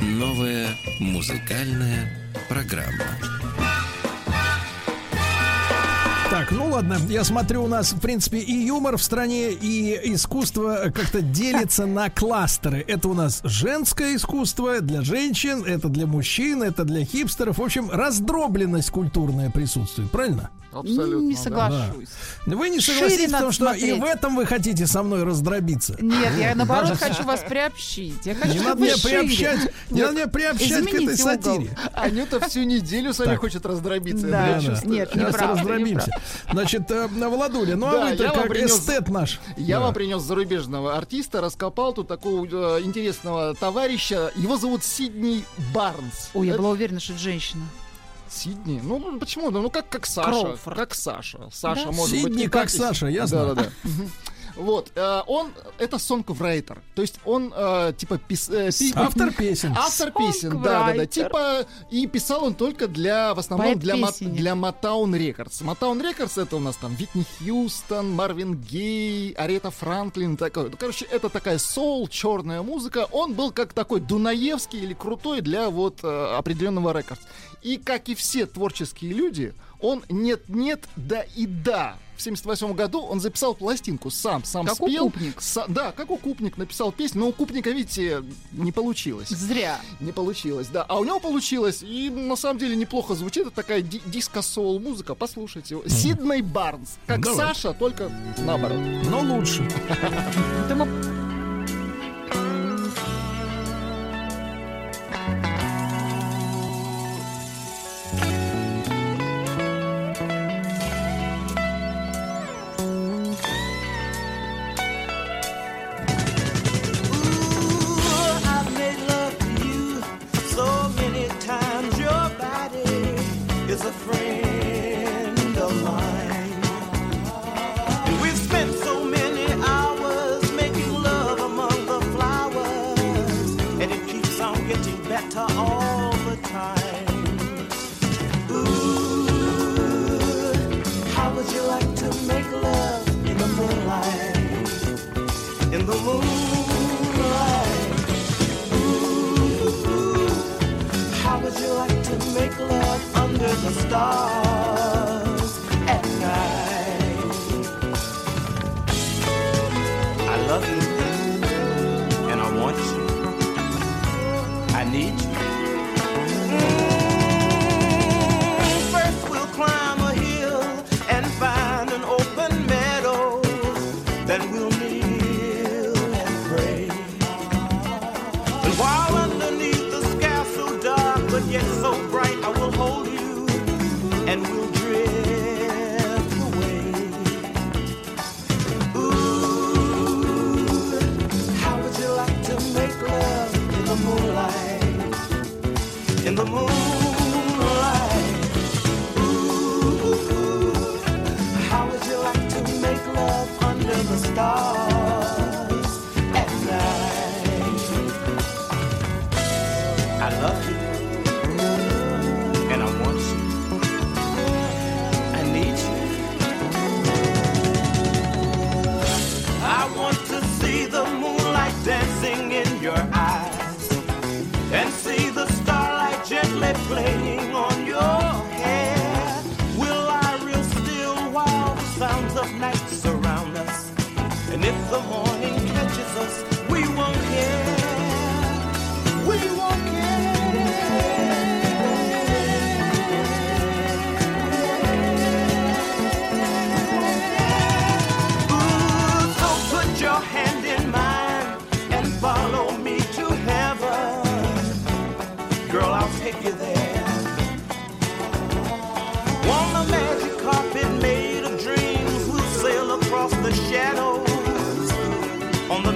Новая музыкальная программа. Так, ну ладно, я смотрю, у нас, в принципе, и юмор в стране, и искусство как-то делится на кластеры. Это у нас женское искусство для женщин, это для мужчин, это для хипстеров. В общем, раздробленность культурная присутствует, правильно? Абсолютно. Не да. соглашусь. Вы не Шире согласитесь, надо потому что и смотреть. в этом вы хотите со мной раздробиться. Нет, я наоборот Даже- хочу вас приобщить. Я хочу, Не надо меня шире. приобщать, не надо меня приобщать к этой сатире. Анюта всю неделю с вами Так. хочет раздробиться. Да, да. Нет, Сейчас неправда, раздробимся. Значит, э, Владуля, ну а Да, вы-то я вам как принес- эстет наш. Я Да. вам принес зарубежного артиста, раскопал тут такого э, интересного товарища. Его зовут Сидни Барнс. Ой, я Это- была уверена, что это женщина. Сидни? Ну, почему? Ну, как, как Саша. Кроуфорд. Как Саша. Саша Да? может быть. Сидни как Саша, ясно? Да, да, да. Вот, э, он, это сонгврайтер, то есть он, э, типа, пис- э, пи- Автор песен. Автор песен, да, да, да. Типа, и писал он только для, в основном, для, Мо- Поэт-песенник. для Motown Records. Motown Records это у нас там Витни Хьюстон, Марвин Гей, Арета Франклин, такой. Ну, короче, это такая соул, черная музыка. Он был как такой Дунаевский или крутой для вот э, определенного рекордс. И как и все творческие люди, он нет-нет, да и да. В 78 году он записал пластинку сам, сам Как спел. укупник. Са- да, как укупник написал песню, но у укупника, видите, не получилось. Зря. Не получилось, да. А у него получилось, и на самом деле неплохо звучит. Это такая ди- диско-соул музыка. Послушайте. его. Сидней Барнс. Как Давай. Саша, только наоборот. Но лучше. friend. With the star.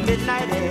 Midnight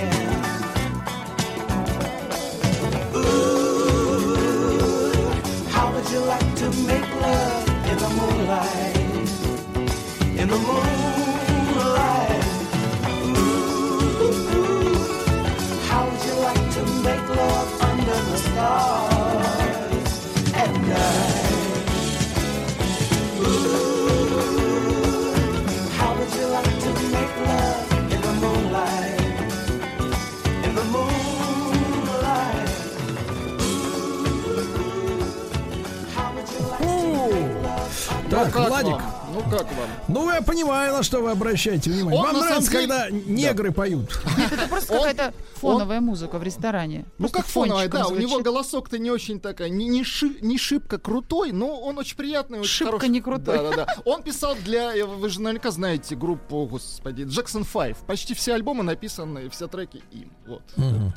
Так, как Владик. вам? Ну как вам? Ну, я понимаю, на что вы обращаете внимание. Он Вам нравится, деле- когда негры поют. Нет, это просто какая-то фоновая музыка в ресторане. Ну Просто как фоновая, да, у него звучит. голосок-то не очень такая, не, не, ши- не шибко крутой, но он очень приятный, очень Шибко хороший. не крутой. Да, да, да. Он писал для, э, вы же наверняка знаете группу, господи, Jackson 5. Почти все альбомы написаны, все треки им. Вот. Мгм.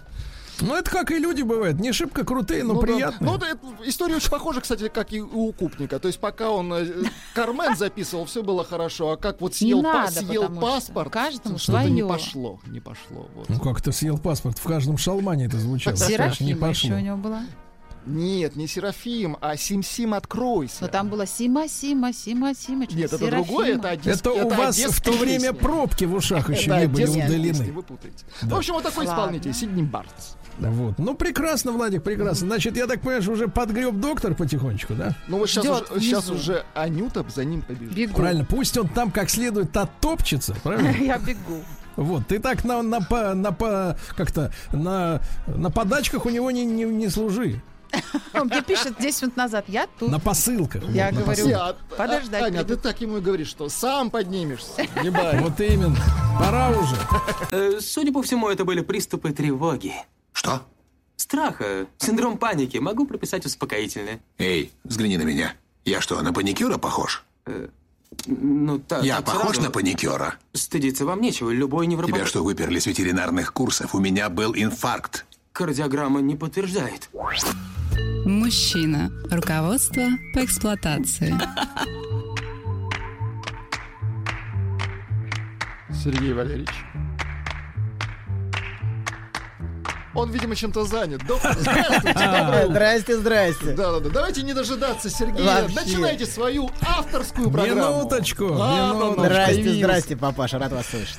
Ну, это как и люди бывают. Не шибко крутые, но Ну да. приятные. Ну, да, это история очень похожа, кстати, как и у Купника. То есть, пока он э, Кармен записывал, все было хорошо, а как вот съел, па- надо, съел потому что паспорт, каждому что-то не пошло, не пошло. Вот. Ну, как ты съел паспорт? В каждом шалмане это звучало. Конечно, не Серафима пошло. еще у него была. Нет, не Серафим, а Сим-Сим откройся. Но там было Сима, Сима, Сима, Сима. Нет, это другое, это одесс- Это у вас в то время песни. пробки в ушах еще Это не были песни, удалены. Вы путаете. Да. В общем, вот такой Ладно. исполнитель, Сидни Бартс. Вот. Ну, прекрасно, Владик, прекрасно. Значит, я так понимаю, что уже подгреб доктор потихонечку, да? Ну вот сейчас Ждёт уже, сейчас уже Анюта за ним побежит. Бегу. Правильно, пусть он там как следует оттопчется, правильно? Я бегу. Вот, ты так на, на, по- на, по- как-то на, на подачках у него не, не, не служи. Он мне пишет 10 минут назад. Я тут. На посылках. Я Вот, на говорю, посылках. а- подождать Аня, ты так ему и говоришь, что сам поднимешься. Не бай. Вот именно. Пора уже. Э, Судя по всему, это были приступы тревоги. Что? Страха, синдром паники. Могу прописать успокоительное. Эй, взгляни на меня. Я что, на паникюра похож? Ну, так. Я так похож сразу. на паникюра? Стыдиться вам нечего. Любой невропатолог... Тебя что, выперли с ветеринарных курсов? У меня был инфаркт. Кардиограмма не подтверждает. Мужчина. Руководство по эксплуатации. Сергей Валерьевич. Он, видимо, чем-то занят. Доктор, здравствуйте. утро. Здрасте, здрасте. Да, да, да. Давайте не дожидаться Сергея. Начинайте свою авторскую программу. Минуточку, ну, Здрасте, здрасте, папаша, рад вас слышать.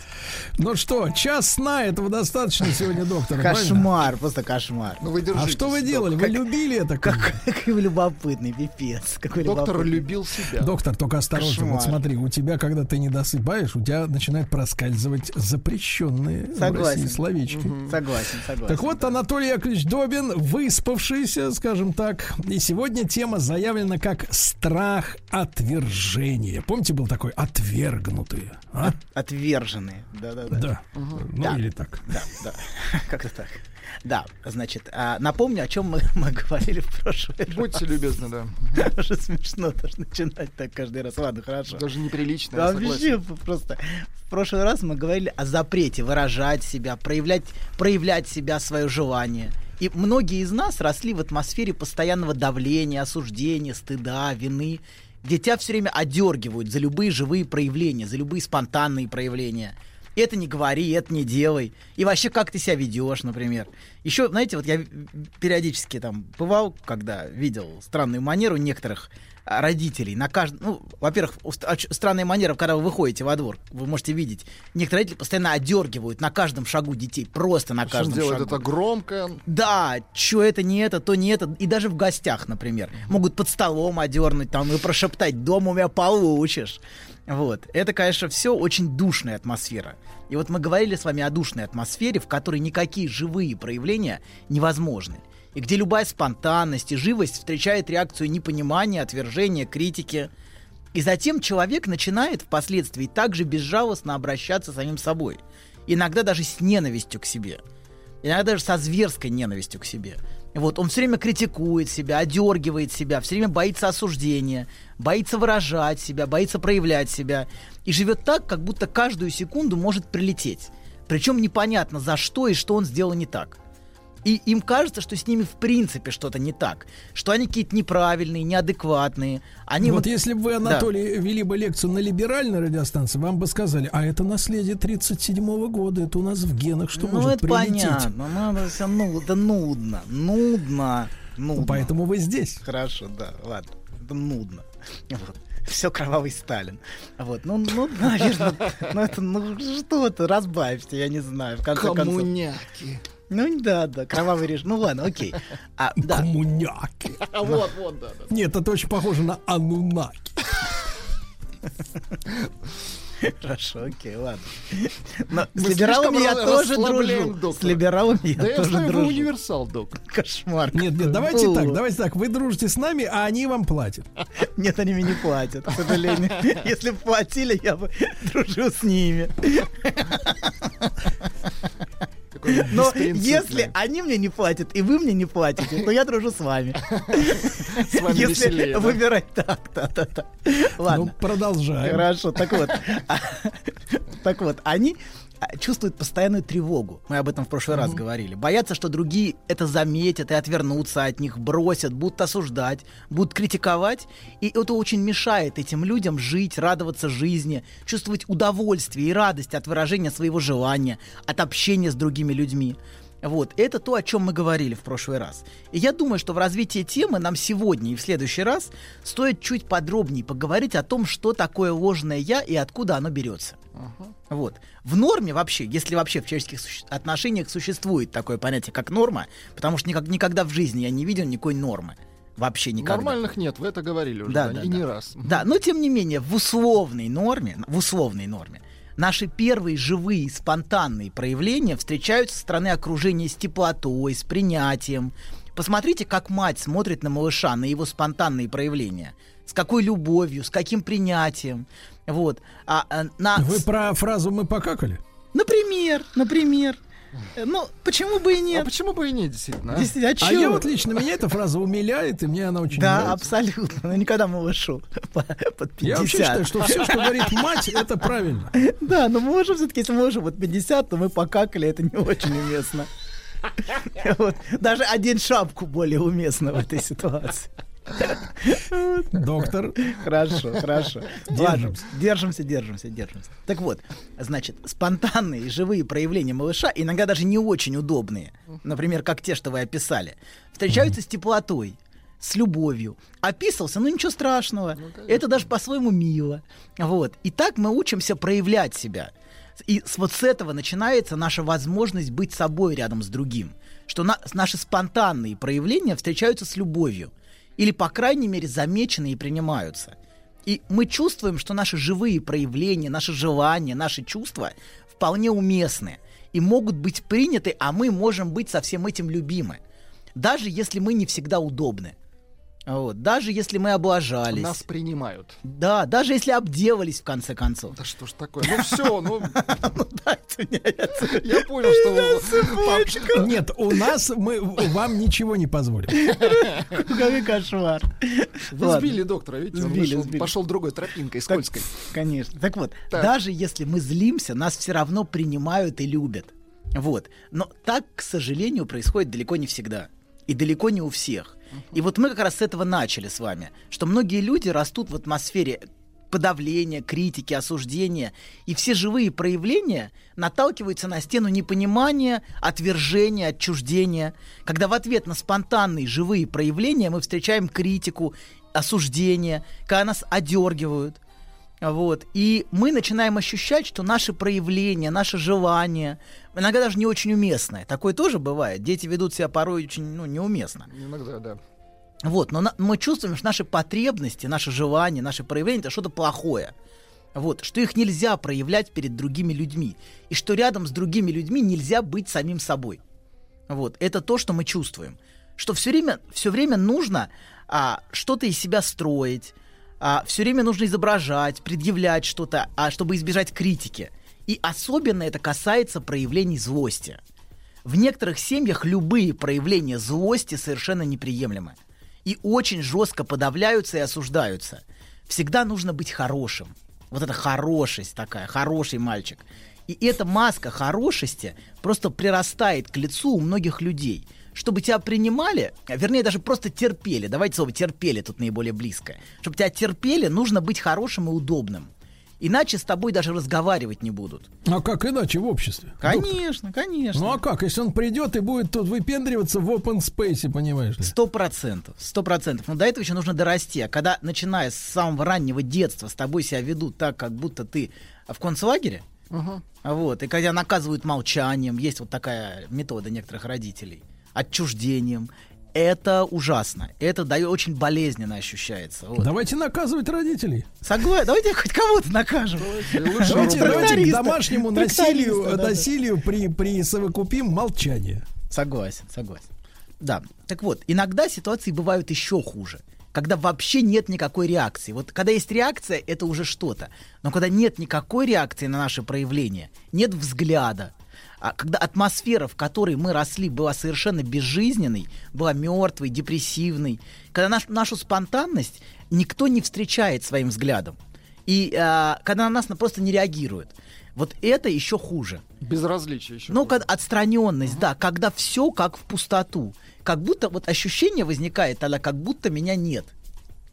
Ну что, час сна этого достаточно сегодня, доктор. правильно? Кошмар, просто кошмар. Ну вы А что вы делали? Вы любили это? Как, какой вы любопытный, пипец. Какой Доктор любопытный. любил себя. Доктор, только осторожно. Вот Кошмар. смотри, у тебя, когда ты не досыпаешь, у тебя начинают проскальзывать запрещенные в Согласен. России словечки. Согласен, согласен. Так вот, Анатолий Яковлевич Добин, выспавшийся, скажем так, и сегодня тема заявлена как страх отвержения. Помните, был такой отвергнутые? а? Отверженные. Да-да-да. Да. Ну, Да. или так. Да, да. Как-то так. Да, значит, а, напомню, о чем мы, мы говорили в прошлый раз. Будьте любезны, да. Уже смешно даже начинать так каждый раз. Ладно, хорошо. Даже неприлично, Да, вообще просто. В прошлый раз мы говорили о запрете выражать себя, проявлять, проявлять себя, свое желание. И многие из нас росли в атмосфере постоянного давления, осуждения, стыда, вины, где тебя все время одергивают за любые живые проявления, за любые спонтанные проявления. Это не говори, это не делай. И вообще, как ты себя ведешь, например. Еще, знаете, вот я периодически там бывал, когда видел странную манеру некоторых родителей на каждом... Ну, во-первых, странная манера, когда вы выходите во двор, вы можете видеть, некоторые родители постоянно одергивают на каждом шагу детей, просто на Причем каждом делает шагу. это громко. Да, что это не это, то не это. И даже в гостях, например. Могут под столом одернуть там и прошептать, дома у меня получишь. Вот. Это, конечно, все очень душная атмосфера. И вот мы говорили с вами о душной атмосфере, в которой никакие живые проявления невозможны. И где любая спонтанность и живость встречает реакцию непонимания, отвержения, критики. И затем человек начинает впоследствии также безжалостно обращаться с самим собой. Иногда даже с ненавистью к себе. Иногда даже со зверской ненавистью к себе. Вот, он все время критикует себя, одергивает себя, все время боится осуждения, боится выражать себя, боится проявлять себя. И живет так, как будто каждую секунду может прилететь. Причем непонятно за что и что он сделал не так. И им кажется, что с ними в принципе что-то не так, что они какие-то неправильные, неадекватные. Они вот если бы вы, Анатолий, вели бы лекцию на либеральной радиостанции, вам бы сказали, а это наследие 37 года, это у нас в генах, что ну, может это прилететь. понятно, надо все, ну, это нудно, нудно, нудно. Поэтому вы здесь. Хорошо, да, ладно, это нудно. Вот. Все кровавый Сталин. Вот, ну, ну, наверное, ну это, ну что-то, разбавьте, я не знаю, в конце концов. Коммуняки. Ну да, да, кровавый режим. Ну ладно, окей. А, да. Коммуняки. А вот, вот, да, да. Нет, это очень похоже на Анунаки. Хорошо, окей, ладно. Но Мы с либералами я тоже дружу. С доктора. либералами я Да я тоже знаю, вы дружу. универсал, док. Кошмар. Нет, нет, давайте так, давайте так. Вы дружите с нами, а они вам платят. Нет, они мне не платят, к сожалению. Если бы платили, я бы дружил с ними. Но если они мне не платят, и вы мне не платите, то я дружу с вами. С вами Если веселее, да? выбирать так, да, да, да. Ну, Ладно. продолжаем. Хорошо, так вот. Так вот, они чувствуют постоянную тревогу. Мы об этом в прошлый раз говорили. Боятся, что другие это заметят и отвернутся от них, бросят, будут осуждать, будут критиковать. И это очень мешает этим людям жить, радоваться жизни, чувствовать удовольствие и радость от выражения своего желания, от общения с другими людьми. Вот, это то, о чем мы говорили в прошлый раз. И я думаю, что в развитии темы нам сегодня и в следующий раз стоит чуть подробнее поговорить о том, что такое ложное я и откуда оно берется. Вот. В норме вообще, если вообще в человеческих суще- отношениях существует такое понятие, как норма, потому что никак- никогда в жизни я не видел никакой нормы. Вообще никогда. Нормальных нет, вы это говорили уже, Да, да, да, и да. не раз. Да, но тем не менее, в условной норме, в условной норме, наши первые живые, спонтанные проявления встречаются со стороны окружения с теплотой, с принятием. Посмотрите, как мать смотрит на малыша, на его спонтанные проявления. С какой любовью, с каким принятием. Вот. А, а, на... Вы про фразу «мы покакали»? Например, например. Э, Ну, почему бы и нет? А почему бы и нет, действительно? а? Действительно, а А я вот лично, меня эта фраза умиляет, и мне она очень Да, нравится. абсолютно. Но никогда малышу по- под 50. Я вообще считаю, что все, что говорит мать, это правильно. Да, но мы можем все-таки, если мы вот 50, то мы покакали, это не очень уместно. Вот. Даже одеть шапку более уместно в этой ситуации. Доктор. Хорошо, хорошо. Держимся. Ладно, держимся, держимся, держимся. Так вот, значит, спонтанные и живые проявления малыша, иногда даже не очень удобные, например, как те, что вы описали, встречаются с теплотой, с любовью. Описался, ну ничего страшного. Это даже по-своему мило. Вот. И так мы учимся проявлять себя. И вот с этого начинается наша возможность быть собой рядом с другим. Что на- наши спонтанные проявления встречаются с любовью. Или, по крайней мере, замечены и принимаются. И мы чувствуем, что наши живые проявления, наши желания, наши чувства вполне уместны и могут быть приняты, а мы можем быть со всем этим любимы. Даже если мы не всегда удобны. Вот. Даже если мы облажались. Нас принимают. Да, даже если обделались в конце концов. Да что ж такое? Ну все, ну... Я понял, что... вы- Нет, у нас мы вам ничего не позволим. Какой кошмар. Сбили доктора, видите, он Сбили, пошел другой тропинкой, скользкой. Конечно. Так вот, даже если мы злимся, нас все равно принимают и любят. Вот. Но так, к сожалению, происходит далеко не всегда. И далеко не у всех. И вот мы как раз с этого начали с вами. Что многие люди растут в атмосфере подавления, критики, осуждения. И все живые проявления наталкиваются на стену непонимания, отвержения, отчуждения. Когда в ответ на спонтанные живые проявления мы встречаем критику, осуждение, когда нас одергивают. Вот. И мы начинаем ощущать, что наши проявления, наши желания, иногда даже не очень уместные. Такое тоже бывает. Дети ведут себя порой очень ну, неуместно. Иногда, да. Вот, но на- мы чувствуем, что наши потребности, наши желания, наши проявления это что-то плохое. Вот, что их нельзя проявлять перед другими людьми. И что рядом с другими людьми нельзя быть самим собой. Вот, это то, что мы чувствуем. Что все время, все время нужно а, что-то из себя строить, а, все время нужно изображать, предъявлять что-то, а, чтобы избежать критики. И особенно это касается проявлений злости. В некоторых семьях любые проявления злости совершенно неприемлемы. И очень жестко подавляются и осуждаются. Всегда нужно быть хорошим. Вот это хорошесть такая, хороший мальчик. И эта маска хорошести просто прирастает к лицу у многих людей. Чтобы тебя принимали, а, вернее, даже просто терпели. Давайте слово терпели тут наиболее близкое. Чтобы тебя терпели, нужно быть хорошим и удобным. Иначе с тобой даже разговаривать не будут. А как иначе в обществе? Доктор? Конечно, конечно. Ну а как, если он придет и будет тут выпендриваться в open space, понимаешь? Сто процентов, сто процентов. Но до этого еще нужно дорасти. А когда, начиная с самого раннего детства, с тобой себя ведут так, как будто ты в концлагере, вот, и когда наказывают молчанием, есть вот такая метода некоторых родителей, отчуждением, это ужасно. Это дает очень болезненно ощущается. Вот. Давайте наказывать родителей. Согласен. Давайте хоть кого-то накажем. Давайте, давайте к домашнему насилию, да, да. насилию при, присовокупим молчание. Согласен, согласен. Да, так вот, иногда ситуации бывают еще хуже. Когда вообще нет никакой реакции. Вот когда есть реакция, это уже что-то. Но когда нет никакой реакции на наши проявления, нет взгляда, когда атмосфера, в которой мы росли, была совершенно безжизненной, была мертвой, депрессивной, когда наш- нашу спонтанность никто не встречает своим взглядом, и а, когда на нас на- просто не реагируют, вот это еще хуже. Безразличие еще. Ну, когда отстраненность, да, когда все как в пустоту. Как будто вот ощущение возникает тогда, как будто меня нет.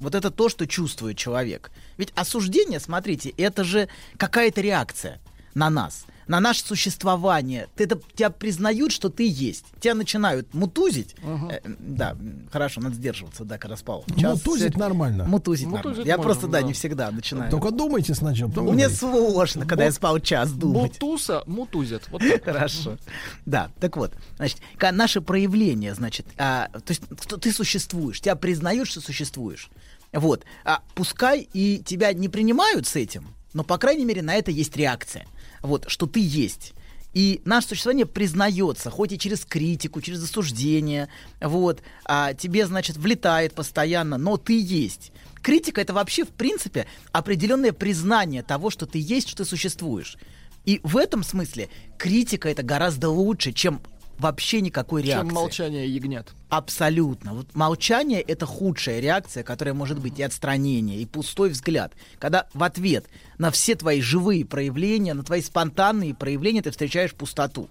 Вот это то, что чувствует человек. Ведь осуждение, смотрите, это же какая-то реакция на нас, на наше существование. Ты это, тебя признают, что ты есть. Тебя начинают мутузить. Э, да, хорошо, надо сдерживаться, да, когда спал. Час, Мутузить всё- нормально. Мутузить, Мутузить нормально. Я можно, просто, да, да. не всегда начинаю. Только думайте сначала. потом Мне говорите. сложно, когда я Мут- спал час думать. Мутуса мутузят. Вот так. Хорошо. Да, так вот, значит, наше проявление, значит, а, то есть что ты существуешь, тебя признают, что существуешь. Вот. А пускай и тебя не принимают с этим, но, по крайней мере, на это есть реакция. Вот, что ты есть. И наше существование признается, хоть и через критику, через осуждение, вот, а тебе, значит, влетает постоянно, но ты есть. Критика это вообще, в принципе, определенное признание того, что ты есть, что ты существуешь. И в этом смысле критика это гораздо лучше, чем вообще никакой реакции. Чем молчание ягнят. Абсолютно. Вот молчание это худшая реакция, которая может быть и отстранение, и пустой взгляд. Когда в ответ на все твои живые проявления, на твои спонтанные проявления ты встречаешь пустоту.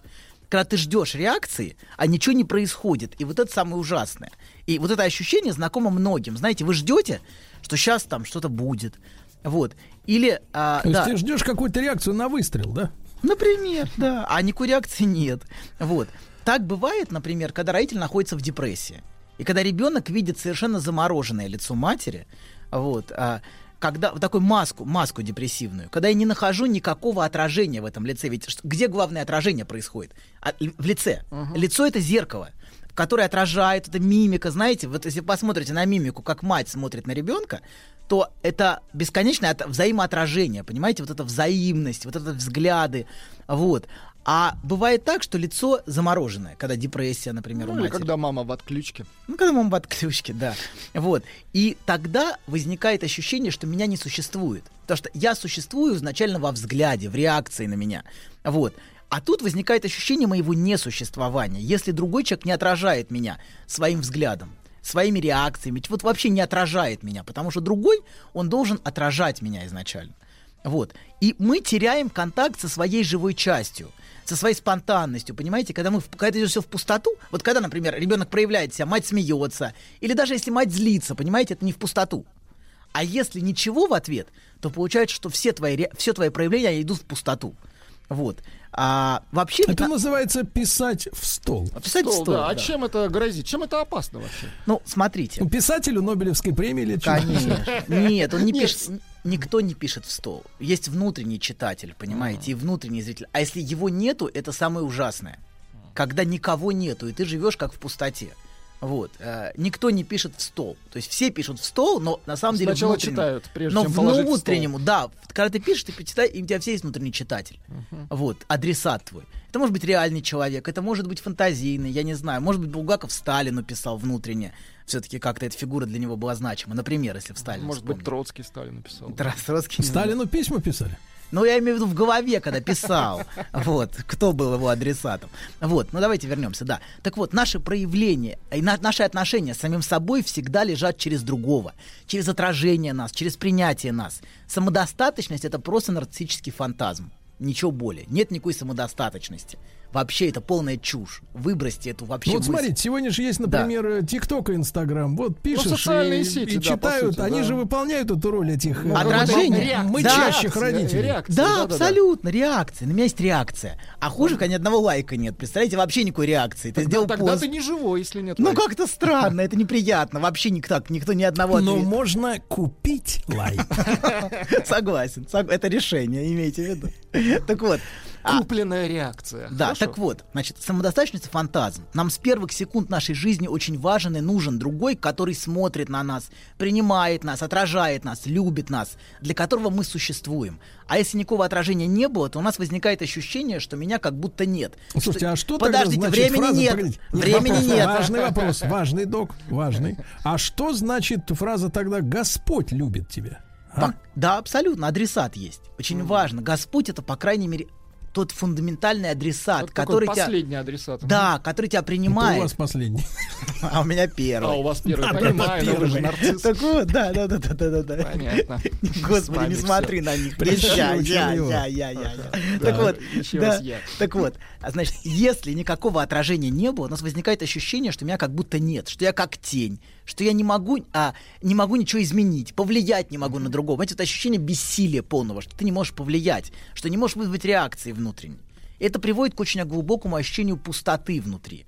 Когда ты ждешь реакции, а ничего не происходит. И вот это самое ужасное. И вот это ощущение знакомо многим. Знаете, вы ждете, что сейчас там что-то будет. Вот. Или... а, То есть да. ты ждешь какую-то реакцию на выстрел, да? Например, да. А никакой реакции нет. Вот. Так бывает, например, когда родитель находится в депрессии. И когда ребенок видит совершенно замороженное лицо матери, вот, а, когда в такую маску, маску депрессивную, когда я не нахожу никакого отражения в этом лице. Ведь где главное отражение происходит? А, в лице. Лицо это зеркало, которое отражает, это мимика, знаете, вот если посмотрите на мимику, как мать смотрит на ребенка, то это бесконечное от- взаимоотражение, понимаете, вот эта взаимность, вот это взгляды, вот. А бывает так, что лицо замороженное, когда депрессия, например, у Ну, или матери. когда мама в отключке. Ну, когда мама в отключке, да. Вот. И тогда возникает ощущение, что меня не существует. Потому что я существую изначально во взгляде, в реакции на меня. Вот. А тут возникает ощущение моего несуществования, если другой человек не отражает меня своим взглядом, своими реакциями, вот вообще не отражает меня, потому что другой, он должен отражать меня изначально. Вот. И мы теряем контакт со своей живой частью, со своей спонтанностью, понимаете? Когда, мы, в- когда это идет все в пустоту, вот когда, например, ребенок проявляет себя, мать смеется, или даже если мать злится, понимаете, это не в пустоту. А если ничего в ответ, то получается, что все твои, все твои проявления они идут в пустоту. Вот. А вообще... Это называется писать в стол. Писать в Стол, стол, да. А да. чем это грозит? Чем это опасно вообще? Ну, смотрите. Писателю Нобелевской премии или? Конечно. Нет, он не пишет. Никто не пишет в стол. Есть внутренний читатель, понимаете, и внутренний зритель. А если его нету, это самое ужасное. Когда никого нету, и ты живешь как в пустоте. Вот. Э, никто не пишет в стол. То есть все пишут в стол, но на самом деле Сначала читают, прежде но чем положить в стол. внутреннему, да. Когда ты пишешь, ты почитай, и у тебя все есть внутренний читатель. Вот, адресат твой. Это может быть реальный человек, это может быть фантазийный, я не знаю. Может быть, Булгаков Сталину писал внутренне. Все-таки как-то эта фигура для него была значима. Например, если в Сталине Может быть, Троцкий Сталин написал. Троцкий. Сталину письма писали? Ну, я имею в виду в голове, когда писал. Вот, кто был его адресатом. Вот, ну давайте вернемся, да. Так вот, наши проявления и на- наши отношения с самим собой всегда лежат через другого, через отражение нас, через принятие нас. Самодостаточность — это просто нарциссический фантазм. Ничего более. Нет никакой самодостаточности. Вообще это полная чушь. Выбросьте эту вообще Ну вот мысль. смотрите, сегодня же есть, Да. например, ТикТок и Инстаграм. Вот пишешь социальные и, сети, и да, читают, сути, они да. же выполняют эту роль этих э, Да. мычащих Реакция, родителей. реакция. Да, Да-да-да. абсолютно, реакция. На меня есть реакция. А хуже, когда ни одного лайка нет. Представляете, вообще никакой реакции. Ты сделал Тогда пост. ты не живой, если нет Ну как-то странно, это неприятно. Вообще никто, никто ни одного Но ответа. можно купить лайк. Согласен, сог- это решение, имейте в виду. Так вот. А, Купленная реакция. Да, Хорошо. так вот, значит, самодостаточность — фантазм. Нам с первых секунд нашей жизни очень важен и нужен другой, который смотрит на нас, принимает нас, отражает нас, любит нас, для которого мы существуем. А если никакого отражения не было, то у нас возникает ощущение, что меня как будто нет. Слушайте, а что тогда Подождите, значит времени фраза, нет. погодите, времени вопрос, нет. Важный вопрос, важный, док, важный. А что значит фраза тогда «Господь любит тебя»? А? По- Да, абсолютно, адресат есть. Очень важно. Господь это, по крайней мере, тот фундаментальный адресат, Вот который тебя... последний адресат. Да, который тебя Это у принимает. вас последний. А у меня первый. А у вас первый, Да, понимаю, да, но вы же первый. нарцисс. Так вот, да, да, да, да, да, да, да. Понятно. Господи, не смотри на них. Я, я, я, я, я, Так вот, еще да, так вот, а значит, если никакого отражения не было, у нас возникает ощущение, что меня как будто нет, что я как тень, что я не могу, а, не могу ничего изменить, повлиять не могу на другого. Знаете, это ощущение бессилия полного, что ты не можешь повлиять, что не можешь вызвать реакции внутренней. Это приводит к очень глубокому ощущению пустоты внутри.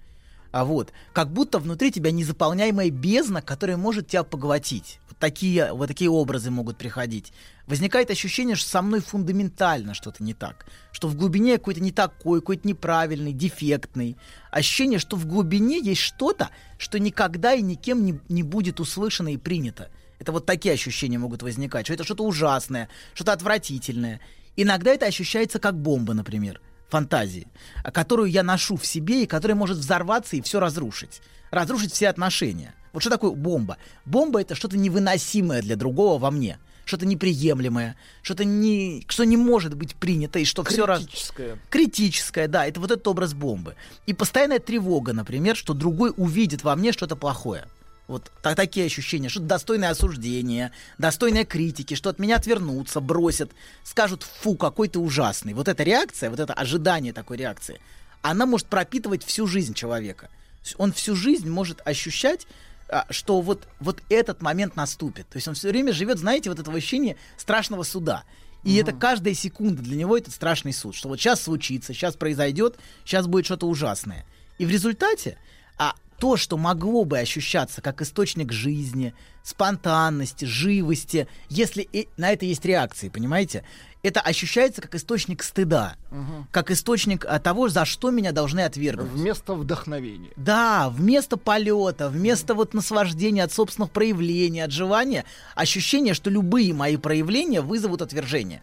А вот, как будто внутри тебя незаполняемая бездна, которая может тебя поглотить. Вот такие, вот такие образы могут приходить. Возникает ощущение, что со мной фундаментально что-то не так. Что в глубине какой-то не такой, какой-то неправильный, дефектный. Ощущение, что в глубине есть что-то, что никогда и никем не, не будет услышано и принято. Это вот такие ощущения могут возникать, что это что-то ужасное, что-то отвратительное. Иногда это ощущается как бомба, например, фантазии, которую я ношу в себе и которая может взорваться и все разрушить. Разрушить все отношения. Вот что такое бомба? Бомба — это что-то невыносимое для другого во мне. Что-то неприемлемое, что-то не, что не может быть принято, и что все раз... Критическое. Критическое, да, это вот этот образ бомбы. И постоянная тревога, например, что другой увидит во мне что-то плохое. Вот так, такие ощущения, что достойное осуждение, достойное критики, что от меня отвернутся, бросят, скажут, фу, какой ты ужасный. Вот эта реакция, вот это ожидание такой реакции, она может пропитывать всю жизнь человека. Он всю жизнь может ощущать, а, что вот, вот этот момент наступит. То есть он все время живет, знаете, вот этого ощущения страшного суда. И это каждая секунда для него этот страшный суд, что вот сейчас случится, сейчас произойдет, сейчас будет что-то ужасное. И в результате, а то, что могло бы ощущаться как источник жизни, спонтанности, живости, если и на это есть реакции, понимаете? Это ощущается как источник стыда, Мгм. как источник а, того, за что меня должны отвергнуть. Вместо вдохновения. Да, вместо полета, вместо вот наслаждения от собственных проявлений, от желания, ощущение, что любые мои проявления вызовут отвержение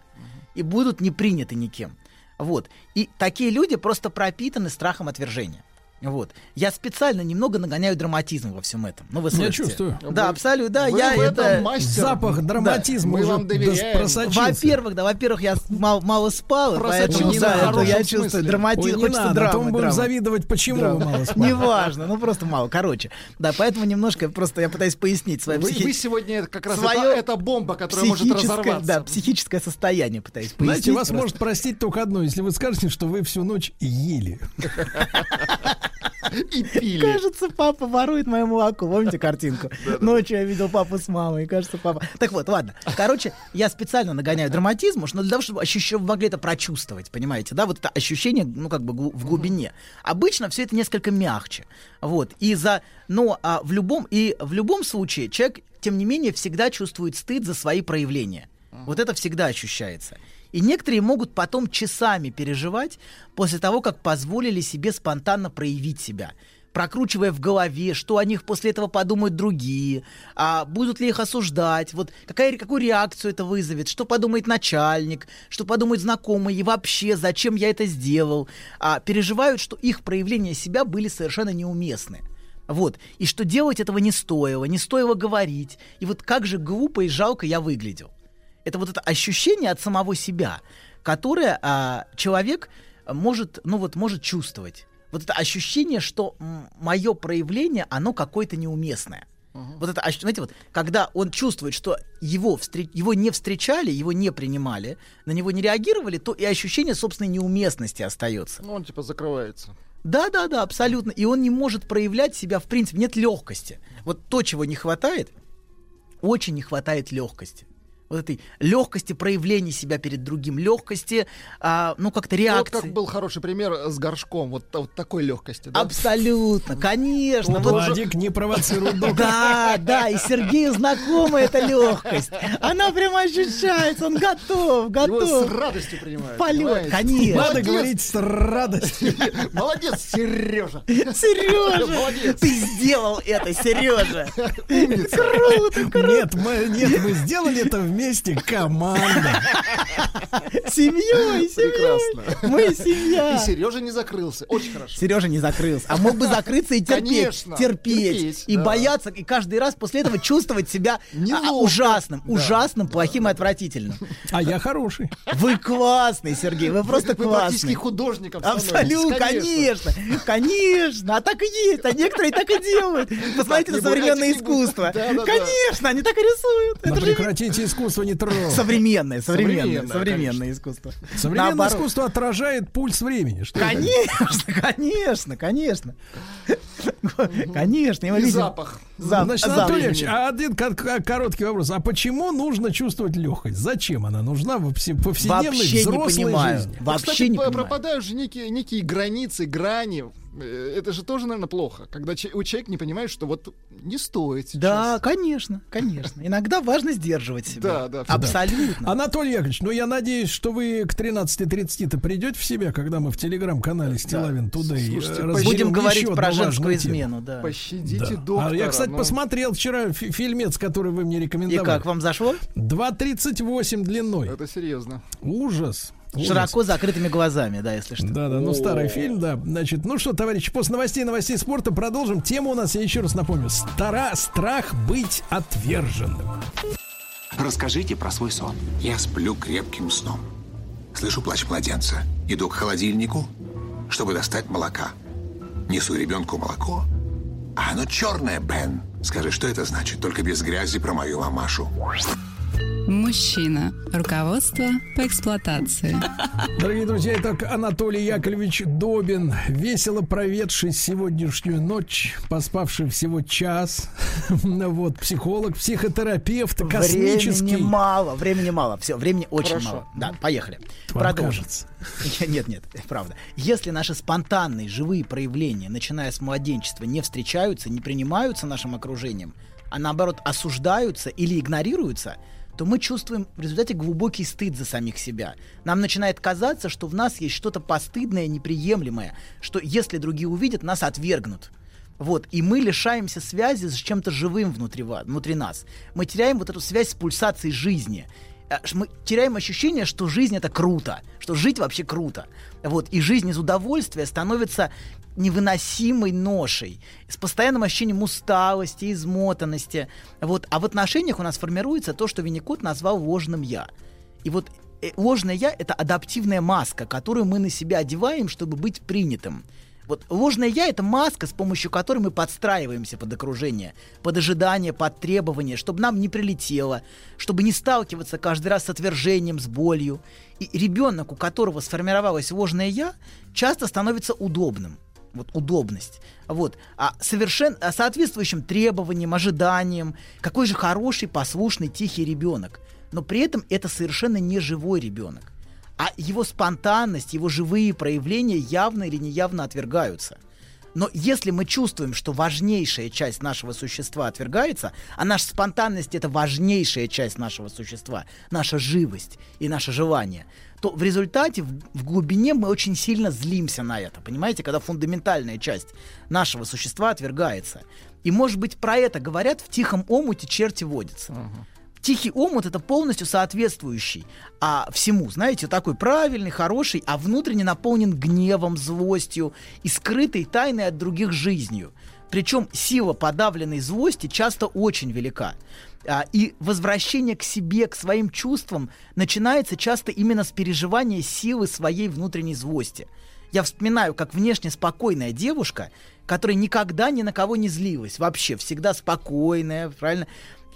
и будут не приняты никем. Вот. И такие люди просто пропитаны страхом отвержения. Вот. Я специально немного нагоняю драматизм во всем этом. Ну, вы Я слышите. чувствую. Да, Вы- абсолютно. Да, вы я в этом это... мастер. Запах драматизма Мы уже вам доверяем. просочился. Во-первых, да, во-первых, я мало, мало спал, и поэтому да, в это я чувствую смысле. драматизм. Ой, Хочется надо, а драмы. то мы будем драмы. завидовать, почему Драма. вы мало спали. Неважно, ну просто мало. Короче, да, поэтому немножко просто я пытаюсь пояснить свое Вы, психи- вы сегодня как раз свое это, это бомба, которая может психическое, разорваться. Да, психическое состояние пытаюсь пояснить. Знаете, вас просто. может простить только одно, если вы скажете, что вы всю ночь ели. И пили. Кажется, папа ворует мое молоко. Помните картинку? Ночью я видел папу с мамой. Кажется, папа. Так вот, ладно. Короче, я специально нагоняю драматизм, уж, но для того, чтобы ощущ- вы могли это прочувствовать, понимаете, да, вот это ощущение, ну, как бы в глубине. Обычно все это несколько мягче. Вот. И за. Но а, в любом и в любом случае человек, тем не менее, всегда чувствует стыд за свои проявления. Вот это всегда ощущается. И некоторые могут потом часами переживать после того, как позволили себе спонтанно проявить себя прокручивая в голове, что о них после этого подумают другие, а будут ли их осуждать, вот какая, какую реакцию это вызовет, что подумает начальник, что подумают знакомые, и вообще, зачем я это сделал, а, переживают, что их проявления себя были совершенно неуместны. Вот. И что делать этого не стоило, не стоило говорить. И вот как же глупо и жалко я выглядел. Это вот это ощущение от самого себя, которое а, человек может, ну вот, может чувствовать. Вот это ощущение, что мое проявление, оно какое-то неуместное. Вот это, знаете, вот, когда он чувствует, что его, встре- его не встречали, его не принимали, на него не реагировали, то и ощущение собственной неуместности остается. Ну, он типа закрывается. Да, да, да, абсолютно. И он не может проявлять себя, в принципе, нет легкости. Вот то, чего не хватает, очень не хватает легкости. Вот этой легкости проявления себя перед другим, легкости, а, ну как-то Ну, Вот реакции. как был хороший пример с горшком, вот, вот такой легкости. Да? Абсолютно, конечно. Вот, Владик, не провоцируй доктора. Да, да, и Сергею знакома эта легкость. Она прямо ощущается, он готов, готов. Его с радостью принимают. Полет, конечно. Надо говорить с радостью. Молодец, Сережа. Сережа, Молодец. ты сделал это, Сережа. Умница. Круто, круто. Нет, мы, нет, мы сделали это вместе, команда. Семьей, семьей. Прекрасно. Мы семья. И Сережа не закрылся. Очень хорошо. Сережа не закрылся, а мог бы закрыться и терпеть, Конечно, терпеть, терпеть, и да. бояться, и каждый раз после этого чувствовать себя а, ужасным, Да. ужасным, плохим и отвратительным. А я хороший. Вы классный, Сергей, вы просто Вы практически классный. художником Абсолютно, конечно, конечно, а так и есть, а некоторые так и делают. Посмотрите не на современное не будет. искусство. Да-да-да. Конечно, они так и рисуют. Но Это же прекратите искусство не трогать. современное, современное, Современное, искусство. Современное искусство отражает пульс времени. Конечно, конечно, конечно. Конечно, И видел. запах. Зап- Значит, запах. Анатолий Ильич, а один ко- ко- короткий вопрос. А почему нужно чувствовать легкость? Зачем она нужна в повсе- повседневной Вообще не взрослой понимаю. жизни? Вообще Кстати, не по- понимаю. пропадают же некие, некие границы, грани. Э, Это же тоже, наверное, плохо, когда че- у человека не понимает, что вот не стоит сейчас. Да, конечно, конечно. Иногда важно сдерживать себя. Да, да. Абсолютно. Анатолий Яковлевич, ну я надеюсь, что вы к 13.30-то придете в себя, когда мы в телеграм-канале Стилавин туда и Слушайте, разберем Будем говорить про женскую измену, да. Пощадите Да. доктора. А я, кстати, ну. посмотрел вчера фи- фильмец, который вы мне И рекомендовали. как, вам зашло? 2.38 длиной. Это серьезно. Ужас. Ужас. Широко закрытыми глазами, да, если что. Да, да, ну старый фильм, да. Значит, ну что, товарищи, после новостей, новостей спорта продолжим. Тема у нас, я еще раз напомню, стара, страх быть отверженным. Расскажите про свой сон. Я сплю крепким сном. Слышу плач младенца. Иду к холодильнику, чтобы достать молока. Несу ребенку молоко. А оно черное, Бен. Скажи, что это значит? Только без грязи про мою мамашу. Мужчина. Руководство по эксплуатации. Дорогие друзья, итак, Анатолий Яковлевич Добин, весело проведший сегодняшнюю ночь, поспавший всего час, вот, психолог, психотерапевт, космический. Времени мало, времени мало. Все, времени очень Хорошо. мало. Да, поехали. Вам Продолжим. кажется. Нет, нет, правда. Если наши спонтанные живые проявления, начиная с младенчества, не встречаются, не принимаются нашим окружением, а наоборот осуждаются или игнорируются, то мы чувствуем в результате глубокий стыд за самих себя. Нам начинает казаться, что в нас есть что-то постыдное, неприемлемое, что если другие увидят, нас отвергнут. Вот, и мы лишаемся связи с чем-то живым внутри, внутри нас. Мы теряем вот эту связь с пульсацией жизни. Э, Мы теряем ощущение, что жизнь это круто, что жить вообще круто. Вот, и жизнь из удовольствия становится невыносимой ношей, с постоянным ощущением усталости, измотанности. Вот. А в отношениях у нас формируется то, что Винникот назвал ложным «я». И вот э, ложное «я» — это адаптивная маска, которую мы на себя одеваем, чтобы быть принятым. Вот ложное «я» — это маска, с помощью которой мы подстраиваемся под окружение, под ожидание, под требования, чтобы нам не прилетело, чтобы не сталкиваться каждый раз с отвержением, с болью. И ребенок, у которого сформировалось ложное «я», часто становится удобным. Вот удобность. Вот. А, совершен... а соответствующим требованиям, ожиданиям, какой же хороший, послушный, тихий ребенок. Но при этом это совершенно не живой ребенок а его спонтанность, его живые проявления явно или неявно отвергаются. Но если мы чувствуем, что важнейшая часть нашего существа отвергается, а наша спонтанность это важнейшая часть нашего существа, наша живость и наше желание, то в результате в, в глубине мы очень сильно злимся на это. Понимаете, когда фундаментальная часть нашего существа отвергается. И может быть про это говорят в тихом омуте черти водятся. Тихий омут это полностью соответствующий а, всему, знаете, такой правильный, хороший, а внутренне наполнен гневом, злостью и скрытой тайной от других жизнью. Причем сила подавленной злости часто очень велика. А, и возвращение к себе, к своим чувствам начинается часто именно с переживания силы своей внутренней злости. Я вспоминаю, как внешне спокойная девушка, которая никогда ни на кого не злилась, вообще всегда спокойная, правильно?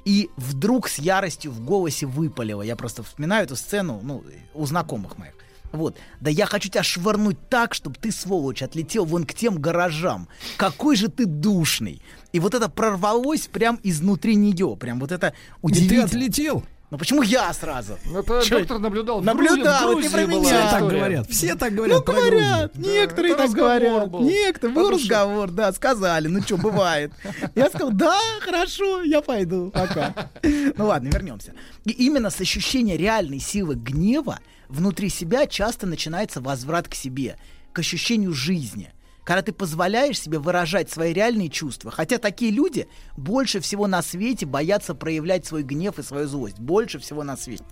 и вдруг с яростью в голосе выпалила. Я просто вспоминаю эту сцену, ну, у знакомых моих. Вот. Да я хочу тебя швырнуть так, чтобы ты, сволочь, отлетел вон к тем гаражам. Какой же ты душный. И вот это прорвалось прям изнутри нее. Прям вот это удивительно. отлетел? Ну почему я сразу? Это Чё? доктор наблюдал. Наблюдал, Грузии- это про меня. Все так говорят. Все так говорят Ну, говорят, Грузию. некоторые так говорят. был. Некоторые, был Потому что- разговор, да, сказали, ну что, бывает. Я сказал, да, хорошо, я пойду, пока. Ну ладно, вернемся. И именно с ощущения реальной силы гнева внутри себя часто начинается возврат к себе, к ощущению жизни. Когда ты позволяешь себе выражать свои реальные чувства. Хотя такие люди больше всего на свете боятся проявлять свой гнев и свою злость. Больше всего на свете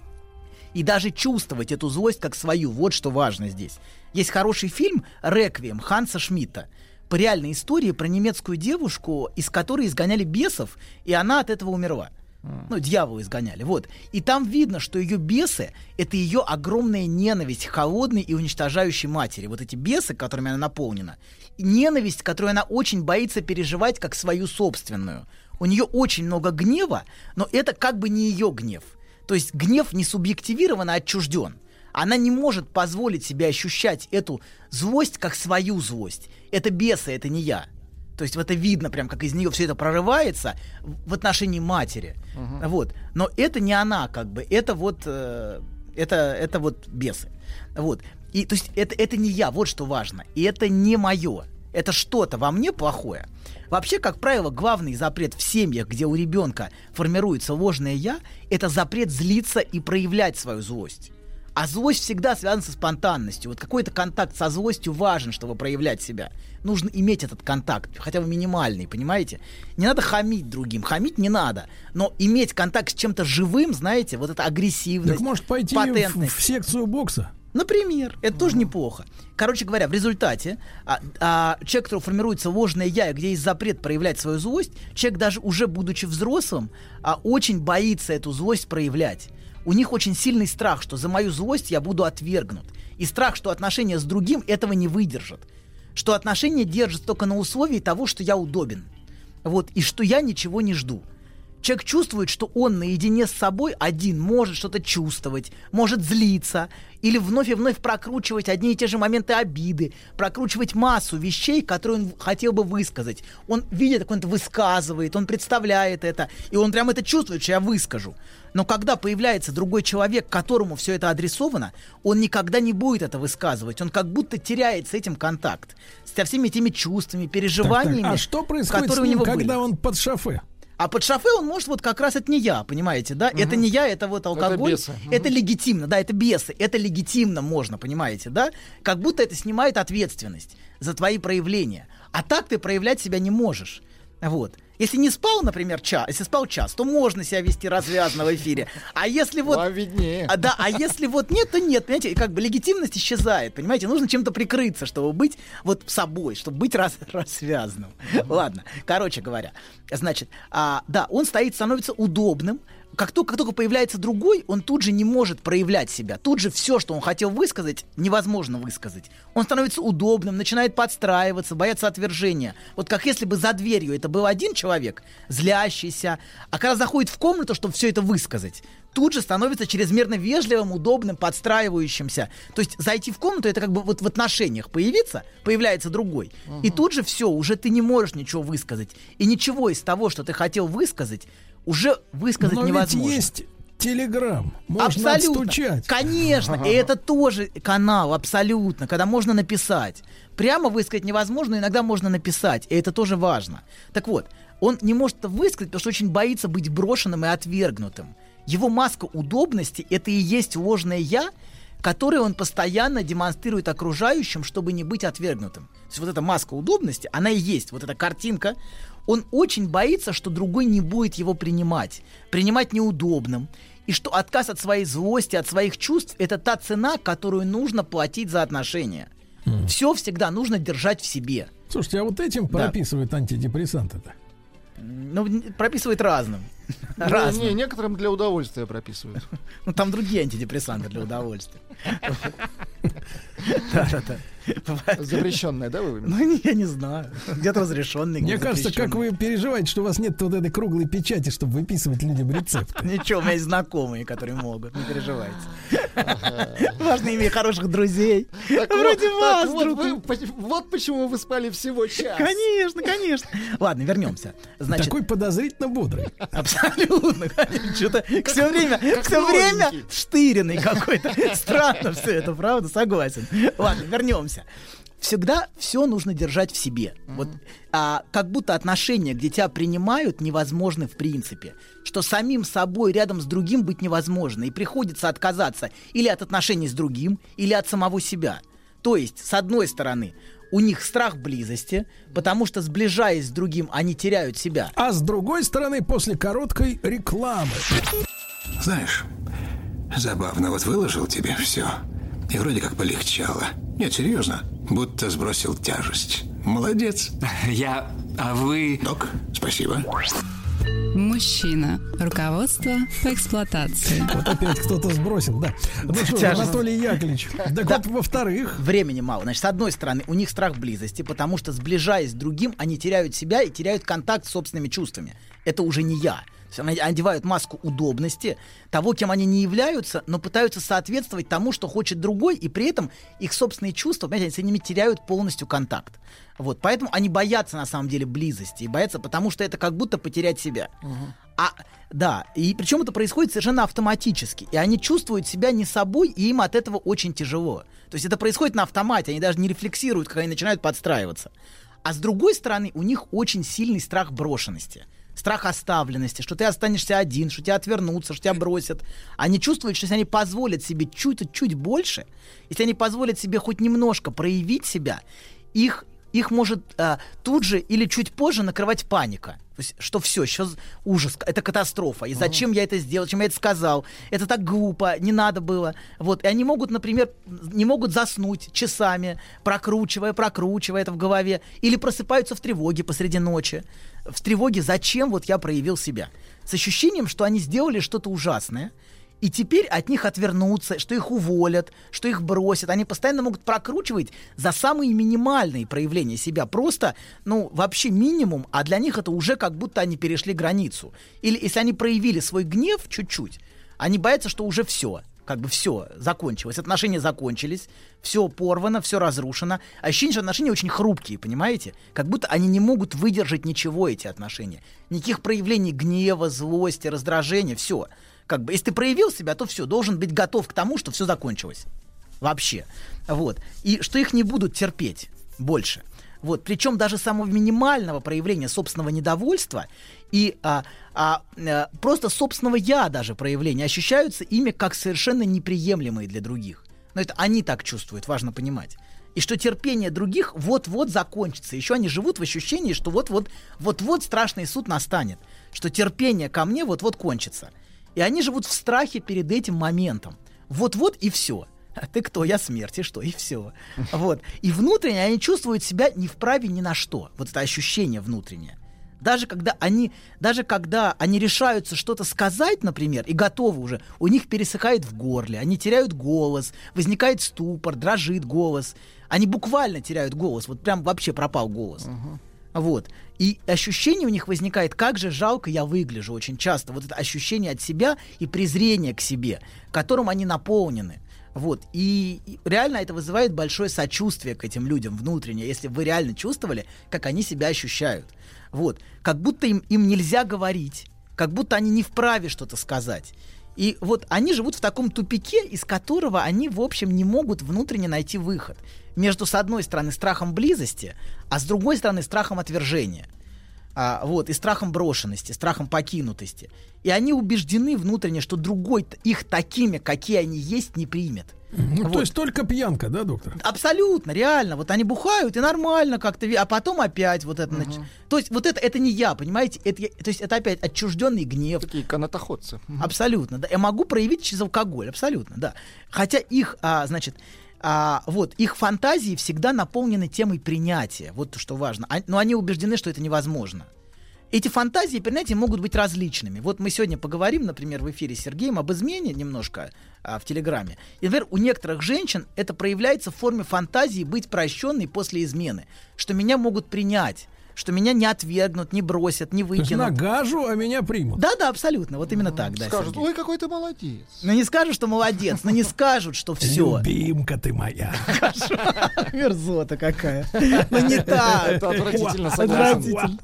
и даже чувствовать эту злость как свою. Вот что важно здесь. Есть хороший фильм «Реквием» Ханса Шмидта по реальной истории про немецкую девушку, из которой изгоняли бесов, и она от этого умерла. Ну, дьявола изгоняли. Вот. И там видно, что ее бесы — это ее огромная ненависть холодной и уничтожающей матери. Вот эти бесы, которыми она наполнена. И ненависть, которую она очень боится переживать как свою собственную. У нее очень много гнева, но это как бы не ее гнев. То есть гнев не субъективирован, а отчужден. Она не может позволить себе ощущать эту злость как свою злость. Это бесы, это не я. То есть это видно прям, как из нее все это прорывается в отношении матери. Вот. Но это не она, как бы. Это вот, э, это, это вот бесы. Вот. И то есть это, это не я, вот что важно. И это не мое. Это что-то во мне плохое. Вообще, как правило, главный запрет в семьях, где у ребенка формируется ложное я, это запрет злиться и проявлять свою злость. А злость всегда связана со спонтанностью. Вот какой-то контакт со злостью важен, чтобы проявлять себя. Нужно иметь этот контакт, хотя бы минимальный, понимаете? Не надо хамить другим, хамить не надо. Но иметь контакт с чем-то живым, знаете, вот это агрессивность, Так может пойти в, в секцию бокса? Например, это тоже неплохо. Короче говоря, в результате а, а, человек, который формируется ложное я, где есть запрет проявлять свою злость, человек даже уже будучи взрослым, а, очень боится эту злость проявлять. У них очень сильный страх, что за мою злость я буду отвергнут. И страх, что отношения с другим этого не выдержат. Что отношения держатся только на условии того, что я удобен. Вот, и что я ничего не жду. Человек чувствует, что он наедине с собой один может что-то чувствовать, может злиться, или вновь и вновь прокручивать одни и те же моменты обиды, прокручивать массу вещей, которые он хотел бы высказать. Он видит, как он это высказывает, он представляет это, и он прям это чувствует, что я выскажу. Но когда появляется другой человек, которому все это адресовано, он никогда не будет это высказывать. Он как будто теряет с этим контакт. Со всеми этими чувствами, переживаниями, Так, так, а что происходит которые с ним, у него были. когда он под шофе? А под шофе он может вот как раз это не я, понимаете, да? Это не я, это вот алкоголь. бесы. Это легитимно, да, это бесы. Это легитимно можно, понимаете, да? Как будто это снимает ответственность за твои проявления. А так ты проявлять себя не можешь. Вот. Если не спал, например, час, если спал час, то можно себя вести развязно в эфире. А если вот... Вам виднее. А, да, а если вот нет, то нет, понимаете, как бы легитимность исчезает, понимаете, нужно чем-то прикрыться, чтобы быть вот собой, чтобы быть раз, развязанным. Ладно, короче говоря, значит, а, да, он стоит, становится удобным, как только, как только появляется другой, он тут же не может проявлять себя. Тут же все, что он хотел высказать, невозможно высказать. Он становится удобным, начинает подстраиваться, бояться отвержения. Вот как если бы за дверью это был один человек, злящийся, а когда заходит в комнату, чтобы все это высказать, тут же становится чрезмерно вежливым, удобным, подстраивающимся. То есть зайти в комнату, это как бы вот в отношениях появиться, появляется другой. И тут же все, уже ты не можешь ничего высказать. И ничего из того, что ты хотел высказать, уже высказать Но невозможно. ведь есть Телеграм. Можно абсолютно. отстучать. Конечно. И это тоже канал, абсолютно, когда можно написать. Прямо высказать невозможно, иногда можно написать. И это тоже важно. Так вот, он не может высказать, потому что очень боится быть брошенным и отвергнутым. Его маска удобности — это и есть ложное «я», которое он постоянно демонстрирует окружающим, чтобы не быть отвергнутым. То есть вот эта маска удобности, она и есть, вот эта картинка. Он очень боится, что другой не будет его принимать, принимать неудобным, и что отказ от своей злости, от своих чувств — это та цена, которую нужно платить за отношения. Все всегда нужно держать в себе. Слушайте, а вот этим Да. прописывают антидепрессанты-то? Ну, прописывает разным. Не, Разным. не, некоторым для удовольствия прописывают. Ну, там другие антидепрессанты для удовольствия. Да-да-да. Запрещенное, да, вы Ну, я не знаю. Где-то разрешенный, Мне кажется, как вы переживаете, что у вас нет вот этой круглой печати, чтобы выписывать людям рецепты. Ничего, у меня есть знакомые, которые могут, не переживайте. Важно иметь хороших друзей. Вроде вас, вот, почему вы спали всего час. Конечно, конечно. Ладно, вернемся. Такой подозрительно бодрый. Абсолютно. Что-то все время, все время штыренный какой-то. Странно все это, правда? Согласен. Ладно, вернемся. Всегда все нужно держать в себе. Вот, а, как будто отношения, где тебя принимают, невозможны в принципе. Что самим собой рядом с другим быть невозможно. И приходится отказаться или от отношений с другим, или от самого себя. То есть, с одной стороны, у них страх близости, потому что сближаясь с другим, они теряют себя. А с другой стороны, после короткой рекламы. Знаешь, забавно, вот выложил тебе все. И вроде как полегчало. Нет, серьезно, будто сбросил тяжесть. Молодец. Я... А вы... Док, спасибо. Мужчина. Руководство по эксплуатации. Вот опять кто-то сбросил, да. Ну что. Анатолий Яковлевич. Так Да. вот, во-вторых, Времени мало. Значит, с одной стороны, у них страх близости, потому что, сближаясь с другим, они теряют себя и теряют контакт с собственными чувствами. Это уже не я. Они одевают маску удобности, того, кем они не являются, но пытаются соответствовать тому, что хочет другой, и при этом их собственные чувства, понимаете, они с ними теряют полностью контакт. Вот, поэтому они боятся на самом деле близости, и боятся, потому что это как будто потерять себя. А, да, и причем это происходит совершенно автоматически. И они чувствуют себя не собой, и им от этого очень тяжело. То есть это происходит на автомате, они даже не рефлексируют, когда они начинают подстраиваться. А с другой стороны, у них очень сильный страх брошенности. Страх оставленности, что ты останешься один, что тебя отвернутся, что тебя бросят. Они чувствуют, что если они позволят себе чуть-чуть больше, если они позволят себе хоть немножко проявить себя, их их может а, тут же или чуть позже накрывать паника. То есть, что все, сейчас ужас, это катастрофа. И зачем я это сделал, зачем я это сказал? Это так глупо, не надо было. Вот. И они могут, например, не могут заснуть часами, прокручивая, прокручивая это в голове. Или просыпаются в тревоге посреди ночи. В тревоге, зачем вот я проявил себя? С ощущением, что они сделали что-то ужасное, и теперь от них отвернутся, что их уволят, что их бросят. Они постоянно могут прокручивать за самые минимальные проявления себя. Просто, ну, вообще минимум, а для них это уже как будто они перешли границу. Или если они проявили свой гнев чуть-чуть, они боятся, что уже все как бы все закончилось, отношения закончились, все порвано, все разрушено. А ощущение, что отношения очень хрупкие, понимаете? Как будто они не могут выдержать ничего, эти отношения. Никаких проявлений гнева, злости, раздражения, все. Как бы, если ты проявил себя, то все, должен быть готов к тому, что все закончилось. Вообще. Вот. И что их не будут терпеть больше. Вот, причем даже самого минимального проявления собственного недовольства и а, а, а, просто собственного я даже проявления ощущаются ими как совершенно неприемлемые для других. Но это они так чувствуют, важно понимать. И что терпение других вот-вот закончится. Еще они живут в ощущении, что вот-вот, вот-вот страшный суд настанет. Что терпение ко мне вот-вот кончится. И они живут в страхе перед этим моментом. Вот-вот и все. А ты кто? Я смерть, и что? И все. Вот. И внутренне они чувствуют себя не вправе ни на что. Вот это ощущение внутреннее. Даже когда они, даже когда они решаются что-то сказать, например, и готовы уже, у них пересыхает в горле, они теряют голос, возникает ступор, дрожит голос. Они буквально теряют голос, вот прям вообще пропал голос. Вот. И ощущение у них возникает, как же жалко я выгляжу очень часто. Вот это ощущение от себя и презрение к себе, которым они наполнены. Вот. И, реально это вызывает большое сочувствие к этим людям внутренне, если вы реально чувствовали, как они себя ощущают. Вот. Как будто им, им нельзя говорить, как будто они не вправе что-то сказать. И вот они живут в таком тупике, из которого они, в общем, не могут внутренне найти выход. Между, с одной стороны, страхом близости, а с другой стороны, страхом отвержения. А, вот, и страхом брошенности, страхом покинутости. И они убеждены внутренне, что другой их такими, какие они есть, не примет. Ну, вот. То есть только пьянка, да, доктор? Абсолютно, реально. Вот они бухают и нормально как-то, а потом опять вот это. Uh-huh. Нач... То есть вот это это не я, понимаете? Это, то есть это опять отчужденный гнев. Такие канатоходцы. Uh-huh. Абсолютно, да. Я могу проявить через алкоголь, абсолютно, да. Хотя их, а, значит, а, вот, их фантазии всегда наполнены темой принятия. Вот то, что важно. А, но они убеждены, что это невозможно. Эти фантазии принятия могут быть различными. Вот мы сегодня поговорим, например, в эфире с Сергеем об измене немножко а, в Телеграме. И, например, у некоторых женщин это проявляется в форме фантазии быть прощенной после измены. Что меня могут принять что меня не отвергнут, не бросят, не выкинут. То есть нагажу, а меня примут. Да, да, абсолютно. Вот именно так, да. Скажут, ой, какой ты молодец. Ну не скажут, что молодец, но не скажут, что все. Любимка ты моя. Мерзота какая. Ну не так. Это отвратительно согласен.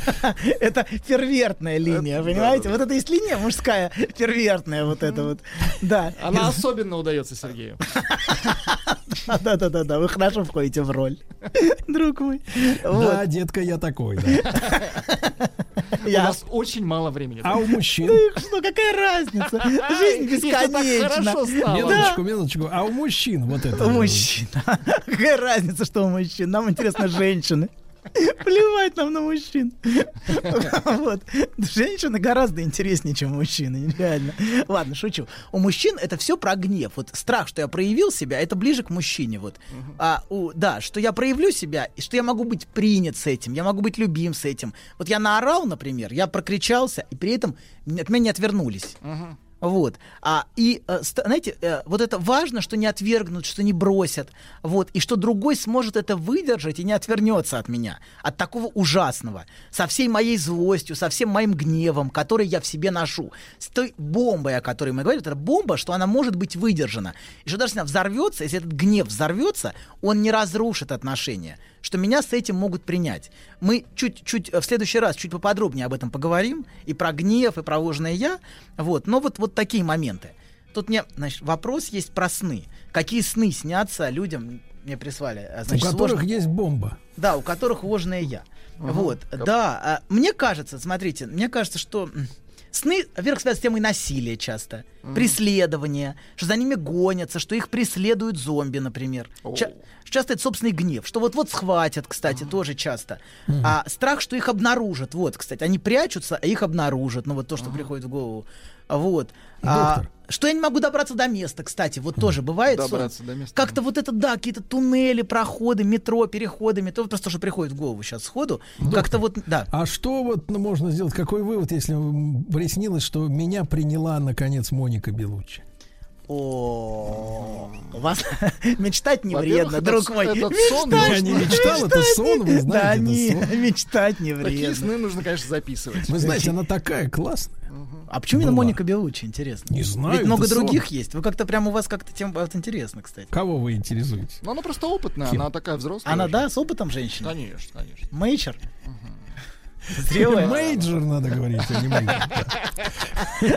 Это первертная линия, понимаете? Вот это есть линия мужская, первертная вот это вот. Да. Она особенно удается Сергею. Да, да, да, да. Вы хорошо входите в роль, друг мой. Да, детка, я такой. У нас очень мало времени. А у мужчин? Что, какая разница? Жизнь бесконечна. Минуточку, минуточку. А у мужчин вот это? У мужчин. Какая разница, что у мужчин? Нам интересно женщины. Плевать нам на мужчин. Вот. Женщины гораздо интереснее, чем мужчины. Реально. Ладно, шучу. У мужчин это все про гнев. Вот страх, что я проявил себя, это ближе к мужчине. Вот. А, у, да, что я проявлю себя, и что я могу быть принят с этим, я могу быть любим с этим. Вот я наорал, например, я прокричался, и при этом от меня не отвернулись. Вот. А, и, э, знаете, э, вот это важно, что не отвергнут, что не бросят. Вот. И что другой сможет это выдержать и не отвернется от меня. От такого ужасного. Со всей моей злостью, со всем моим гневом, который я в себе ношу. С той бомбой, о которой мы говорим. Это бомба, что она может быть выдержана. И что даже если она взорвется, если этот гнев взорвется, он не разрушит отношения что меня с этим могут принять. Мы чуть-чуть в следующий раз чуть поподробнее об этом поговорим, и про гнев, и про ложное я, вот, но вот, вот такие моменты. Тут мне, значит, вопрос есть про сны. Какие сны снятся людям, мне прислали. А, значит, у которых сложно... есть бомба. Да, у которых ложное я. Ага. Вот, как... да. А, мне кажется, смотрите, мне кажется, что Сны, во-первых, связаны с темой насилия часто, mm-hmm. преследования, что за ними гонятся, что их преследуют зомби, например. Oh. Ча- часто это собственный гнев, что вот-вот схватят, кстати, mm-hmm. тоже часто. Mm-hmm. А страх, что их обнаружат, вот, кстати, они прячутся, а их обнаружат, ну вот то, что mm-hmm. приходит в голову. Вот. Доктор, а, Что я не могу добраться до места, кстати, вот тоже бывает. сон. Добраться до места. Как-то вот это, да, какие-то туннели, проходы, метро, переходы, метро, просто что приходит в голову сейчас сходу. Как-то вот, да. А что вот ну, можно сделать? Какой вывод, если приснилось, что меня приняла наконец Моника Белуччи? О, у вас мечтать не вредно, друг мой. Мечтать Я не мечтал, это сон, вы Да, знаете, не, это сон. мечтать не Такие вредно. сны нужно, конечно, записывать. Вы знаете, она такая классная. А почему именно. Моника Белуччи, интересно? Не знаю, Ведь много других есть. Вы как-то прям у вас как-то тем вот интересно, кстати. Кого вы интересуете? Ну, она просто опытная, Кем? она такая взрослая. Она, уже. да, с опытом женщина? Конечно, конечно. Mature? Зрелая? Mature надо говорить, а не major.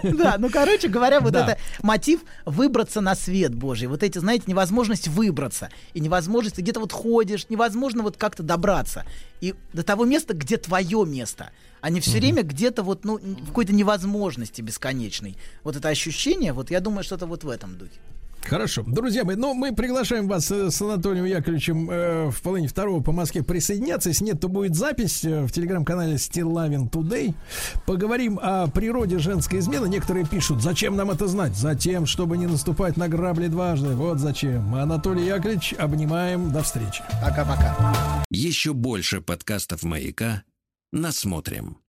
Да, ну, короче говоря, вот это мотив выбраться на свет Божий. Вот эти, знаете, невозможность выбраться. И невозможность, ты где-то вот ходишь, невозможно вот как-то добраться. И до того места, где твое место. А не все время где-то вот, ну, в какой-то невозможности бесконечной. Вот это ощущение, вот я думаю, что-то вот в этом духе. Хорошо. Друзья мои, ну, мы приглашаем вас э, с Анатолием Яковлевичем э, в половине второго по Москве присоединяться. Если нет, то будет запись э, в телеграм-канале Стилавин Today. Поговорим о природе женской измены. Некоторые пишут, зачем нам это знать? Затем, чтобы не наступать на грабли дважды. Вот зачем. Анатолий Яковлевич, обнимаем. До встречи. Пока-пока. Еще больше подкастов «Маяка» насмотрим.